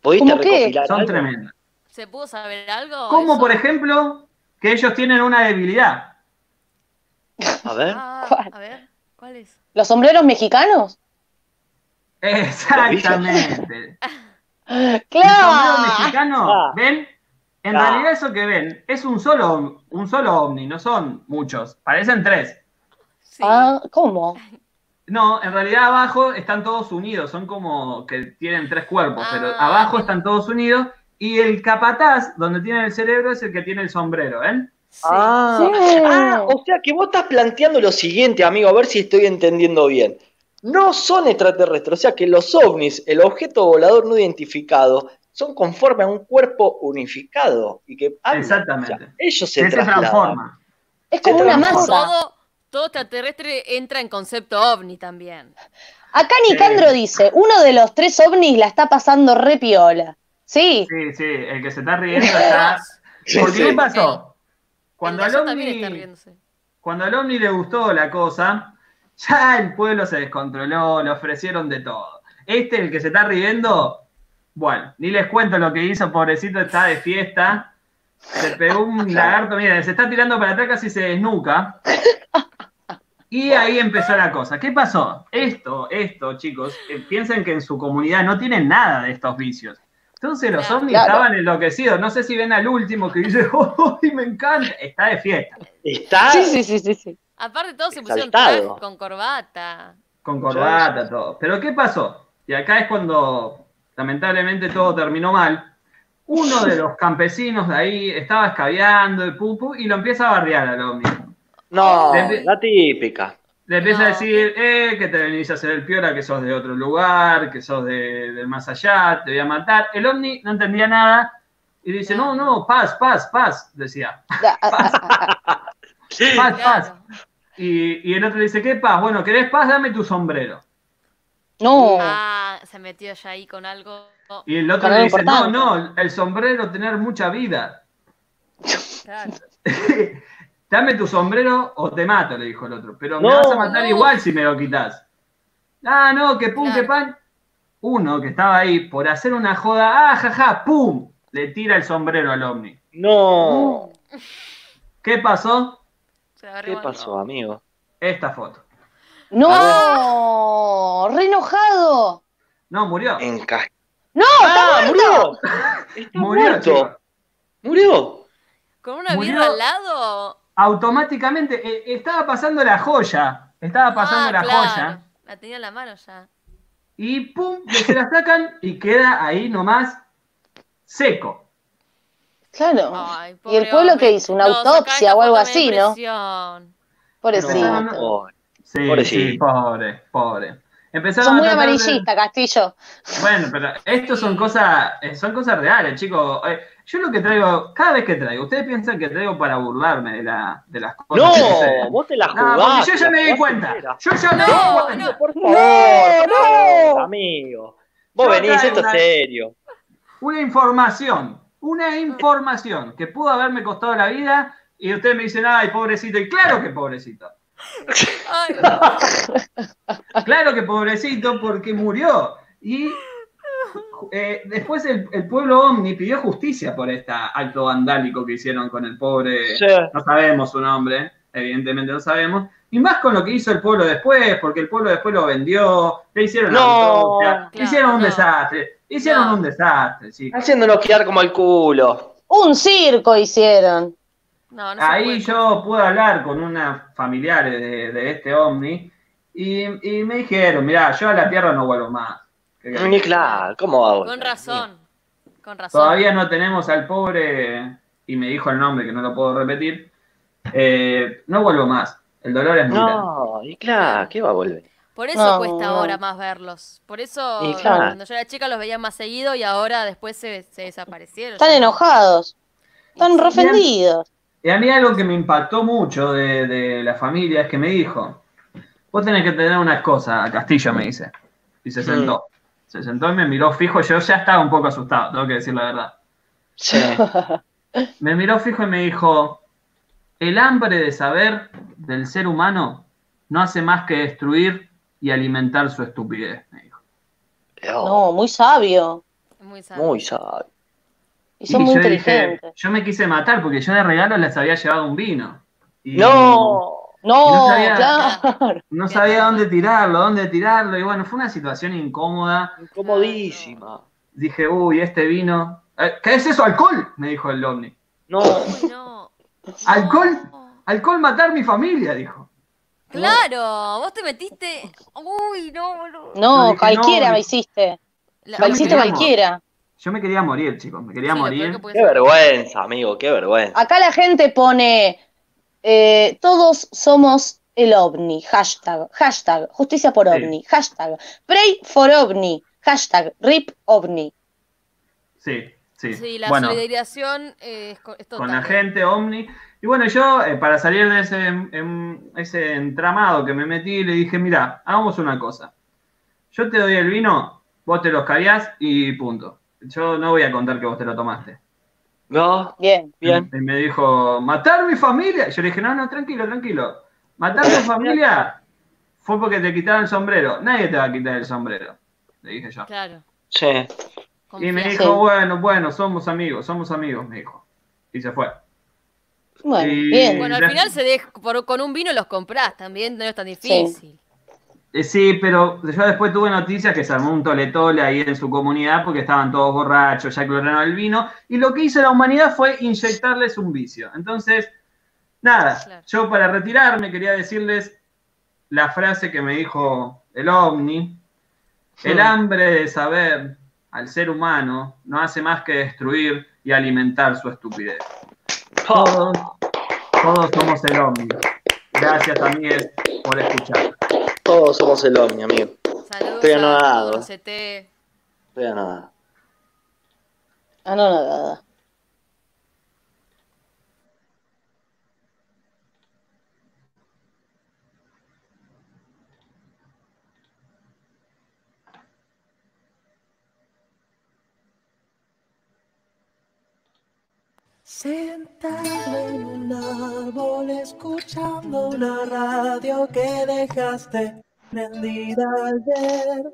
¿Pudiste
¿Cómo qué?
recopilar
Son
algo?
tremendas.
¿Se pudo saber algo?
Como
Eso-
por ejemplo, que ellos tienen una debilidad.
A ver.
Ah,
¿Cuál?
a ver, ¿cuál es?
¿Los sombreros mexicanos?
Exactamente. El sombrero
¡Claro!
mexicano,
Ah.
¿ven? En
Ah.
realidad eso que ven es un solo, un solo ovni, no son muchos, parecen tres.
Sí.
Ah, ¿cómo?
No, en realidad abajo están todos unidos, son como que tienen tres cuerpos, pero abajo están todos unidos y el capataz, donde tiene el cerebro, es el que tiene el sombrero, ¿ven?
Sí.
Ah.
Sí.
Ah, o sea que vos estás planteando lo siguiente, amigo, a ver si estoy entendiendo bien. No son extraterrestres, o sea que los ovnis, el objeto volador no identificado, son conforme a un cuerpo unificado y que hablan.
Exactamente.
O sea, ellos se
Que se
trasladan.
transforma.
Es como
Se
una masa.
Todo, todo extraterrestre entra en concepto ovni también.
Acá Nicandro dice, uno de los tres ovnis la está pasando re piola. Sí,
Sí, sí, el que se está riendo está.
Sí,
Porque
sí.
¿qué pasó? Cuando
el
al ovni, cuando al ovni le gustó la cosa, ya el pueblo se descontroló, le ofrecieron de todo. Este, el que se está riendo, bueno, ni les cuento lo que hizo, pobrecito, está de fiesta. Se pegó un lagarto, mira, se está tirando para atrás, casi se desnuca. Y ahí empezó la cosa. ¿Qué pasó? Esto, esto, chicos, eh, piensen que en su comunidad no tienen nada de estos vicios. Entonces los
Claro.
ovnis
Claro.
estaban enloquecidos. No sé si ven al último que dice, ¡oh, me encanta! Está de fiesta,
Está.
sí, sí, sí, sí, sí.
Aparte todos se pusieron traje con corbata.
con corbata, todo. Pero ¿qué pasó? Y acá es cuando lamentablemente todo terminó mal. Uno de los campesinos de ahí estaba escabeando pum, pum, y lo empieza a bardear al ovni.
No, la típica.
Le empieza
No.
a decir, eh, que te venís a hacer el piola, que sos de otro lugar, que sos de, del más allá, te voy a matar. El ovni no entendía nada y dice, no, no, paz, paz, paz, decía.
A-
Paz, paz. Y, y el otro le dice, ¿qué paz? Bueno, ¿querés paz? Dame tu sombrero.
No,
Ah, se metió ya ahí con algo.
Y el otro le dice, no,
importante.
no, el sombrero tener mucha vida.
Claro.
Dame tu sombrero o te mato, le dijo el otro. Pero me
No,
vas a matar
no.
igual si me lo quitas. Ah, no, que pum,
Claro.
que pan. Uno que estaba ahí por hacer una joda, ah, jaja, pum, le tira el sombrero al ovni.
No.
¿Qué pasó?
Se la
¿Qué pasó, amigo?
Esta foto.
no, re enojado.
No, murió.
En ca-
No,
¡Ah,
está
murió! Está
Murió,
muerto. ¿Murió?
¿Con una
Murió.
birra al lado?
Automáticamente, eh, estaba pasando la joya. Estaba pasando
Ah,
la
claro.
joya.
La tenía en la mano ya.
Y pum, se la sacan y queda ahí nomás seco.
Claro.
Ay,
¿Y el pueblo
hombre.
qué hizo? ¿Una
No,
autopsia o algo así, no? Pobrecito.
No, no.
Pobre.
Sí,
Pobrecito.
sí, pobre, pobre. Empezaron
Sos
a
muy
de-
amarillista, Castillo.
Bueno, pero estos son cosas, eh, son cosas reales, chicos. Eh, Yo lo que traigo, cada vez que traigo, ustedes piensan que traigo para burlarme de, la, de las cosas.
No,
que
vos te la
No,
jugás.
porque yo ya me di cuenta. Yo ya me di
No,
cuenta.
no.
Por favor,
No, no.
amigo. Vos
Yo
venís, esto es serio.
Una información, una información que pudo haberme costado la vida y ustedes me dicen, ay, pobrecito. Y claro que pobrecito.
Ay,
Claro que pobrecito porque murió. Y eh, después el, el pueblo Omni pidió justicia por este acto vandálico que hicieron con el pobre.
Sí.
No sabemos su nombre, evidentemente no sabemos. Y más con lo que hizo el pueblo después, porque el pueblo después lo vendió, le hicieron
No,
autopsia,
claro,
hicieron un
no.
desastre, hicieron
No.
un desastre, chicos.
Haciéndonos quedar como el culo.
Un circo hicieron.
no, no se
Ahí yo pude hablar con una familiar de, de este Omni y, y me dijeron, mirá, yo a la Tierra no vuelvo más.
Ni claro, ¿cómo volver?
Con razón. Con razón.
Todavía no tenemos al pobre, y me dijo el nombre que no lo puedo repetir, eh, no vuelvo más. El dolor es muy grande.
No, y claro, ¿qué va a volver?
Por eso
No,
cuesta
no.
ahora más verlos. Por eso
claro.
cuando yo era chica los veía más seguido y ahora después se, se desaparecieron.
Están enojados. Están refendidos.
Y a mí algo que me impactó mucho de, de la familia es que me dijo, vos tenés que tener unas cosas, Castillo me dice. Y se sentó. Se sentó y me miró fijo, yo ya estaba un poco asustado, tengo que decir la verdad.
Sí.
Me miró fijo y me dijo, el hambre de saber del ser humano no hace más que destruir y alimentar su estupidez, me dijo.
No, muy sabio.
Muy sabio.
Muy sabio.
Y son
Y
muy
yo dije,
inteligentes.
yo me quise matar porque yo de regalo les había llevado un vino. Y
No.
No
No,
sabía-
claro.
No sabía dónde tirarlo, dónde tirarlo. Y bueno, fue una situación incómoda.
Incomodísima.
Dije, uy, este vino. Eh, ¿Qué es eso? ¿Alcohol? Me dijo el ovni.
No.
Uy, no.
¿Alcohol?
No.
¿Alcohol matar mi familia? Dijo.
Claro, vos te metiste. Uy, no,
No,
dije,
cualquiera
no,
me hiciste.
La-
Me hiciste cualquiera.
Yo me quería morir, chicos. Me quería
Sí,
morir.
que
Qué
ser.
vergüenza, amigo, qué vergüenza.
Acá la gente pone, eh, todos somos el ovni, hashtag, hashtag, justicia por
Sí.
ovni, hashtag, pray for ovni, hashtag, rip ovni.
Sí, sí.
Sí, la
bueno,
solidarización eh, es, co- es total.
con la gente, Omni. Y bueno, yo, eh, para salir de ese, em, ese entramado que me metí, le dije, mira, hagamos una cosa. yo te doy el vino, vos te los cariás y punto. Yo no voy a contar que vos te lo tomaste.
No,
Bien.
bien.
Y me dijo, ¿matar mi familia? Yo le dije, no, no, tranquilo, tranquilo. ¿Matar tu familia? Fue porque te quitaron el sombrero. Nadie te va a quitar el sombrero. Le dije yo.
Claro.
Sí.
Y me dijo, bueno, bueno, somos amigos, somos amigos, me dijo. Y se fue.
Bueno,
Y-
bien.
Bueno, al final se deja, por- con un vino los comprás también, no es tan difícil.
Eh, sí, pero yo después tuve noticias que se armó un tole-tole ahí en su comunidad porque estaban todos borrachos, ya cloraron el vino. Y lo que hizo la humanidad fue inyectarles un vicio. Entonces, nada,
Claro.
yo para retirarme quería decirles la frase que me dijo el ovni. El hambre de saber al ser humano no hace más que destruir y alimentar su estupidez. Todos, todos somos el ovni. Gracias también por escuchar.
Todos somos el ovni, amigo.
Saludos
Estoy anonadado.
todos los CT.
Pero nada.
Ah, no, no, nada.
Sentado en un árbol escuchando una radio que dejaste prendida ayer.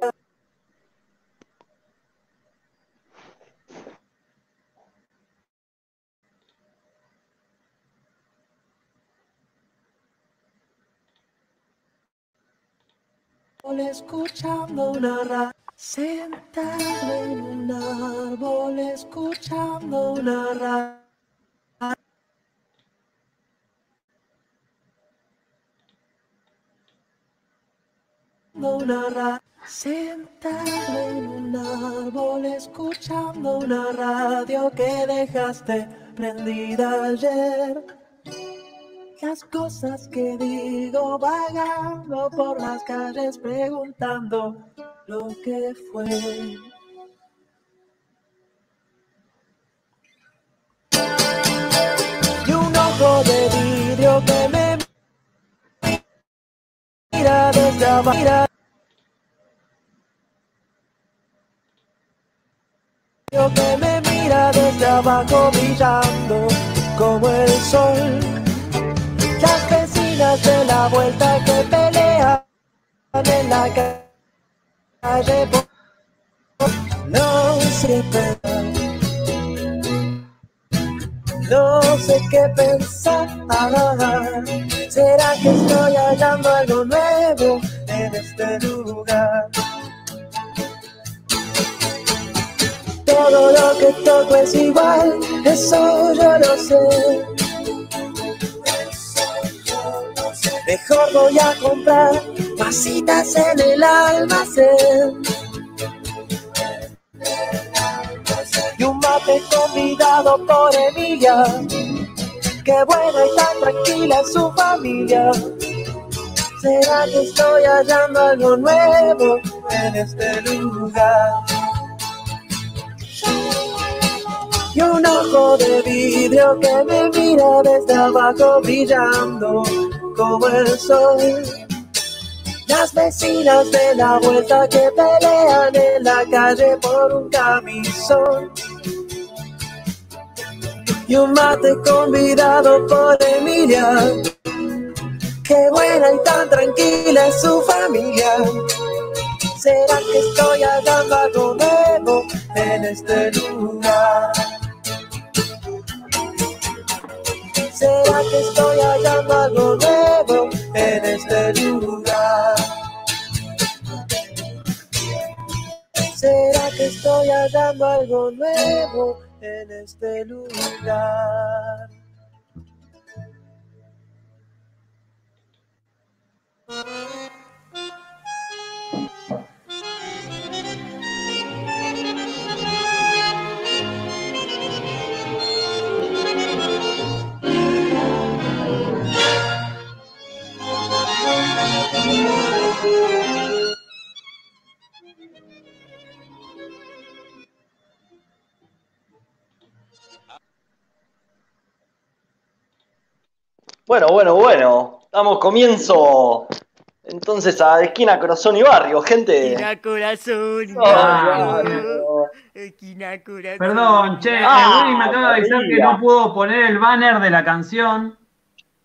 Escuchando una radio, sentado en un árbol escuchando una radio. Una ra- sentado en un árbol escuchando una radio que dejaste prendida ayer. Las cosas que digo vagando por las calles preguntando lo que fue. Y un ojo de vidrio que me mira desde abajo. Yo que me mira desde abajo brillando como el sol. Las vecinas de la vuelta que pelean en la ca- calle. No sé pensar. No sé qué pensar. ¿Será que estoy hallando algo nuevo en este lugar? Todo lo que toco es igual, eso yo lo sé. Mejor voy a comprar masitas en el almacén. Y un mate convidado por Emilia. Qué buena y tan tranquila su familia. ¿Será que estoy hallando algo nuevo en este lugar? y un ojo de vidrio que me mira desde abajo brillando como el sol. Las vecinas de la vuelta que pelean en la calle por un camisón. Y un mate convidado por Emilia. Qué buena y tan tranquila es su familia. ¿Será que estoy hallando algo nuevo en este lugar? ¿Será que estoy hallando algo nuevo en este lugar? ¿Será que estoy hallando algo nuevo en este lugar?
Bueno, bueno, bueno. Damos comienzo Entonces a esquina, corazón y barrio, gente.
Esquina corazón.
Ah,
Esquina corazón.
Perdón, che,
Ah,
el me acaba de avisar que no pudo poner el banner de la canción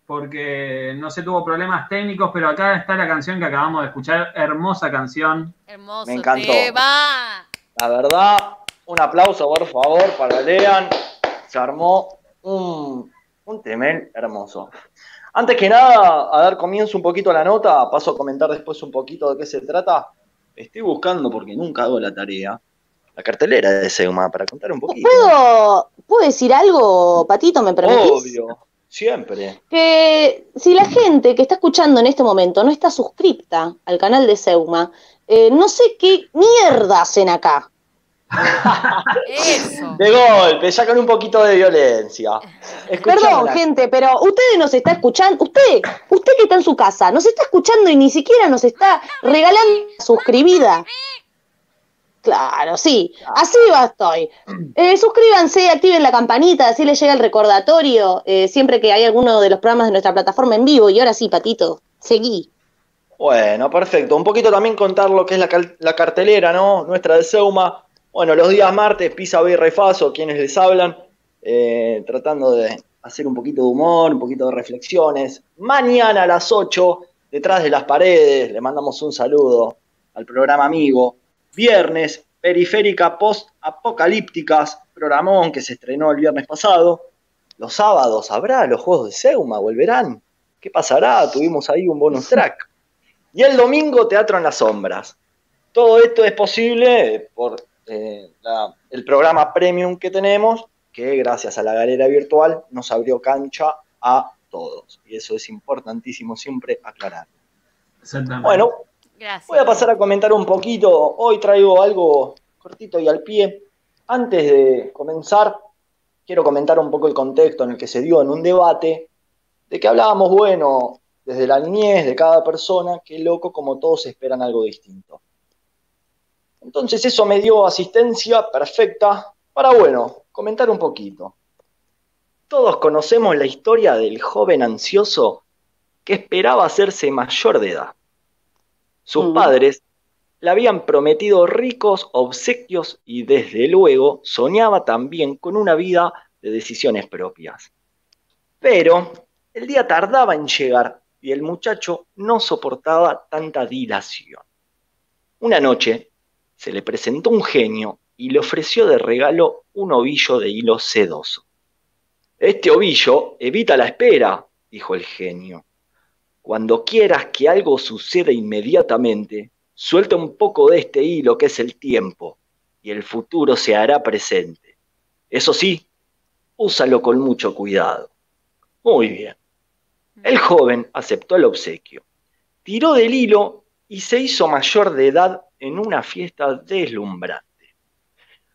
porque no se tuvo problemas técnicos, pero acá está la canción que acabamos de escuchar, hermosa canción.
Hermoso
Me encantó.
tema.
La verdad, un aplauso por favor para Lean. Se armó un, un temel hermoso. Antes que nada, a dar comienzo un poquito a la nota, paso a comentar después un poquito de qué se trata. Estoy buscando, porque nunca hago la tarea, la cartelera de Seuma para contar un poquito.
¿Puedo, ¿Puedo decir algo, Patito? ¿Me permitís?
Obvio, siempre.
que si la gente que está escuchando en este momento no está suscripta al canal de Seuma, eh, no sé qué mierda hacen acá.
Eso.
De golpe, ya con un poquito de violencia.
Perdón, gente, pero ustedes nos está escuchando, usted, usted que está en su casa, nos está escuchando y ni siquiera nos está regalando suscribida. Claro, sí, así va estoy. Eh, suscríbanse, activen la campanita, así les llega el recordatorio eh, siempre que hay alguno de los programas de nuestra plataforma en vivo. Y ahora sí, Patito, seguí.
Bueno, perfecto. Un poquito también contar lo que es la, la cartelera, ¿no? Nuestra de Seuma. Bueno, los días martes, Pisa, Birra y Faso, quienes les hablan, eh, tratando de hacer un poquito de humor, un poquito de reflexiones. Mañana a las 8, detrás de las paredes, le mandamos un saludo al programa amigo. Viernes, Periférica Post-Apocalípticas, programón que se estrenó el viernes pasado. Los sábados, ¿habrá los juegos de Seuma? ¿Volverán? ¿Qué pasará? Tuvimos ahí un bonus track. Y el domingo, Teatro en las Sombras. Todo esto es posible por eh, la- el programa premium que tenemos, que gracias a la galera virtual nos abrió cancha a todos. Y eso es importantísimo siempre aclarar.
Exactamente.
Bueno,
Gracias.
voy a pasar a comentar un poquito. Hoy traigo algo cortito y al pie. Antes de comenzar, quiero comentar un poco el contexto en el que se dio en un debate de que hablábamos, bueno, desde la niñez de cada persona, qué loco como todos esperan algo distinto. Entonces eso me dio asistencia perfecta para, bueno, comentar un poquito. Todos conocemos la historia del joven ansioso que esperaba hacerse mayor de edad. Sus
Mm.
padres le habían prometido ricos obsequios y desde luego soñaba también con una vida de decisiones propias. Pero el día tardaba en llegar y el muchacho no soportaba tanta dilación. Una noche se le presentó un genio y le ofreció de regalo un ovillo de hilo sedoso. Este ovillo evita la espera, dijo el genio. Cuando quieras que algo suceda inmediatamente, suelta un poco de este hilo que es el tiempo, y el futuro se hará presente. Eso sí, úsalo con mucho cuidado. Muy bien. El joven aceptó el obsequio, tiró del hilo y se hizo mayor de edad en una fiesta deslumbrante.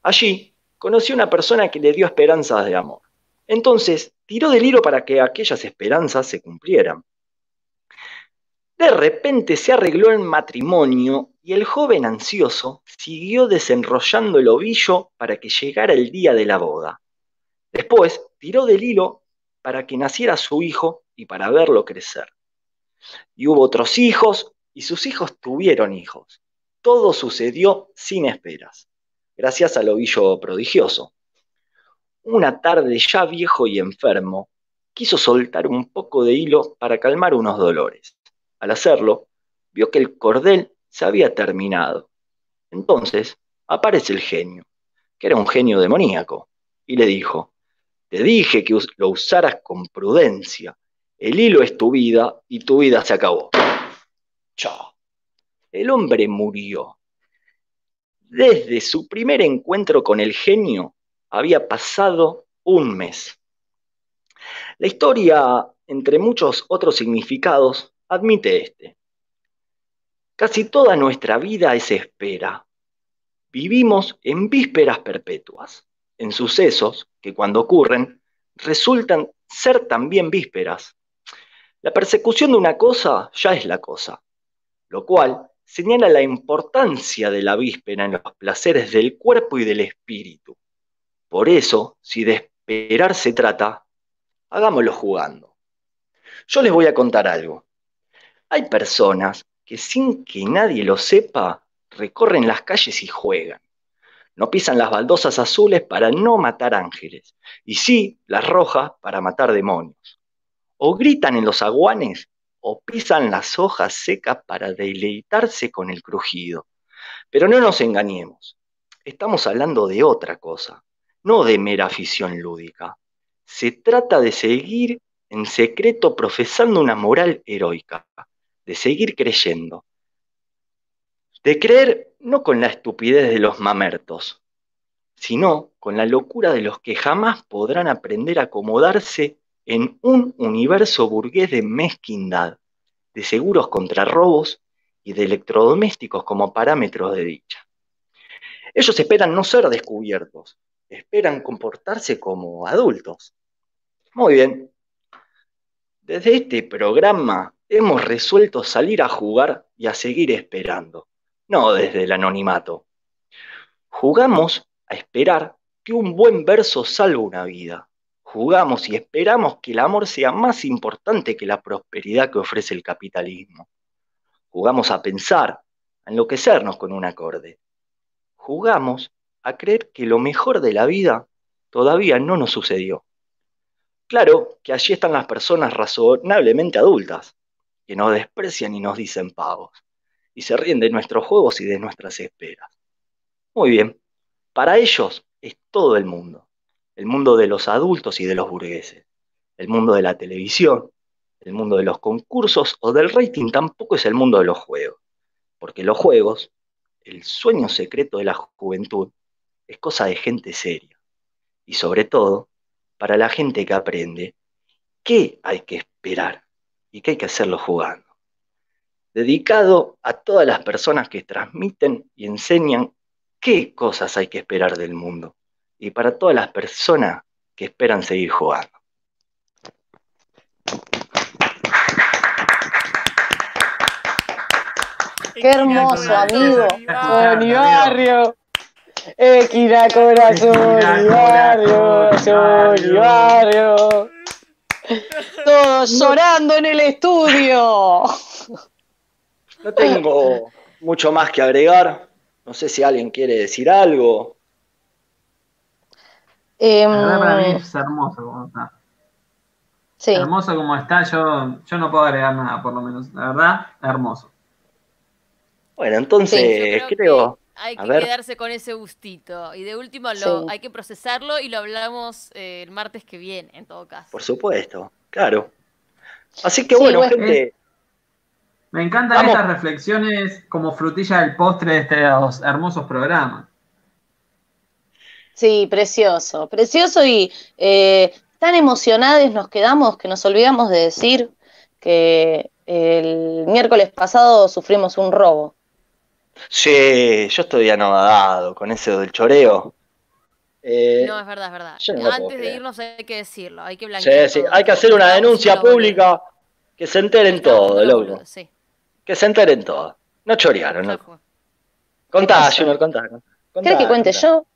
Allí conoció una persona que le dio esperanzas de amor. Entonces tiró del hilo para que aquellas esperanzas se cumplieran. De repente se arregló el matrimonio y el joven ansioso siguió desenrollando el ovillo para que llegara el día de la boda. Después tiró del hilo para que naciera su hijo y para verlo crecer. Y hubo otros hijos y sus hijos tuvieron hijos. Todo sucedió sin esperas, gracias al ovillo prodigioso. Una tarde ya viejo y enfermo, quiso soltar un poco de hilo para calmar unos dolores. Al hacerlo, vio que el cordel se había terminado. Entonces aparece el genio, que era un genio demoníaco, y le dijo, te dije que lo usaras con prudencia. El hilo es tu vida y tu vida se acabó. Chao. El hombre murió. Desde su primer encuentro con el genio había pasado un mes. La historia, entre muchos otros significados, admite este. Casi toda nuestra vida es espera. Vivimos en vísperas perpetuas, en sucesos que cuando ocurren resultan ser también vísperas. La persecución de una cosa ya es la cosa, lo cual señala la importancia de la víspera en los placeres del cuerpo y del espíritu. Por eso, si de esperar se trata, hagámoslo jugando. Yo les voy a contar algo. Hay personas que sin que nadie lo sepa, recorren las calles y juegan. No pisan las baldosas azules para no matar ángeles, y sí las rojas para matar demonios. O gritan en los aguanes o pisan las hojas secas para deleitarse con el crujido. Pero no nos engañemos, estamos hablando de otra cosa, no de mera afición lúdica. Se trata de seguir en secreto profesando una moral heroica, de seguir creyendo. De creer no con la estupidez de los mamertos, sino con la locura de los que jamás podrán aprender a acomodarse en un universo burgués de mezquindad, de seguros contra robos y de electrodomésticos como parámetros de dicha. Ellos esperan no ser descubiertos, esperan comportarse como adultos. Muy bien. Desde este programa hemos resuelto salir a jugar y a seguir esperando, no desde el anonimato. Jugamos a esperar que un buen verso salve una vida. Jugamos y esperamos que el amor sea más importante que la prosperidad que ofrece el capitalismo. Jugamos a pensar, a enloquecernos con un acorde. Jugamos a creer que lo mejor de la vida todavía no nos sucedió. Claro que allí están las personas razonablemente adultas, que nos desprecian y nos dicen pagos, y se ríen de nuestros juegos y de nuestras esperas. Muy bien, para ellos es todo el mundo, el mundo de los adultos y de los burgueses, el mundo de la televisión, el mundo de los concursos o del rating tampoco es el mundo de los juegos, porque los juegos, el sueño secreto de la juventud, es cosa de gente seria, y sobre todo, para la gente que aprende, ¿qué hay que esperar? Y qué hay que hacerlo jugando. Dedicado a todas las personas que transmiten y enseñan qué cosas hay que esperar del mundo. Y para todas las personas que esperan seguir jugando.
Qué hermoso, amigo. Bonibarrio. Equina corazón, Bonibarrio, Bonibarrio. Todos llorando en el estudio.
No tengo mucho más que agregar. No sé si alguien quiere decir algo.
Em,
La verdad para mí es hermoso como está.
sí.
Hermoso como está, yo, yo no puedo agregar nada, por lo menos. La verdad, hermoso.
Bueno, entonces
creo
creo.
que hay
a
que
ver.
quedarse con ese gustito. Y de último lo,
Sí.
hay que procesarlo y lo hablamos eh, el martes que viene, en todo caso.
Por supuesto, claro. Así que
Sí,
bueno,
bueno.
gente,
Me encantan
Vamos.
estas reflexiones como frutilla del postre de estos hermosos programas.
Sí, precioso, precioso y eh, tan emocionados nos quedamos que nos olvidamos de decir que el miércoles pasado sufrimos un robo.
sí, yo estoy anodado con ese del choreo. Eh,
No, es verdad, es verdad.
no
Antes de irnos hay que decirlo, hay que
sí,
blanquear
sí,
todo.
hay que hacer una denuncia pública, que se enteren todo, loco.
Sí,
Que se enteren todo. No chorearon, loco. Contá? Junior, contá. contá,
¿Querés que cuente
contá.
yo?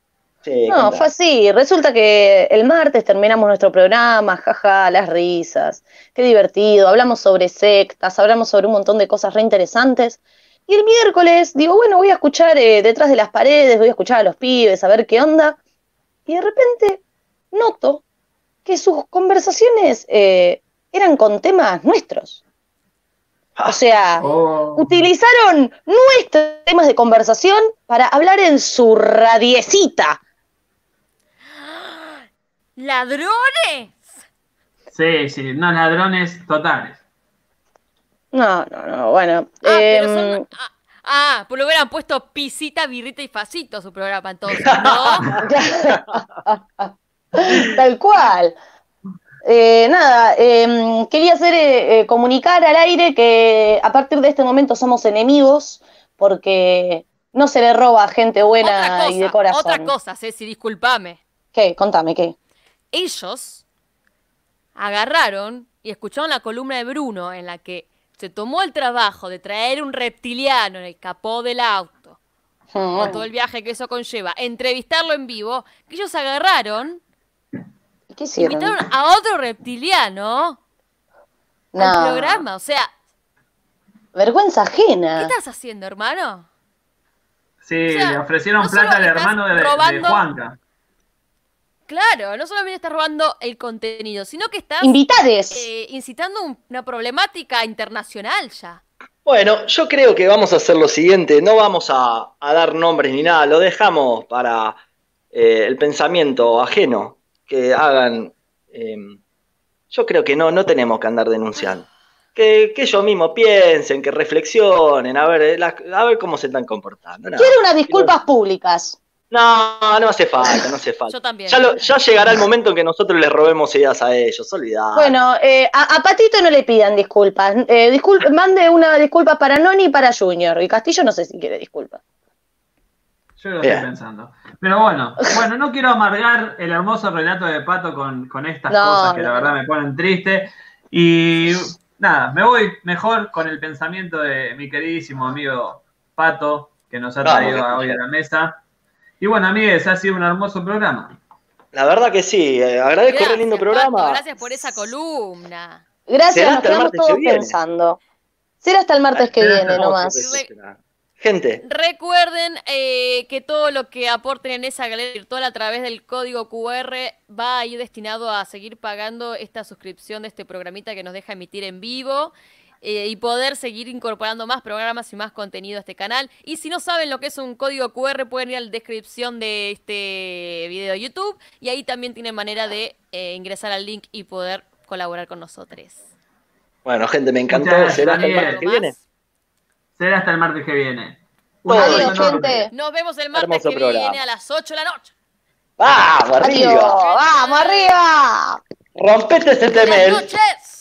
Sí,
No,
contá.
fue así. Resulta que el martes terminamos nuestro programa, jaja, las risas. Qué divertido. Hablamos sobre sectas, hablamos sobre un montón de cosas re interesantes. Y el miércoles digo, bueno, voy a escuchar eh, detrás de las paredes, voy a escuchar a los pibes, a ver qué onda. Y de repente noto que sus conversaciones eh, eran con temas nuestros. O sea,
Oh,
utilizaron nuestros temas de conversación para hablar en su radiecita.
¡Ladrones!
sí, sí, unos ladrones totales.
No, no, no, bueno.
Ah, pero
em,
son- ah, ah, pues lo hubieran puesto pisita, birrita y facito su programa entonces, ¿no?
Tal cual. Eh, nada, em, quería hacer eh, eh, comunicar al aire que a partir de este momento somos enemigos porque no se le roba a gente buena
otra
y de corazón.
otra cosa, Ceci, discúlpame.
¿Qué? Contame, ¿qué?
Ellos agarraron y escucharon la columna de Bruno en la que se tomó el trabajo de traer un reptiliano en el capó del auto, con todo el viaje que eso conlleva, entrevistarlo en vivo, que ellos agarraron,
¿Qué hicieron?
invitaron a otro reptiliano al programa, o sea,
Vergüenza
¿Qué
ajena.
estás haciendo, hermano?
Sí,
O sea,
le ofrecieron
no
plata al hermano de, de
robando-
Juanca.
Claro, no solamente estás robando el contenido, sino que estás eh, incitando un- una problemática internacional ya.
Bueno, yo creo que vamos a hacer lo siguiente, no vamos a, a dar nombres ni nada, lo dejamos para eh, el pensamiento ajeno, que hagan... eh, yo creo que no, no tenemos que andar denunciando. Que, que ellos mismos piensen, que reflexionen, a ver, eh, a ver cómo se están comportando. nada.
Quiero unas disculpas públicas.
No, no hace falta, no hace falta.
Yo también.
Ya, lo- ya llegará el momento en que nosotros les robemos ideas a ellos, olvidad.
Bueno, eh, a, a Patito no le pidan disculpas. Eh, discul- mande una disculpa para Noni y para Junior. Y Castillo no sé si quiere disculpas.
Yo lo
Bien.
estoy pensando. Pero bueno, bueno, no quiero amargar el hermoso relato de Pato con, con estas
No,
cosas que
no.
la verdad me ponen triste. Y nada, me voy mejor con el pensamiento de mi queridísimo amigo Pato, que nos ha traído hoy a la mesa. Y bueno, amigues, ha sido un hermoso programa.
La verdad que sí, eh, agradezco
Gracias,
el lindo
Pato,
programa.
gracias por esa columna.
Gracias, nos quedamos
que
todos pensando. Será hasta el martes que
Será
viene nomás.
Gente,
Recuerden eh, que todo lo que aporten en esa galería virtual a través del código QR va a ir destinado a seguir pagando esta suscripción de este programita que nos deja emitir en vivo eh, y poder seguir incorporando más programas y más contenido a este canal. Y si no saben lo que es un código QR, pueden ir a la descripción de este video de YouTube y ahí también tienen manera de eh, ingresar al link y poder colaborar con nosotros.
bueno, gente, me encantó.
Gracias,
¿Será hasta el martes que viene?
Será hasta el martes que viene.
Adiós, gente.
Nos vemos el martes
Hermoso
que
programa.
viene a las 8 de la noche.
¡Vamos, arriba!
¡Vamos, arriba!
¡Rompete ese
Buenas
temel!
noches.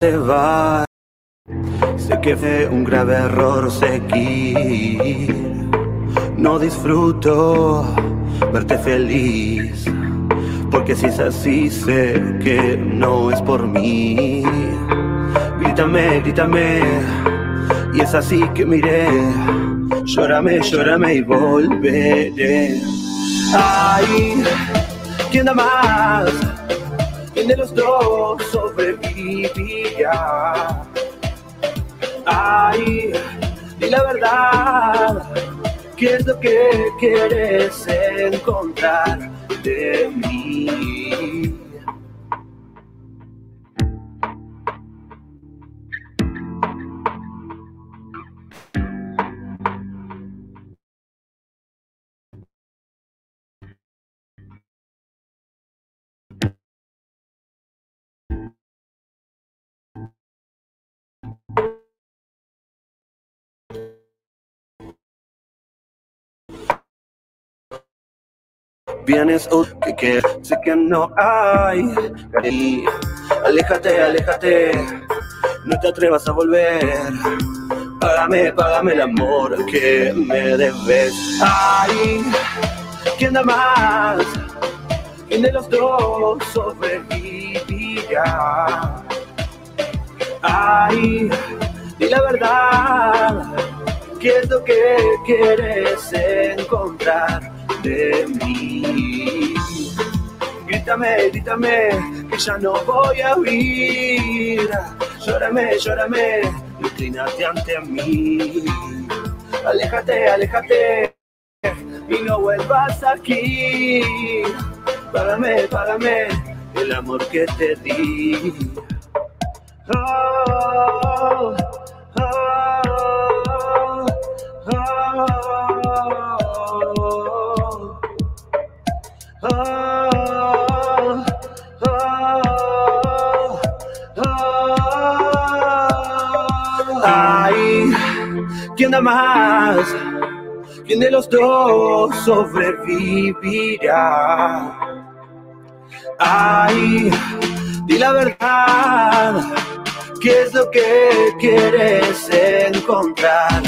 Te vas. Sé que fue un grave error seguir. No disfruto verte feliz. Porque si es así, sé que no es por mí. Grítame, grítame. Y es así que miré. Llórame, llórame y volveré. Ay, ¿quién da más? ¿Quién de los dos sobrevivirá? Ay, di la verdad, ¿qué es lo que quieres encontrar de mí? Vienes o que que sé que no hay aléjate, aléjate, no te atrevas a volver. Págame, págame el amor que me debes. Ay, ¿quién da más? ¿Quién de los dos sobrevivirá? Ay, di la verdad, ¿qué es lo que quieres encontrar de mí? Grítame, grítame, que ya no voy a huir. Llórame, llórame, inclínate ante mí. Aléjate, aléjate, y no vuelvas aquí. Págame, págame el amor que te di. Oh, oh, oh, oh, oh. Ay, ¿quién da más? ¿Quién de los dos sobrevivirá? Ay, di la verdad, ¿Qué es lo que quieres encontrar?